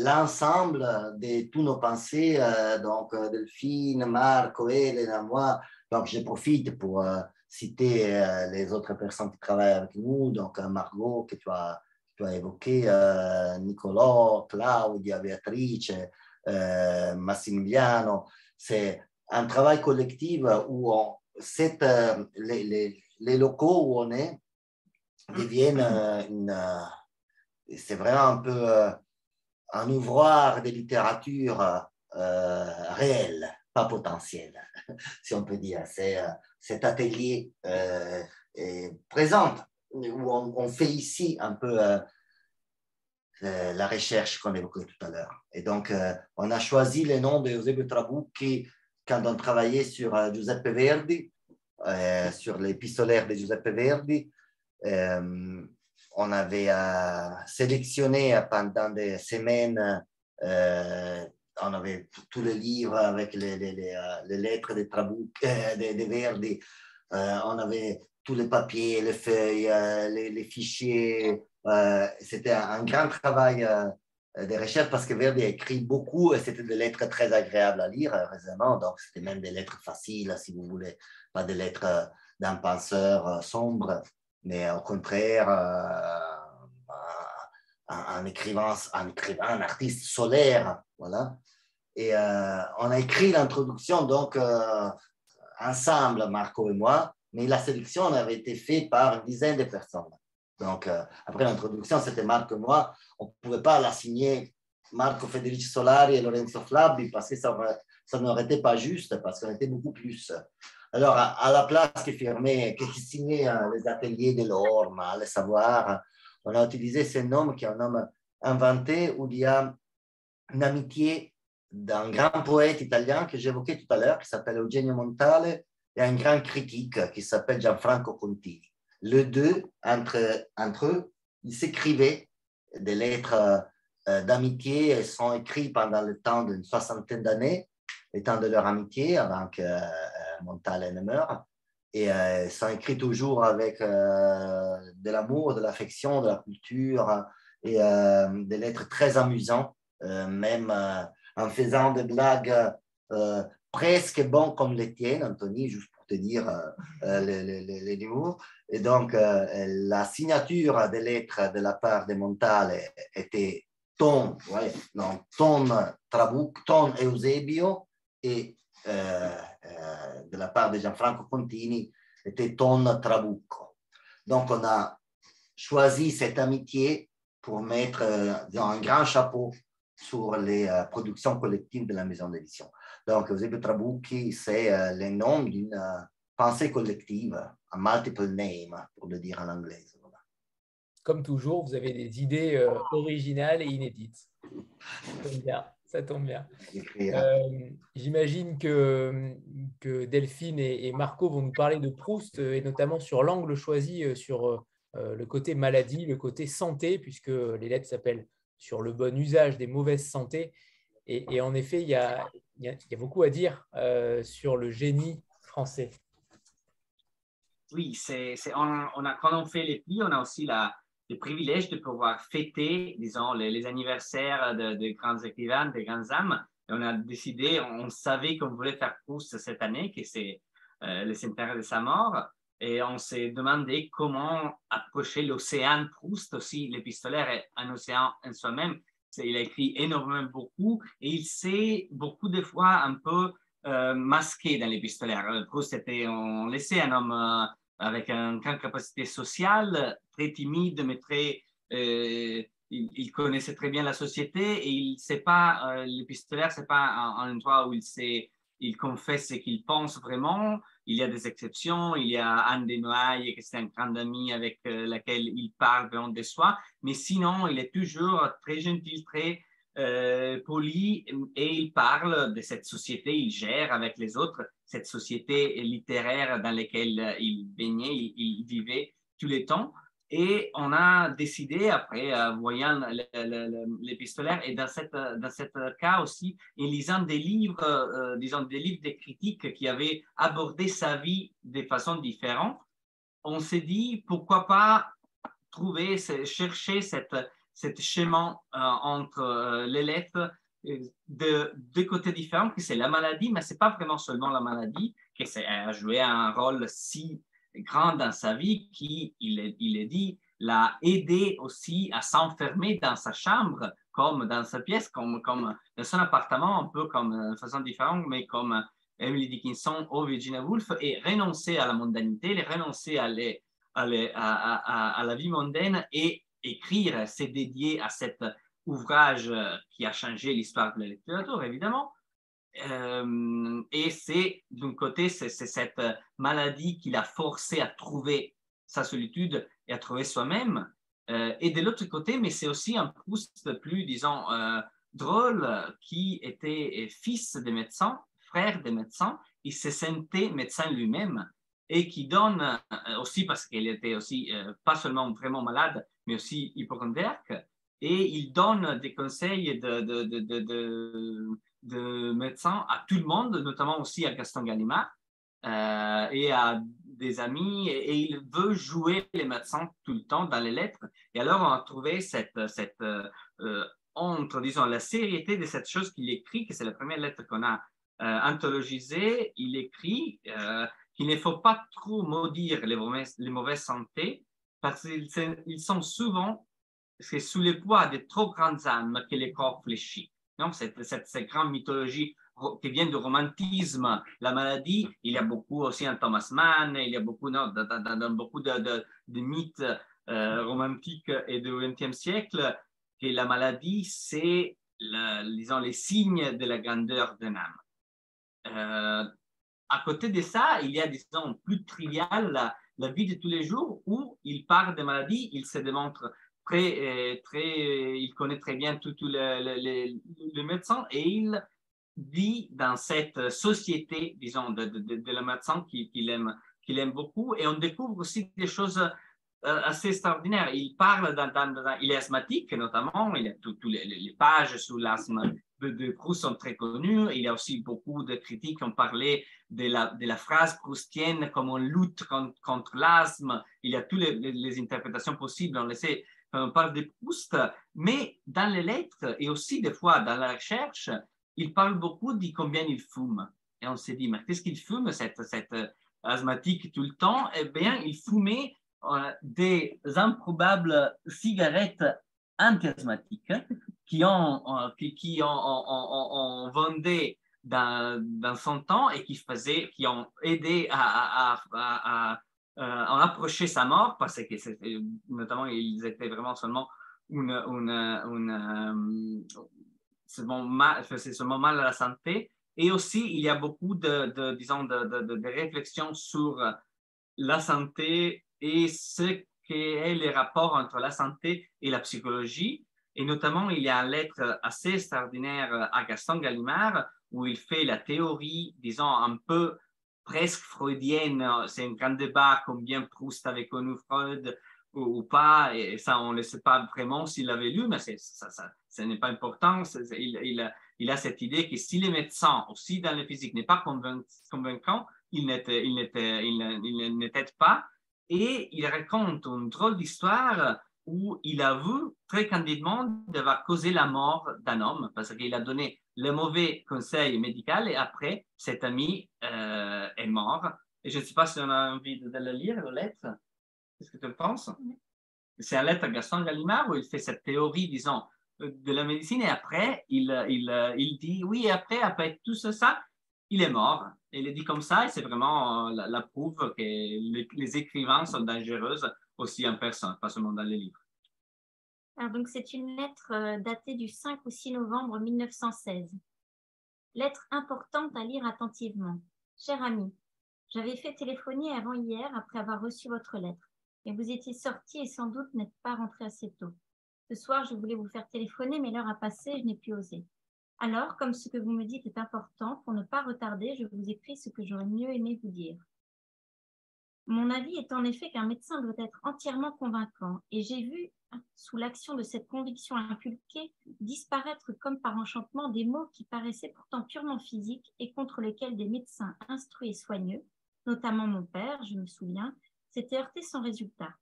l'ensemble de tous nos pensées, donc Delphine, Marco, Elena, moi. Donc, je profite pour citer les autres personnes qui travaillent avec nous, donc Margot, que tu as, tu as évoqué, Nicolò, Claudia, Beatrice, Massimiliano. C'est un travail collectif où on, euh, les, les, locaux où on est deviennent euh, une. c'est vraiment un peu un ouvroir de littérature réelle, pas potentielle, si on peut dire. C'est cet atelier présent où on, on, fait ici un peu euh, la recherche qu'on évoquait tout à l'heure. Et donc, euh, on a choisi le nom de Eusebio Trabucchi quand on travaillait sur euh, Giuseppe Verdi, sur l'épistolaire de Giuseppe Verdi. on avait sélectionné pendant des semaines, on avait tous les livres avec les, les, lettres de, Trabucchi, de, Verdi. on avait tous les papiers, les feuilles, les, fichiers, euh, c'était un, grand travail euh, de recherche parce que Verdi a écrit beaucoup et c'était des lettres très agréables à lire, heureusement. Donc, c'était même des lettres faciles, si vous voulez, pas des lettres euh, d'un penseur sombre, mais au contraire, un, écrivain, un écrivain, un artiste solaire. Voilà. Et on a écrit l'introduction, donc, ensemble, Marco et moi, mais la sélection avait été faite par une dizaine de personnes. Donc, euh, après l'introduction, c'était Marco et moi. On ne pouvait pas la signer Marco Federici Solari et Lorenzo Flabbi parce que ça, ça n'aurait été pas juste, parce qu'on était beaucoup plus. Alors, à, la place qui firmait, qui signait euh, les ateliers de l'Orma, les savoirs, on a utilisé ce nom qui est un nom inventé où il y a une amitié d'un grand poète italien que j'évoquais tout à l'heure, qui s'appelle Eugenio Montale, et un grand critique qui s'appelle Gianfranco Contini le deux, entre, entre eux, ils s'écrivaient des lettres euh, d'amitié. Elles sont écrites pendant le temps d'une soixantaine d'années, le temps de leur amitié, avant que euh, Montal ne meure. Et euh, elles sont écrites toujours avec de l'amour, de l'affection, de la culture, et des lettres très amusantes, même en faisant des blagues presque bonnes comme les tiennes, Anthony, juste pour te dire les, les, les, et donc, euh, la signature des lettres de la part de Montale était ton, ouais, non, ton Trabuc, ton Eusebio, et euh, euh, de la part de Gianfranco Contini était ton Trabucco. Donc, on a choisi cette amitié pour mettre un grand chapeau sur les productions collectives de la maison d'édition. Donc, Eusebio Trabucchi, c'est le nom d'une pensée collective, un multiple name, pour le dire en anglais. Comme toujours, vous avez des idées euh, originales et inédites. Ça tombe bien. Ça tombe bien. Euh, j'imagine que, que Delphine et, Marco vont nous parler de Proust, et notamment sur l'angle choisi euh, sur le côté maladie, le côté santé, puisque les lettres s'appellent sur le bon usage des mauvaises santé. Et, en effet, il y, a, il, y a, beaucoup à dire sur le génie français. Oui, c'est, on, a, quand on fait les plis, on a aussi le privilège de pouvoir fêter, disons, les, anniversaires de, de, grands écrivains, de grandes âmes. On a décidé, on savait qu'on voulait faire Proust cette année, que c'est euh, le centenaire de sa mort. Et on s'est demandé comment approcher l'océan Proust aussi. L'épistolaire est un océan en soi-même. Il a écrit énormément beaucoup et il s'est beaucoup de fois un peu euh, masqué dans l'épistolaire. Proust était, on laissait un homme euh, avec une grande capacité sociale, très timide, mais très, euh, il, connaissait très bien la société et il sait pas, euh, l'épistolaire, c'est pas un, endroit où il sait, il confesse ce qu'il pense vraiment. Il y a des exceptions. Il y a Anne Desnoyers, qui c'est un grand ami avec euh, laquelle il parle vraiment de soi. Mais sinon, il est toujours très gentil, très euh, poli et il parle de cette société, il gère avec les autres cette société littéraire dans laquelle il baignait, il, vivait tous les temps. Et on a décidé, après, euh, voyant l'épistolaire, et dans, cette, dans cet cas aussi, en lisant des livres, euh, disons des livres de critiques qui avaient abordé sa vie de façon différente, on s'est dit, pourquoi pas trouver, chercher cette, cet schéma euh, entre euh, les lettres euh, de deux côtés différents, que c'est la maladie, mais ce n'est pas vraiment seulement la maladie, qui a joué un rôle si grand dans sa vie qu'il il est dit l'a aidé aussi à s'enfermer dans sa chambre, comme dans sa pièce, comme, dans son appartement, un peu comme de façon différente, mais comme Emily Dickinson ou Virginia Woolf, et renoncer à la mondanité, renoncer à, à, à, à, la vie mondaine et écrire, c'est dédié à cet ouvrage euh, qui a changé l'histoire de la littérature, évidemment. Euh, et c'est, d'un côté, c'est cette maladie qui l'a forcé à trouver sa solitude et à trouver soi-même. Euh, et de l'autre côté, mais c'est aussi un Proust plus, disons, drôle, qui était fils de médecin, frère de médecin, il se sentait médecin lui-même et qui donne aussi, parce qu'il était aussi pas seulement vraiment malade, mais aussi hypochondriaque. Et il donne des conseils de, médecins à tout le monde, notamment aussi à Gaston Gallimard euh, et à des amis. Et, il veut jouer les médecins tout le temps dans les lettres. Et alors, on a trouvé cette, cette euh, entre, disons, la sériété de cette chose qu'il écrit, que c'est la première lettre qu'on a euh, anthologisée. Il écrit qu'il ne faut pas trop maudire les mauvaises, les mauvaises santé parce qu'ils sont souvent, c'est sous le poids de trop grandes âmes que les corps fléchit. Donc, cette, cette, grande mythologie qui vient du romantisme, la maladie, il y a beaucoup aussi en Thomas Mann, il y a beaucoup dans, beaucoup de, mythes euh, romantiques et du XXe siècle, que la maladie, c'est, disons, les signes de la grandeur d'un âme. Euh, à côté de ça, il y a, disons, plus trivial, la vie de tous les jours où il parle de maladies, il se démontre très, euh, très, il connaît très bien tous les, médecins et il vit dans cette société, disons, de, de, de, la médecin qu'il aime, qu'il aime beaucoup. Et on découvre aussi des choses euh, assez extraordinaires. Il parle, dans, il est asthmatique notamment, il a toutes les, les, pages sur l'asthme de Proust sont très connus. Il y a aussi beaucoup de critiques qui ont parlé de la, de la phrase proustienne comme on lutte contre, l'asthme. Il y a toutes les, interprétations possibles. On, essaie, on parle de Proust, mais dans les lettres et aussi des fois dans la recherche, il parle beaucoup de combien il fume. Et on s'est dit, mais qu'est-ce qu'il fume, cette, cette asthmatique tout le temps? Eh bien, il fumait euh, des improbables cigarettes anti-asthmatiques qui ont, euh, qui, qui ont, on, vendait dans, dans, son temps et qui, faisait, qui ont aidé à, euh, approcher sa mort parce que notamment ils étaient vraiment seulement une, une, une euh, mal, seulement mal à la santé. Et aussi, il y a beaucoup de, disons, de, de, réflexions sur la santé et ce qu'est le rapport entre la santé et la psychologie. Et notamment, il y a une lettre assez extraordinaire à Gaston Gallimard où il fait la théorie, disons, un peu presque freudienne. C'est un grand débat combien Proust avait connu Freud ou, pas, et ça, on ne sait pas vraiment s'il l'avait lu, mais ça, ça, ce n'est pas important. il, il, a, il, a, cette idée que si les médecins, aussi dans la physique, n'est pas convaincant, il n'était pas. Et il raconte une drôle d'histoire où il avoue très candidement d'avoir causé la mort d'un homme parce qu'il a donné le mauvais conseil médical et après, cet ami euh, est mort. Et je ne sais pas si on a envie de, le lire, la lettre. Qu'est-ce que tu penses? C'est une lettre à Gaston Gallimard où il fait cette théorie, disons, de la médecine et après, il, il, il dit, oui, après, après tout ça, il est mort. Et il est dit comme ça et c'est vraiment euh, la, preuve que les, écrivains sont dangereux aussi en personne, pas seulement dans les livres. Alors donc c'est une lettre euh, datée du 5 ou 6 novembre 1916. Lettre importante à lire attentivement. Cher ami, j'avais fait téléphoner avant hier après avoir reçu votre lettre. Et vous étiez sorti et sans doute n'êtes pas rentré assez tôt. Ce soir, je voulais vous faire téléphoner, mais l'heure a passé et je n'ai plus osé. Alors, comme ce que vous me dites est important, pour ne pas retarder, je vous écris ce que j'aurais mieux aimé vous dire. Mon avis est en effet qu'un médecin doit être entièrement convaincant, et j'ai vu, sous l'action de cette conviction inculquée, disparaître comme par enchantement des mots qui paraissaient pourtant purement physiques et contre lesquels des médecins instruits et soigneux, notamment mon père, je me souviens, s'étaient heurtés sans résultat.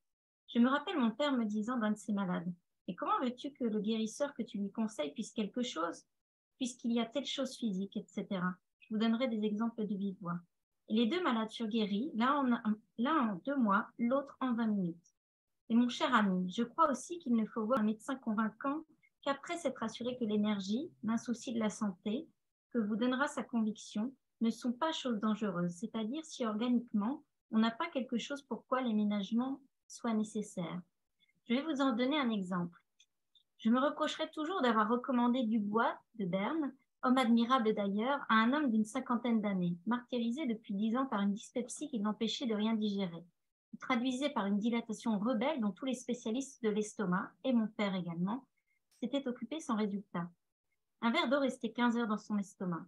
Je me rappelle mon père me disant d'un de ses malades Et comment veux-tu que le guérisseur que tu lui conseilles puisse quelque chose, puisqu'il y a telle chose physique, etc. Je vous donnerai des exemples de vive voix. les deux malades furent guéris, l'un en deux mois, l'autre en vingt minutes. Et mon cher ami, je crois aussi qu'il ne faut voir un médecin convaincant qu'après s'être assuré que l'énergie, l'insouci de la santé, que vous donnera sa conviction, ne sont pas choses dangereuses, c'est-à-dire si organiquement, on n'a pas quelque chose pour quoi l'aménagement soit nécessaire. Je vais vous en donner un exemple. Je me reprocherai toujours d'avoir recommandé Dubois de Berne, homme admirable d'ailleurs, à un homme d'une cinquantaine d'années, martyrisé depuis dix ans par une dyspepsie qui l'empêchait de rien digérer. Traduisait par une dilatation rebelle dont tous les spécialistes de l'estomac, et mon père également, s'étaient occupés sans résultat. Un verre d'eau restait 15 heures dans son estomac.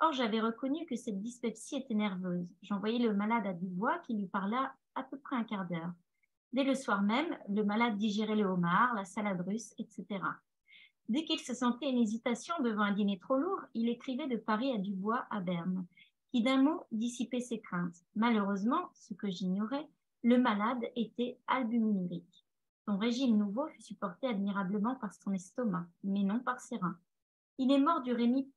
Or, j'avais reconnu que cette dyspepsie était nerveuse. J'envoyais le malade à Dubois qui lui parla à peu près un quart d'heure. Dès le soir même, le malade digérait le homard, la salade russe, etc. Dès qu'il se sentait une hésitation devant un dîner trop lourd, il écrivait de Paris à Dubois à Berne, qui d'un mot dissipait ses craintes. Malheureusement, ce que j'ignorais, le malade était albuminurique. Son régime nouveau fut supporté admirablement par son estomac, mais non par ses reins. Il est mort du rémi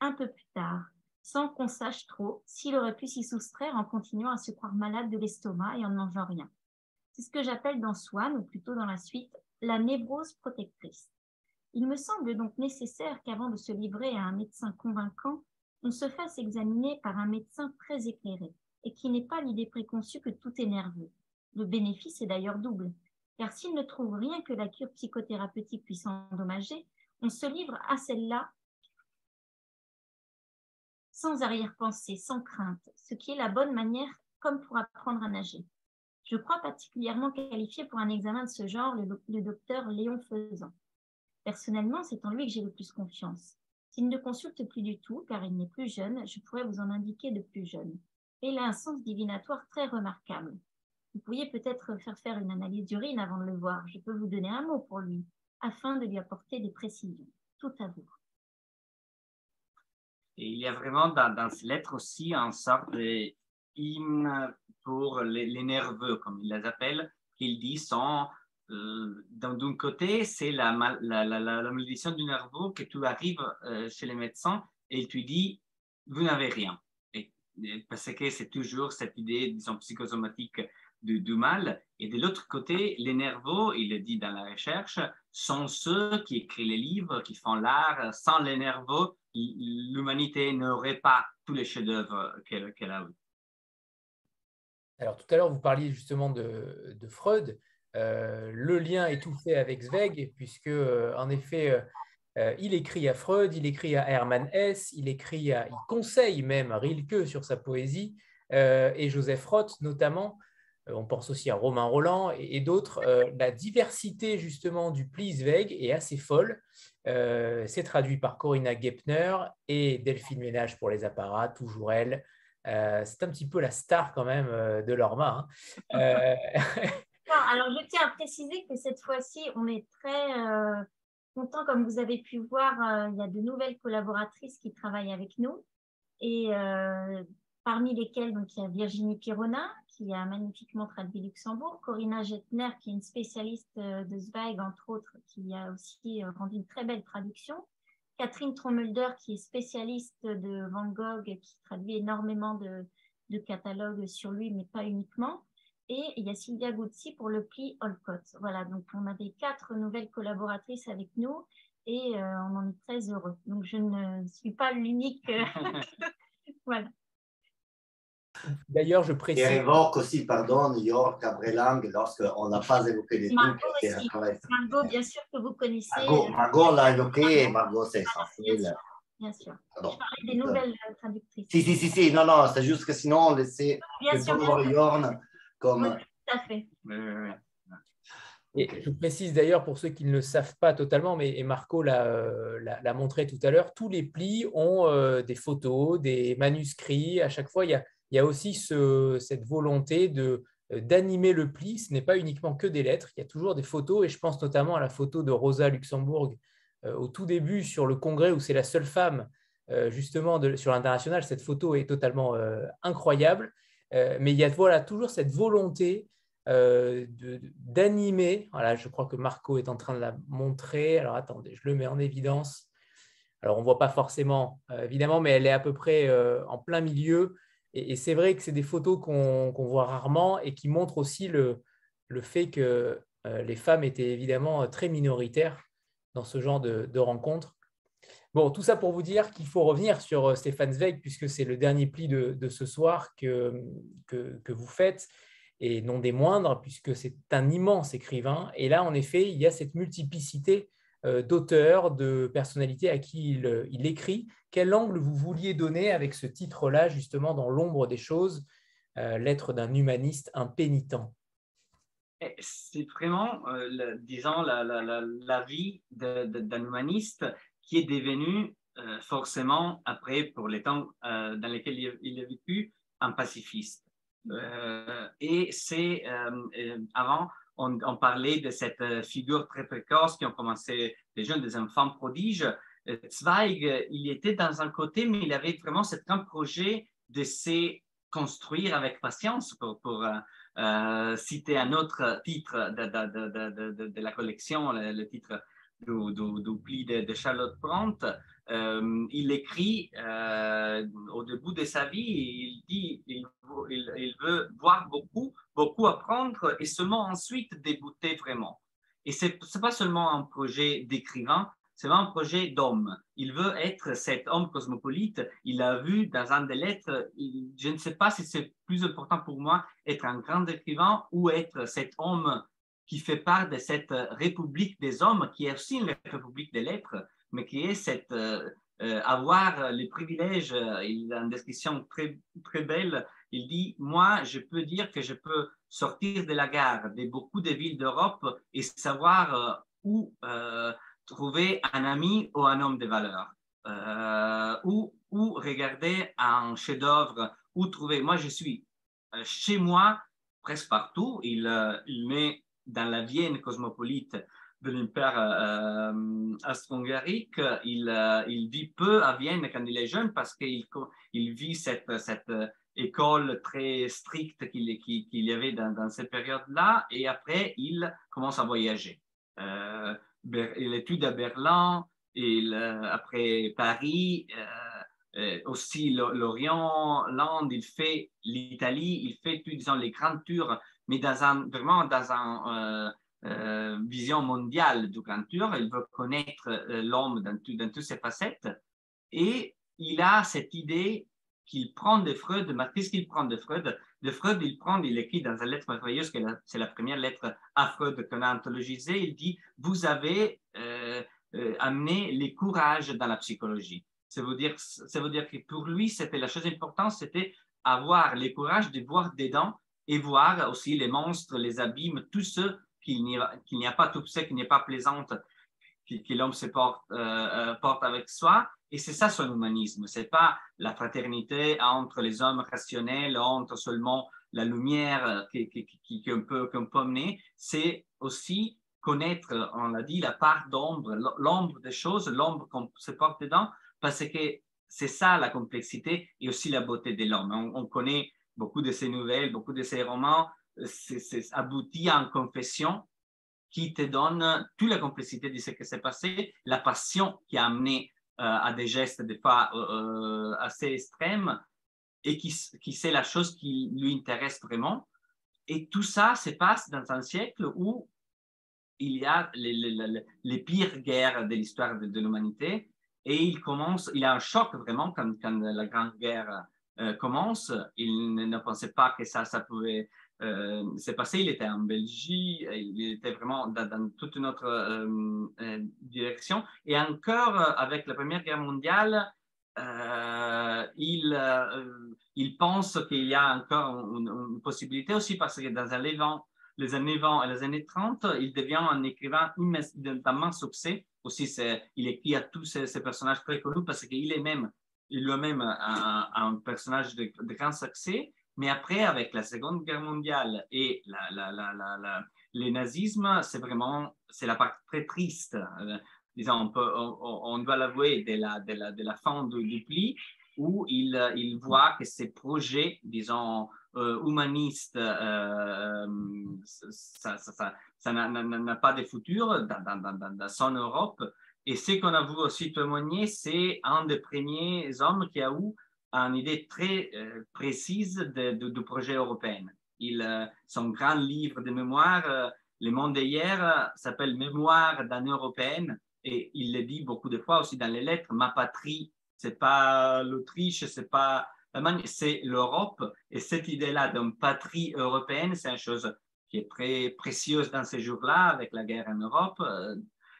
un peu plus tard, sans qu'on sache trop s'il aurait pu s'y soustraire en continuant à se croire malade de l'estomac et en ne mangeant rien. C'est ce que j'appelle dans Swann, ou plutôt dans la suite, la névrose protectrice. Il me semble donc nécessaire qu'avant de se livrer à un médecin convaincant, on se fasse examiner par un médecin très éclairé et qui n'ait pas l'idée préconçue que tout est nerveux. Le bénéfice est d'ailleurs double, car s'il ne trouve rien que la cure psychothérapeutique puisse endommager, on se livre à celle-là sans arrière-pensée, sans crainte, ce qui est la bonne manière comme pour apprendre à nager. Je crois particulièrement qualifié pour un examen de ce genre le, docteur Léon Faisan. Personnellement, c'est en lui que j'ai le plus confiance. S'il ne consulte plus du tout, car il n'est plus jeune, je pourrais vous en indiquer de plus jeune. Et il a un sens divinatoire très remarquable. Vous pourriez peut-être faire faire une analyse d'urine avant de le voir. Je peux vous donner un mot pour lui, afin de lui apporter des précisions. Tout à vous. Et il y a vraiment dans, ces lettres aussi un sorte de pour les, nerveux, comme ils les appellent, qu'ils disent sont, euh, d'un côté, c'est la, la, malédiction du nerveux que tu arrives euh, chez les médecins et te dit, vous n'avez rien. Parce que c'est toujours cette idée, disons, psychosomatique du, mal. Et de l'autre côté, les nerveux, il le dit dans la recherche, sont ceux qui écrivent les livres, qui font l'art. Sans les nerveux, l'humanité n'aurait pas tous les chefs-d'œuvre qu'elle a eu. Alors tout à l'heure, vous parliez justement de, Freud. Euh, le lien est tout fait avec Zweig, puisque euh, en effet, euh, il écrit à Freud, il écrit à Hermann Hesse, il écrit à, il conseille même Rilke sur sa poésie, et Joseph Roth notamment. on pense aussi à Romain Roland et, d'autres. la diversité justement du pli Zweig est assez folle. C'est traduit par Corinna Gepner et Delphine Ménage pour les apparats, toujours elle. Euh, c'est un petit peu la star quand même euh, de Lorma. Hein. Euh, Alors, je tiens à préciser que cette fois-ci, on est très euh, content, comme vous avez pu voir, euh, il y a de nouvelles collaboratrices qui travaillent avec nous. Et euh, parmi lesquelles, donc, il y a Virginie Pirona, qui a magnifiquement traduit Luxembourg, Corinna Jettner, qui est une spécialiste de Zweig, entre autres, qui a aussi rendu une très belle traduction. Catherine Trommelder, qui est spécialiste de Van Gogh, qui traduit énormément de catalogues sur lui, mais pas uniquement. Et il y a Sylvia Guzzi pour le pli Olcott. Voilà, donc on a des quatre nouvelles collaboratrices avec nous et euh, on en est très heureux. Donc je ne suis pas l'unique. euh, voilà. D'ailleurs, je précise. Et évoque aussi, pardon, New York, Cabrelang, lorsqu'on n'a pas évoqué les Margot trucs. aussi. Margot, bien sûr que vous connaissez. Margot, euh, Margot l'a évoqué et Margot, c'est essentiel. sûr, bien sûr. Pardon. Je parlais des nouvelles traductrices. Si, si, si, si, non, non, c'est juste que sinon on laissait Bien le sûr, bien sûr. Yorn comme. Oui, tout à fait. Oui, oui, oui. Et je précise d'ailleurs pour ceux qui ne le savent pas totalement, mais et Marco l'a euh, montré tout à l'heure, tous les plis ont euh, des photos, des manuscrits. À chaque fois, il y a, il y a aussi ce- cette volonté de euh, d'animer le pli. Ce n'est pas uniquement que des lettres, il y a toujours des photos. Et je pense notamment à la photo de Rosa Luxembourg euh, au tout début sur le congrès où c'est la seule femme euh, justement de- sur l'international. Cette photo est totalement incroyable. Euh, mais il y a toujours cette volonté euh, d'animer. Voilà, je crois que Marco est en train de la montrer. Alors attendez, je le mets en évidence. Alors on ne voit pas forcément, euh, évidemment, mais elle est à peu près en plein milieu. Et, c'est vrai que c'est des photos qu'on voit rarement et qui montrent aussi le, fait que les femmes étaient évidemment très minoritaires dans ce genre de rencontres. Bon, tout ça pour vous dire qu'il faut revenir sur euh, Stéphane Zweig, puisque c'est le dernier pli de, ce soir que, vous faites, et non des moindres, puisque c'est un immense écrivain. Et là, en effet, il y a cette multiplicité euh, d'auteurs, de personnalités à qui il, euh, il écrit. Quel angle vous vouliez donner avec ce titre-là, justement, dans l'ombre des choses, L'être d'un humaniste impénitent? Et C'est vraiment, disons, la, vie d'un humaniste qui est devenu euh, forcément, après, pour les temps euh, dans lesquels il, a vécu, un pacifiste. Euh, et c'est, avant, on, parlait de cette figure très précoce qui ont commencé, des jeunes, des enfants prodiges. Zweig, il était dans un côté, mais il avait vraiment cet un projet de se construire avec patience pour, citer un autre titre de, la collection, le, le titre du, pli de, Charlotte Brandt. Euh, il écrit euh, au début de sa vie, il dit il, veut voir beaucoup, beaucoup apprendre et seulement ensuite débuter vraiment. Et ce n'est pas seulement un projet d'écrivain, c'est un projet d'homme. Il veut être cet homme cosmopolite. Il a vu dans un des lettres, je ne sais pas si c'est plus important pour moi être un grand écrivain ou être cet homme qui fait part de cette république des hommes, qui est aussi une république des lettres, mais qui est cette, euh, euh, avoir les privilèges. euh, Il a une description très, très belle. Il dit, moi, je peux dire que je peux sortir de la gare de beaucoup de villes d'Europe et savoir euh, où euh, trouver un ami ou un homme de valeur, euh, ou, regarder un chef-d'œuvre, ou trouver. Moi, je suis euh, chez moi presque partout. Il, euh, il met dans la Vienne cosmopolite de l'Empire euh, austro-hongarique, il, euh, il vit peu à Vienne quand il est jeune parce qu'il il vit cette, cette euh, école très stricte qu'il qu'il y avait dans, dans cette période-là et après il commence à voyager. Euh, il étudie à Berlin, il, après Paris, aussi l'O- l'Orient, l'Inde, il fait l'Italie, il fait, disons, les grandes tours, mais dans un, vraiment dans un, euh, euh, vision mondiale du tour. Il veut connaître euh, l'homme dans, tout- dans toutes ses facettes. Et il a cette idée qu'il prend de Freud, mais qu'est-ce qu'il prend de Freud De Freud, il prend, il écrit dans une lettre merveilleuse, que la- c'est la première lettre à Freud qu'on a anthologisée, il dit, vous avez amené les courages dans la psychologie. Ça veut dire, que pour lui, c'était la chose importante, c'était avoir le courage de voir dedans et voir aussi les monstres, les abîmes, tout ce qu'il n'y a, pas, tout ce qui n'est pas plaisante, que, l'homme se porte, euh, euh, porte avec soi. Et c'est ça son humanisme. C'est pas la fraternité entre les hommes rationnels, entre seulement la lumière qu'on peut, qu peut amener, c'est aussi connaître, on l'a dit, la part d'ombre, l'ombre des choses, l'ombre qu'on se porte dedans, parce que c'est ça la complexité et aussi la beauté de l'homme. On, connaît beaucoup de ces nouvelles, beaucoup de ces romans, c'est abouti en confession qui te donne toute la complexité de ce qui s'est passé, la passion qui a amené euh, à des gestes des fois euh, euh, assez extrêmes et qui, qui c'est la chose qui lui intéresse vraiment. Et tout ça se passe dans un siècle où il y a les, pires guerres de l'histoire de, l'humanité et il commence, il a un choc vraiment quand la Grande Guerre commence. Il ne, pensait pas que ça, ça pouvait euh, c'est passé, il était en Belgique, il était vraiment dans, toute une autre euh, euh, direction. Et encore, avec la Première Guerre mondiale, il, il pense qu'il y a encore une, possibilité aussi parce que dans les, les années 20 et les années 30, il devient un écrivain immensément succès. Aussi, il écrit à tous ces, personnages très connus parce qu'il est même, lui-même un, personnage de, grand succès. Mais après, avec la Seconde Guerre mondiale et la, le nazisme, c'est vraiment c'est la part très triste. Euh, disons, on, doit l'avouer de la, de, la, de la fin du, pli, où il, voit que ces projets, disons, euh, humanistes, euh, ça n'a pas de futur dans, dans, dans son Europe. Et ce qu'on a vu aussi témoigner, c'est un des premiers hommes qui a eu une idée très euh, précise du projet européen. Euh, son grand livre de mémoire, euh, Le monde d'hier, s'appelle Mémoire d'un Européenne et il le dit beaucoup de fois aussi dans les lettres, ma patrie, c'est pas l'Autriche, c'est pas l'Allemagne, c'est l'Europe. Et cette idée-là d'une patrie européenne, c'est une chose qui est très précieuse dans ces jours-là avec la guerre en Europe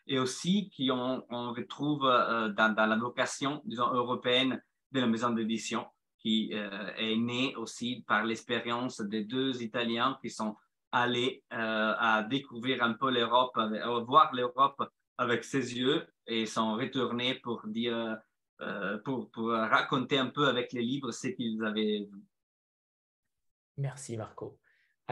et aussi qu'on on retrouve dans, dans, la vocation, disons, européenne de la maison d'édition qui euh, est née aussi par l'expérience des deux Italiens qui sont allés euh, à découvrir un peu l'Europe, voir l'Europe avec ses yeux et sont retournés pour dire, euh, pour, pour, raconter un peu avec les livres ce qu'ils avaient vu. Merci Marco.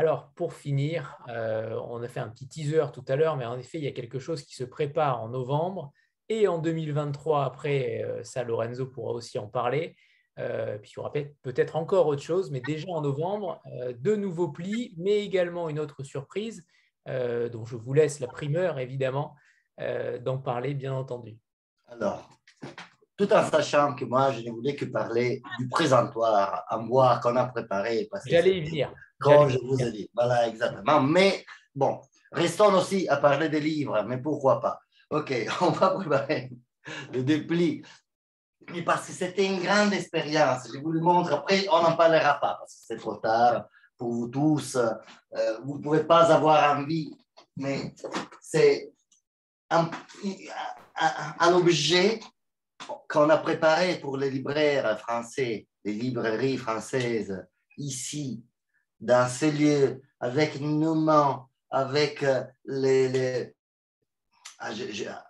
Alors, pour finir, on a fait un petit teaser tout à l'heure, mais en effet, il y a quelque chose qui se prépare en novembre et en 2023, après, euh, ça, Lorenzo pourra aussi en parler. Euh, puis il y aura peut-être encore autre chose, mais déjà en novembre, euh, deux nouveaux plis, mais également une autre surprise, dont je vous laisse la primeur, évidemment, d'en parler, bien entendu. Alors, tout en sachant que moi, je ne voulais que parler du présentoir en bois qu'on a préparé. J'allais y venir. Comme je vous ai dit. Voilà, exactement. Mais bon, restons aussi à parler des livres, mais pourquoi pas? OK, on va préparer le dépli. Mais parce que c'était une grande expérience. Je vous le montre. Après, on n'en parlera pas parce que c'est trop tard pour vous tous. Euh, vous ne pouvez pas avoir envie. Mais c'est un, un, objet qu'on a préparé pour les libraires français, les librairies françaises, ici, dans ces lieux, avec nos mains, avec les, les Ah,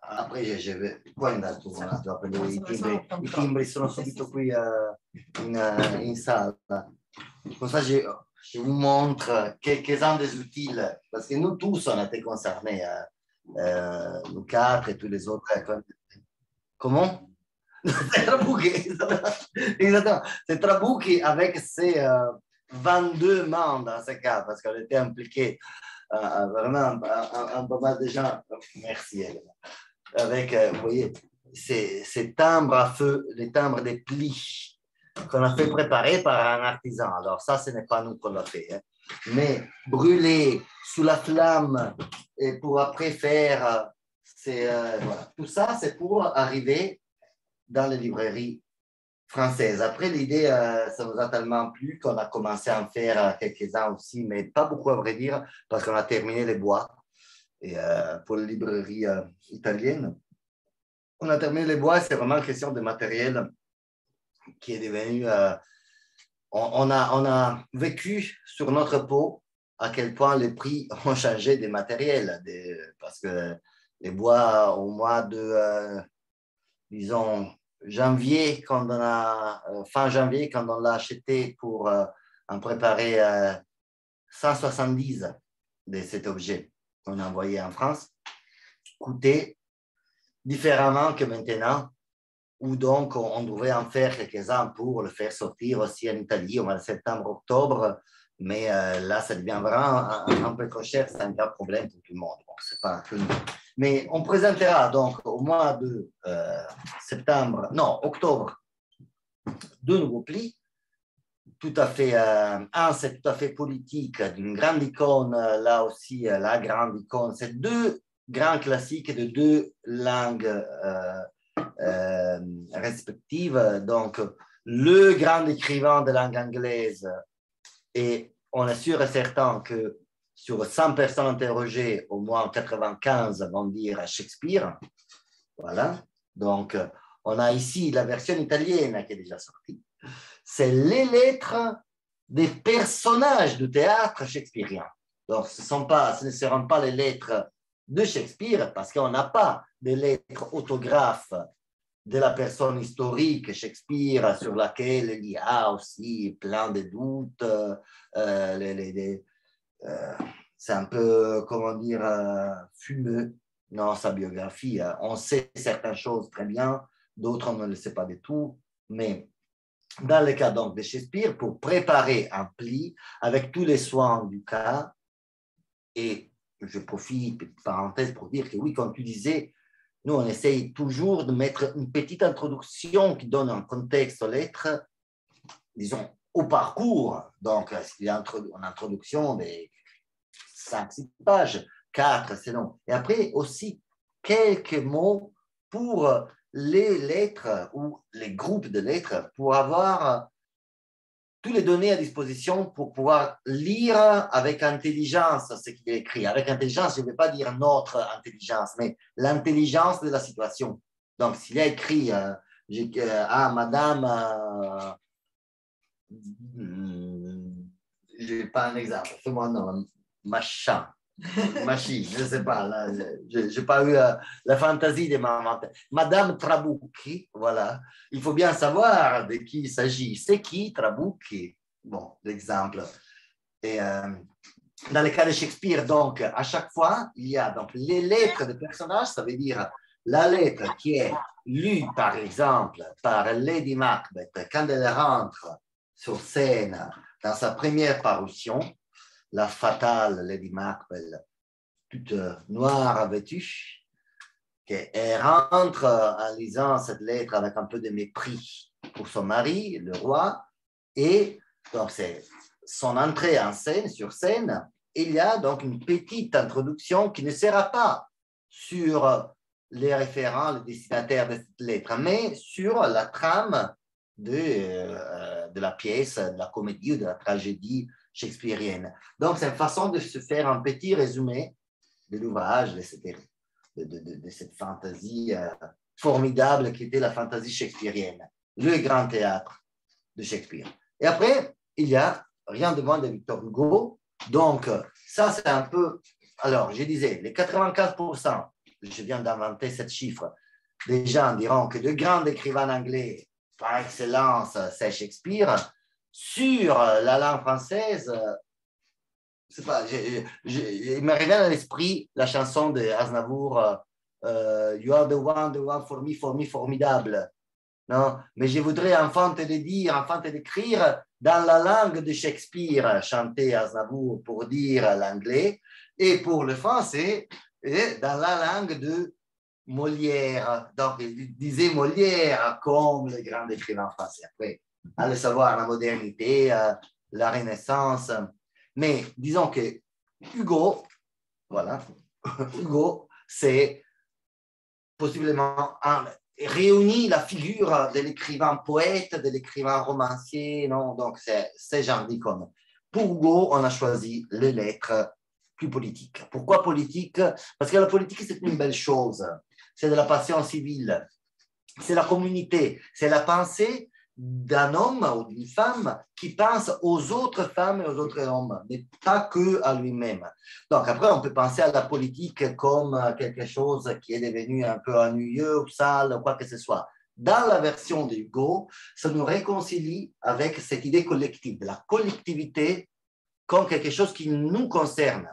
après, je vais. Poi andato un attimo a prendere i timbri. I timbri sono subito qui uh, in, uh. Comme ça, je, je vous montre quelques-uns des outils, parce que nous tous, on a été concernés, euh, nous quatre et tous les autres. Comment? C'est Trabucchi, exactement. C'est Trabucchi avec ses euh, 22 membres dans ce cas, parce qu'on était impliqués vraiment un, peu mal de gens. Merci, Avec, euh, vous voyez, ces, ces, timbres à feu, les timbres des plis qu'on a fait préparer par un artisan. Alors, ça, ce n'est pas nous qu'on l'a fait. Hein. Mais brûler sous la flamme et pour après faire, euh, tout ça, c'est pour arriver dans les librairies Après, l'idée, euh, ça nous a tellement plu qu'on a commencé à en faire euh, quelques-uns aussi, mais pas beaucoup à vrai dire, parce qu'on a terminé les bois et, euh, pour les librairies italiennes. On a terminé les bois, c'est vraiment une question de matériel qui est devenu... On, a, on a vécu sur notre peau à quel point les prix ont changé des matériels, parce que les bois au mois de, disons, janvier, quand on a, euh, fin janvier, quand on l'a acheté pour euh, on préparé euh, 170 de cet objet qu'on a envoyé en France, coûtait différemment que maintenant, où donc on devrait en faire quelques-uns pour le faire sortir aussi en Italie au mois de septembre-octobre. Mais euh, là, ça devient vraiment un, un, peu trop cher, c'est un grave problème pour tout le monde. Bon, c'est pas que nous. Mais on présentera donc au mois de euh, septembre, non, octobre, deux nouveaux plis tout à fait, euh, un, c'est tout à fait politique, d'une grande icône, là aussi, la grande icône. C'est deux grands classiques de deux langues euh, euh, respectives. Donc, le grand écrivain de langue anglaise, et on est sûr et certain que sur 100 personnes interrogées, au moins 95 vont dire Shakespeare. Voilà. Donc, on a ici la version italienne qui est déjà sortie c'est les lettres des personnages du théâtre shakespearien. Donc, ce, sont pas, ce ne seront pas les lettres de Shakespeare parce qu'on n'a pas de lettres autographes de la personne historique Shakespeare sur laquelle il y a aussi plein de doutes. Euh, c'est un peu, comment dire, euh, fumeux dans sa biographie. On sait certaines choses très bien, d'autres on ne le sait pas du tout, mais dans le cas donc de Shakespeare, pour préparer un pli avec tous les soins du cas, et je profite, petite parenthèse, pour dire que oui, comme tu disais, nous, on essaye toujours de mettre une petite introduction qui donne un contexte aux lettres, disons, au parcours. Donc, y a une introduction des 5-6 pages, 4, c'est long. Et après, aussi, quelques mots pour les lettres ou les groupes de lettres pour avoir toutes les données à disposition pour pouvoir lire avec intelligence ce qu'il est écrit. Avec intelligence, je ne vais pas dire notre intelligence, mais l'intelligence de la situation. Donc, s'il a écrit euh, euh Ah, madame, euh, hmm, je n'ai pas un exemple, fais-moi un machin. Machi, je ne sais pas, je n'ai pas eu euh, la fantaisie de m'inventer. Madame Trabucchi, voilà. Il faut bien savoir de qui il s'agit. C'est qui Trabucchi Bon, l'exemple. Et euh, dans le cas de Shakespeare, donc, à chaque fois, il y a donc les lettres de personnages, ça veut dire la lettre qui est lue, par exemple, par Lady Macbeth quand elle rentre sur scène dans sa première parution, la fatale Lady Macbeth, toute noire vêtue, qu'elle rentre en lisant cette lettre avec un peu de mépris pour son mari, le roi, et donc c'est son entrée en scène, sur scène, il y a donc une petite introduction qui ne sera pas sur les référents, les destinataires de cette lettre, mais sur la trame de, euh, de la pièce, de la comédie ou de la tragédie shakespearienne. Donc, c'est une façon de se faire un petit résumé de l'ouvrage, de, de, cette fantaisie euh, formidable qui était la fantaisie shakespearienne, le grand théâtre de Shakespeare. Et après, il y a Rien de moins de Victor Hugo. Donc, ça, c'est un peu. Alors, je disais, les 95%, je viens d'inventer ce chiffre, des gens diront que de grands écrivains anglais, par excellence, c'est Shakespeare sur la langue française, c'est pas, il me revient à l'esprit la chanson de Aznavour, euh, You are the one, the one for me, for me, formidable. Non? Mais je voudrais enfin te le dire, enfin te l'écrire dans la langue de Shakespeare, chanter Aznavour pour dire l'anglais, et pour le français, et dans la langue de Molière. Donc, il disait Molière comme le grand écrivain français. Après, allez savoir la modernité, euh, la Renaissance. Mais disons que Hugo, voilà, Hugo, c'est possiblement un, réunit la figure de l'écrivain poète, de l'écrivain romancier, non? Donc, c'est genre d'icône. Pour Hugo, on a choisi les lettres plus politiques. Pourquoi politique? Parce que la politique, c'est une belle chose. C'est de la passion civile. C'est la communauté. C'est la pensée d'un homme ou d'une femme qui pense aux autres femmes et aux autres hommes, mais pas que à lui-même. Donc après, on peut penser à la politique comme quelque chose qui est devenu un peu ennuyeux sale quoi que ce soit. dans la version de Hugo, ça nous réconcilie avec cette idée collective, la collectivité comme quelque chose qui nous concerne.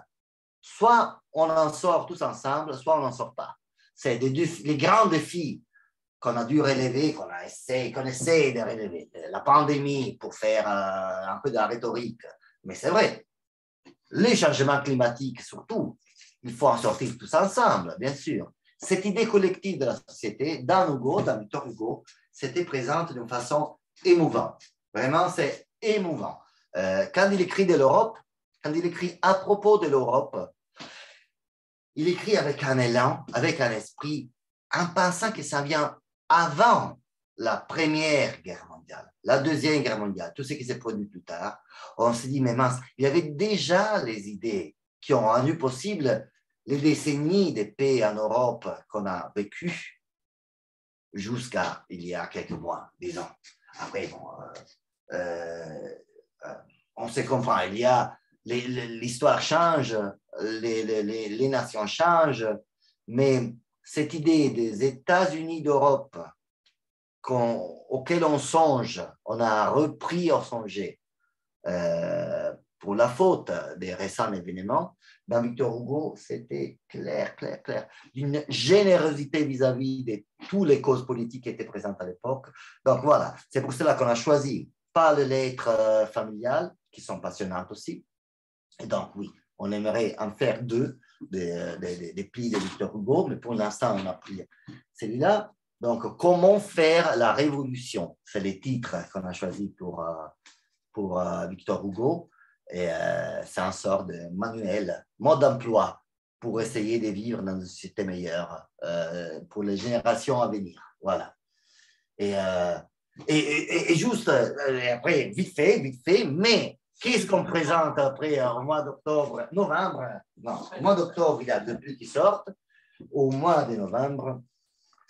Soit on en sort tous ensemble, soit on n'en sort pas. C'est les grands défis qu'on a dû relever, qu'on a essayé, essaie de relever. La pandémie pour faire euh, un peu de la rhétorique, mais c'est vrai. Les changements climatiques surtout, il faut en sortir tous ensemble, bien sûr. Cette idée collective de la société, dans Hugo, dans Victor Hugo, c'était présente d'une façon émouvante. Vraiment, c'est émouvant. Euh, quand il écrit de l'Europe, quand il écrit à propos de l'Europe, il écrit avec un élan, avec un esprit, en pensant que ça vient avant la Première Guerre mondiale, la Deuxième Guerre mondiale, tout ce qui s'est produit plus tard. On s'est dit, mais mince, il y avait déjà les idées qui ont rendu possible les décennies de paix en Europe qu'on a vécues jusqu'à il y a quelques mois, disons. Après, bon, euh, euh, euh, on se comprend, il y a l'histoire change, les, nations changent, mais cette idée des États-Unis d'Europe auquel on songe, on a repris au songer euh, pour la faute des récents événements, dans Victor Hugo, c'était clair, clair, clair, d'une générosité vis-à-vis de toutes les causes politiques qui étaient présentes à l'époque. Donc voilà, c'est pour cela qu'on a choisi pas les lettres euh, familiales, qui sont passionnantes aussi. Et donc oui, on aimerait en faire deux, des, des, plis de Victor Hugo, mais pour l'instant, on a pris celui-là. Donc, comment faire la révolution? C'est les titres qu'on a choisis pour, euh, pour euh, Victor Hugo. Et euh, c'est un sort de manuel, mode d'emploi pour essayer de vivre dans une société meilleure pour les générations à venir. Voilà. Et, et, et, juste, après, vite fait, vite fait, mais qu'est-ce qu'on présente après au mois d'octobre, novembre? Non, au mois d'octobre, il y a deux plus qui sortent. Au mois de novembre,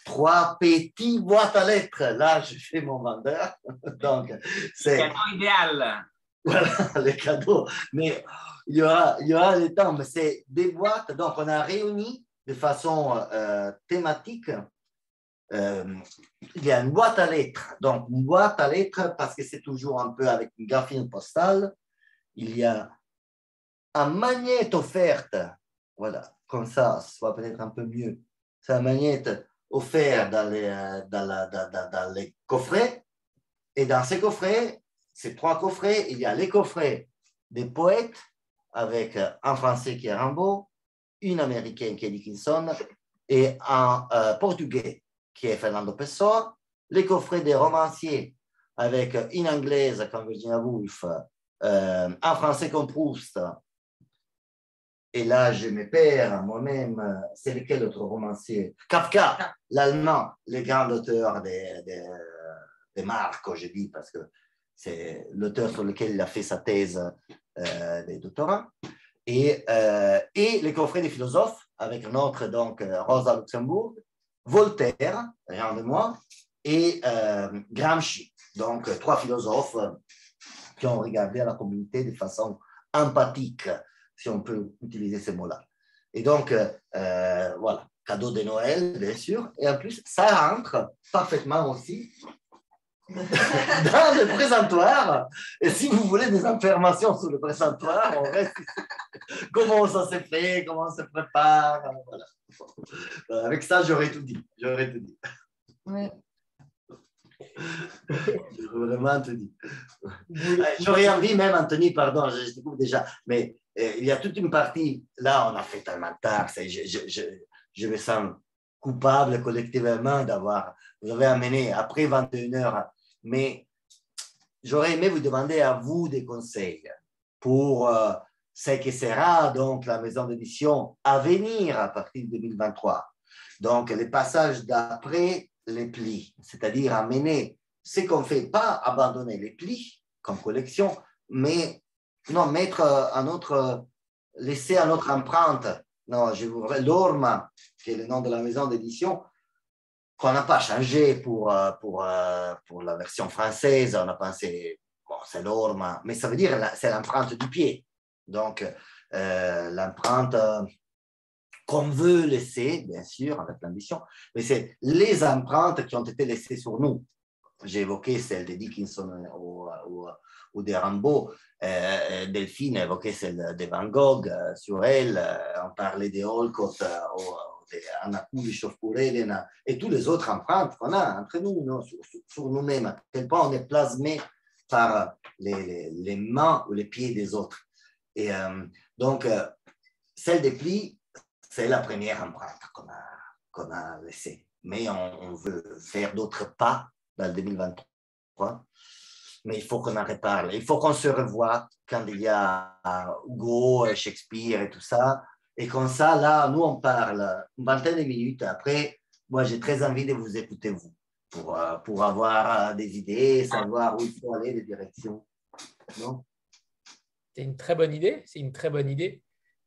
trois petits boîtes à lettres. Là, je fais mon vendeur. Donc, c'est. cadeau idéal. Voilà, les cadeaux. Mais il y aura, il y aura le temps. Mais c'est des boîtes. Donc, on a réuni de façon euh, thématique. Euh, il y a une boîte à lettres. Donc, une boîte à lettres, parce que c'est toujours un peu avec une graphine postale. Il y a un magnète offerte. Voilà, comme ça, ce soit peut-être un peu mieux. C'est un magnète offert dans les, euh, dans, les coffrets. Et dans ces coffrets, ces trois coffrets, il y a les coffrets des poètes avec un Français qui est Rimbaud, une Américaine qui est Dickinson et un euh, Portugais qui est Fernando Pessoa, les coffrets des romanciers avec une Anglaise comme Virginia Woolf, un Français comme Proust. Et là je me perds moi-même, c'est lequel autre romancier Kafka, l'allemand, le grand auteur des de, Marco, je dis, parce que c'est l'auteur sur lequel il a fait sa thèse euh, de doctorat. Et, euh, et les coffrets des philosophes, avec notre donc Rosa Luxembourg, Voltaire, rien de moi, et euh, Gramsci. Donc, trois philosophes qui ont regardé la communauté de façon empathique si on peut utiliser ces mots-là. Et donc, euh, euh, voilà, cadeau de Noël, bien sûr. Et en plus, ça rentre parfaitement aussi dans le présentoir. Et si vous voulez des informations sur le présentoir, on reste comment ça s'est fait, comment on se prépare? Voilà. Avec ça, j'aurais tout dit. J'aurais tout dit. Vraiment tout dit. J'aurais envie même, Anthony, pardon, je, découvre déjà, mais il y a toute une partie, là, on a fait tellement tard, je, je, je, je, me sens coupable collectivement d'avoir, vous avez amené après 21 heures, mais j'aurais aimé vous demander à vous des conseils pour euh, ce qui sera donc la maison d'édition à venir à partir de 2023. Donc, les passages d'après les plis, c'est-à-dire amener ce qu'on fait, pas abandonner les plis comme collection, mais non, mettre un autre, laisser un autre empreinte. Non, je voudrais l'Orma, qui est le nom de la maison d'édition, qu'on n'a pas changé pour, euh, pour, euh, pour la version française. On a pensé, bon, c'est l'Orma, mais ça veut dire c'est l'empreinte du pied. Donc, euh, l'empreinte qu'on veut laisser, bien sûr, avec l'ambition, mais c'est les empreintes qui ont été laissées sur nous. J'ai évoqué celle de Dickinson ou, ou, ou de. Euh, Delphine évoquait celle de Van Gogh euh, sur elle. Euh, on parlait de Olcott, ou, Anna Elena, et tous les autres empreintes qu'on a entre nous, non, sur, nous-mêmes, à quel point on est plasmé par les, mains ou les pieds des autres. Et donc, celle des plis, c'est la première empreinte qu'on a, qu'on a laissée. Mais on, veut faire d'autres pas dans le 2023 mais il faut qu'on en reparle. Il faut qu'on se revoie quand il y a Hugo, Shakespeare et tout ça. Et comme ça, là, nous, on parle une vingtaine de minutes. Après, moi, j'ai très envie de vous écouter, vous, pour, euh, pour avoir euh, des idées, savoir où il faut aller, les directions. Non? C'est une très bonne idée. C'est une très bonne idée.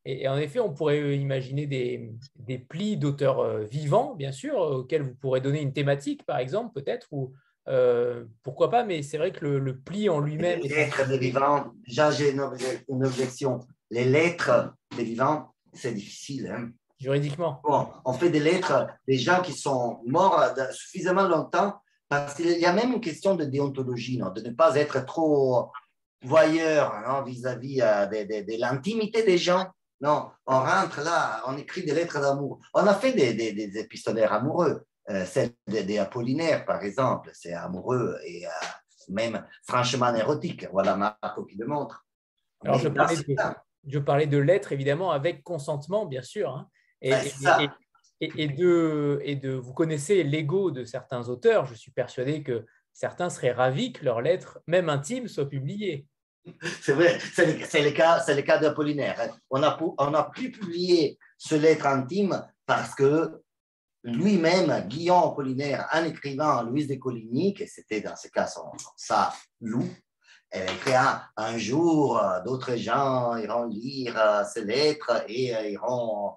Et, en effet, on pourrait imaginer des, des plis d'auteurs euh, vivants, bien sûr, auxquels vous pourrez donner une thématique, par exemple, peut-être, ou, euh, pourquoi pas, mais c'est vrai que le, pli en lui-même. Les lettres des vivants, j'ai une, objection. Les lettres des vivants, c'est difficile. Hein. Juridiquement. Bon, on fait des lettres des gens qui sont morts suffisamment longtemps parce qu'il y a même une question de déontologie, non, de ne pas être trop voyeur vis-à-vis euh, de, l'intimité des gens. Non, on rentre là, on écrit des lettres d'amour. On a fait des, des épistolaires amoureux. Euh, celle des Apollinaires, par exemple, c'est amoureux et euh, même franchement érotique. Voilà Marco qui le montre. Alors, je parlais, de, je parlais, de, lettres, évidemment, avec consentement, bien sûr. Hein. Et, et, de, et de, vous connaissez l'ego de certains auteurs. Je suis persuadé que certains seraient ravis que leurs lettres, même intimes, soient publiées. C'est vrai, c'est le, cas, le cas d'Apollinaire. Hein. On a, on a pu publier ce lettre intime parce que lui-même, Guillaume Apollinaire, en écrivant Louise de Coligny, que c'était dans ce cas son, sa loup, elle écrit un, jour, euh, d'autres gens iront lire euh, ces lettres et euh, iront,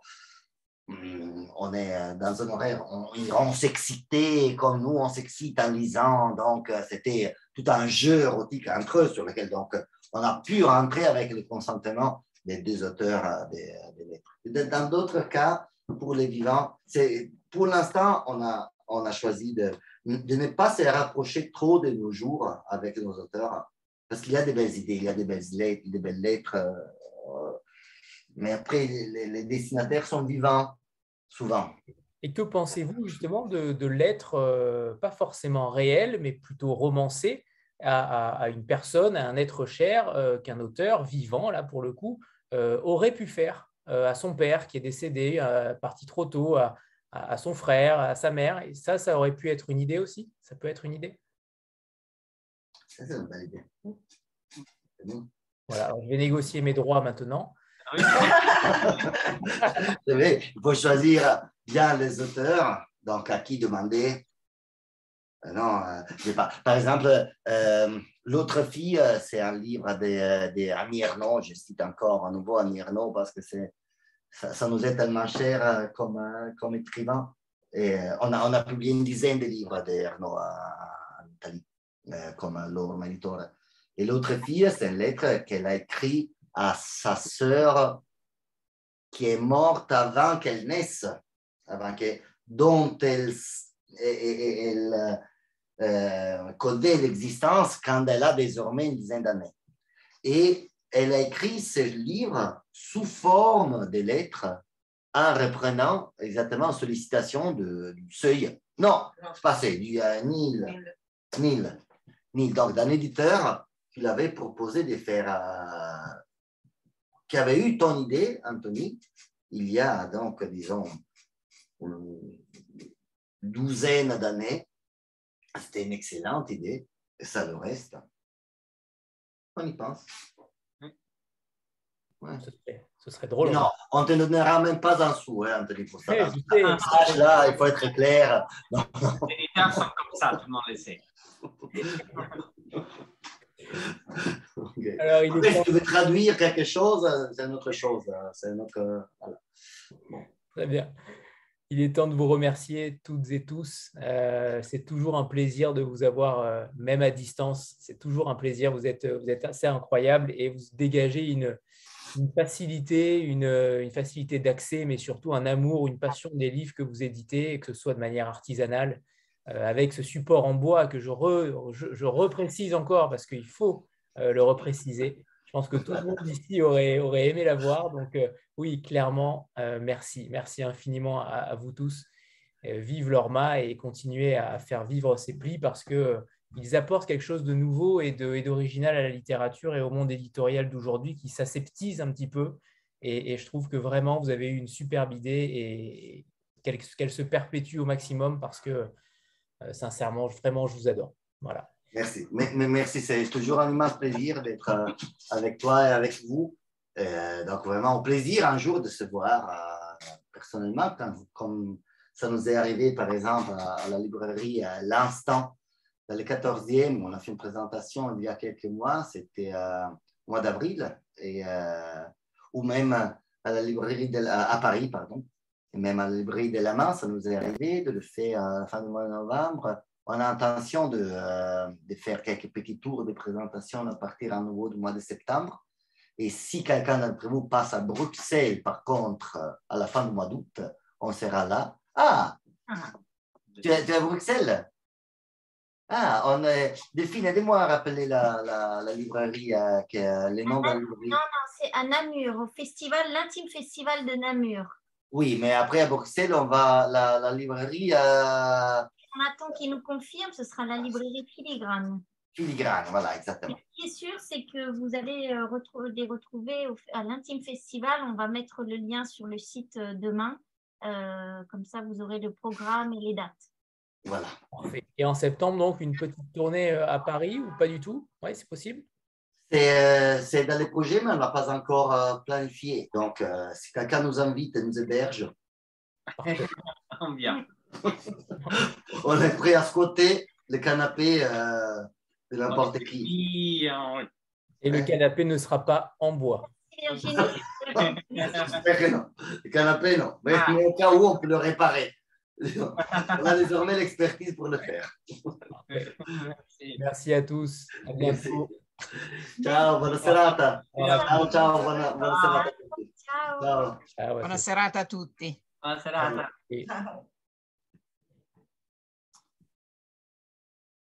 on est dans un horaire, on, iront s'exciter comme nous on s'excite en lisant. Donc, c'était tout un jeu érotique entre eux sur lequel donc, on a pu rentrer avec le consentement des deux auteurs des, lettres. Dans d'autres cas, pour les vivants, c'est pour l'instant, on a, on a choisi de, de, ne pas se rapprocher trop de nos jours avec nos auteurs, parce qu'il y a des belles idées, il y a des belles lettres, des belles lettres euh, mais après, les, dessinataires sont vivants, souvent. Et que pensez-vous justement de, de lettres euh, pas forcément réelles, mais plutôt romancées à, à, une personne, à un être cher euh, qu'un auteur vivant, là pour le coup, aurait pu faire à son père qui est décédé, parti trop tôt, à, à, son frère, à sa mère. Et ça, ça aurait pu être une idée aussi? Ça peut être une idée? C'est une bonne idée. Voilà, je vais négocier mes droits maintenant. Il faut choisir bien les auteurs, donc à qui demander? Euh, non, euh, sais pas. Par exemple, euh, L'autre fille, c'est un livre de, de Je cite encore à nouveau Annie parce que c'est ça, nous est tellement cher comme, comme écrivain. Et on a, on a publié une dizaine de livres d'Erno en Italie, comme Manitore. Et l'autre fille, c'est une lettre qu'elle a écrite à sa sœur qui est morte avant qu'elle naisse, avant que, dont elle, elle, elle connaît l'existence quand elle a désormais une dizaine d'années. Et elle a écrit ce livre sous forme de lettres en reprenant exactement sollicitation de, du seuil. Non, c'est pas c'est du euh, Nil. Nil. Nil. Donc, d'un éditeur qui l'avait proposé de faire, euh, qui avait eu ton idée, Anthony, il y a donc, disons, une douzaine d'années. C'était une excellente idée, et ça le reste. On y pense. Ce, serait, drôle. Non, on ne te donnera même pas un sou, hein, Anthony, pour ça. Ah, là, il faut être clair. Non, Les termes sont comme ça, tout le monde le sait. Alors, il Après, si tu veux traduire quelque chose, c'est une autre chose. Hein, c'est autre... Voilà. Très bien. Il est temps de vous remercier toutes et tous. Euh, c'est toujours un plaisir de vous avoir, euh, même à distance. C'est toujours un plaisir. Vous êtes, vous êtes assez incroyable et vous dégagez une, une facilité, une, une facilité d'accès, mais surtout un amour, une passion des livres que vous éditez, que ce soit de manière artisanale, euh, avec ce support en bois que je, je, reprécise encore parce qu'il faut euh, le repréciser. Je pense que tout le monde ici aurait, aurait aimé l'avoir. Donc euh, oui, clairement, merci. Merci infiniment à, vous tous. vive l'Orma et continuez à faire vivre ces plis parce qu'ils apportent quelque chose de nouveau et d'original à la littérature et au monde éditorial d'aujourd'hui qui s'aseptise un petit peu. Et, je trouve que vraiment, vous avez eu une superbe idée et qu'elle se perpétue au maximum parce que euh, sincèrement, vraiment, je vous adore. Voilà. Merci. merci, c'est toujours un immense plaisir d'être euh, avec toi et avec vous. Euh, donc, vraiment, un plaisir un jour de se voir personnellement, comme ça nous est arrivé, par exemple, à, la librairie à l'instant, dans le 14e, on a fait une présentation il y a quelques mois, c'était au mois d'avril, et, ou même à la librairie à Paris, pardon, et même à l'abri de la main, ça nous est arrivé de le faire à la fin du mois de novembre. On a intention de, euh, de faire quelques petits tours de présentation à partir à nouveau du mois de septembre. Et si quelqu'un d'entre vous passe à Bruxelles, par contre, à la fin du mois d'août, on sera là. Ah, ah. Tu, es, à Bruxelles? Ah, on est... Delphine, aidez-moi à rappeler la, la, la librairie, euh, les noms de la librairie. Non, non, c'est à Namur, au festival, l'intime festival de Namur. Oui, mais après à Bruxelles, on va la, la librairie. Euh... On attend qu'il nous confirme, ce sera la librairie Filigrane. Filigrane, voilà, exactement. ce qui est sûr, c'est que vous allez euh, les retrouver à l'Intime Festival. On va mettre le lien sur le site euh, demain. Euh, comme ça, vous aurez le programme et les dates. Voilà. Et en septembre, donc, une petite tournée à Paris ou pas du tout? Oui, c'est possible c'est dans les projets, mais on n'a pas encore euh, planifié. Donc, euh, si quelqu'un nous invite et nous héberge, on est prêt à squatter le canapé de n'importe qui. Et le canapé ne sera pas en bois. J'espère que non. Le canapé, non. Mais, ah. au cas où, on peut le réparer. On a désormais l'expertise pour le faire. Merci à tous. À bientôt. Ciao, buona serata. Ciao, ciao, buona, buona serata a tutti. Ciao. ciao. Buona serata a tutti. Buona serata. Ciao.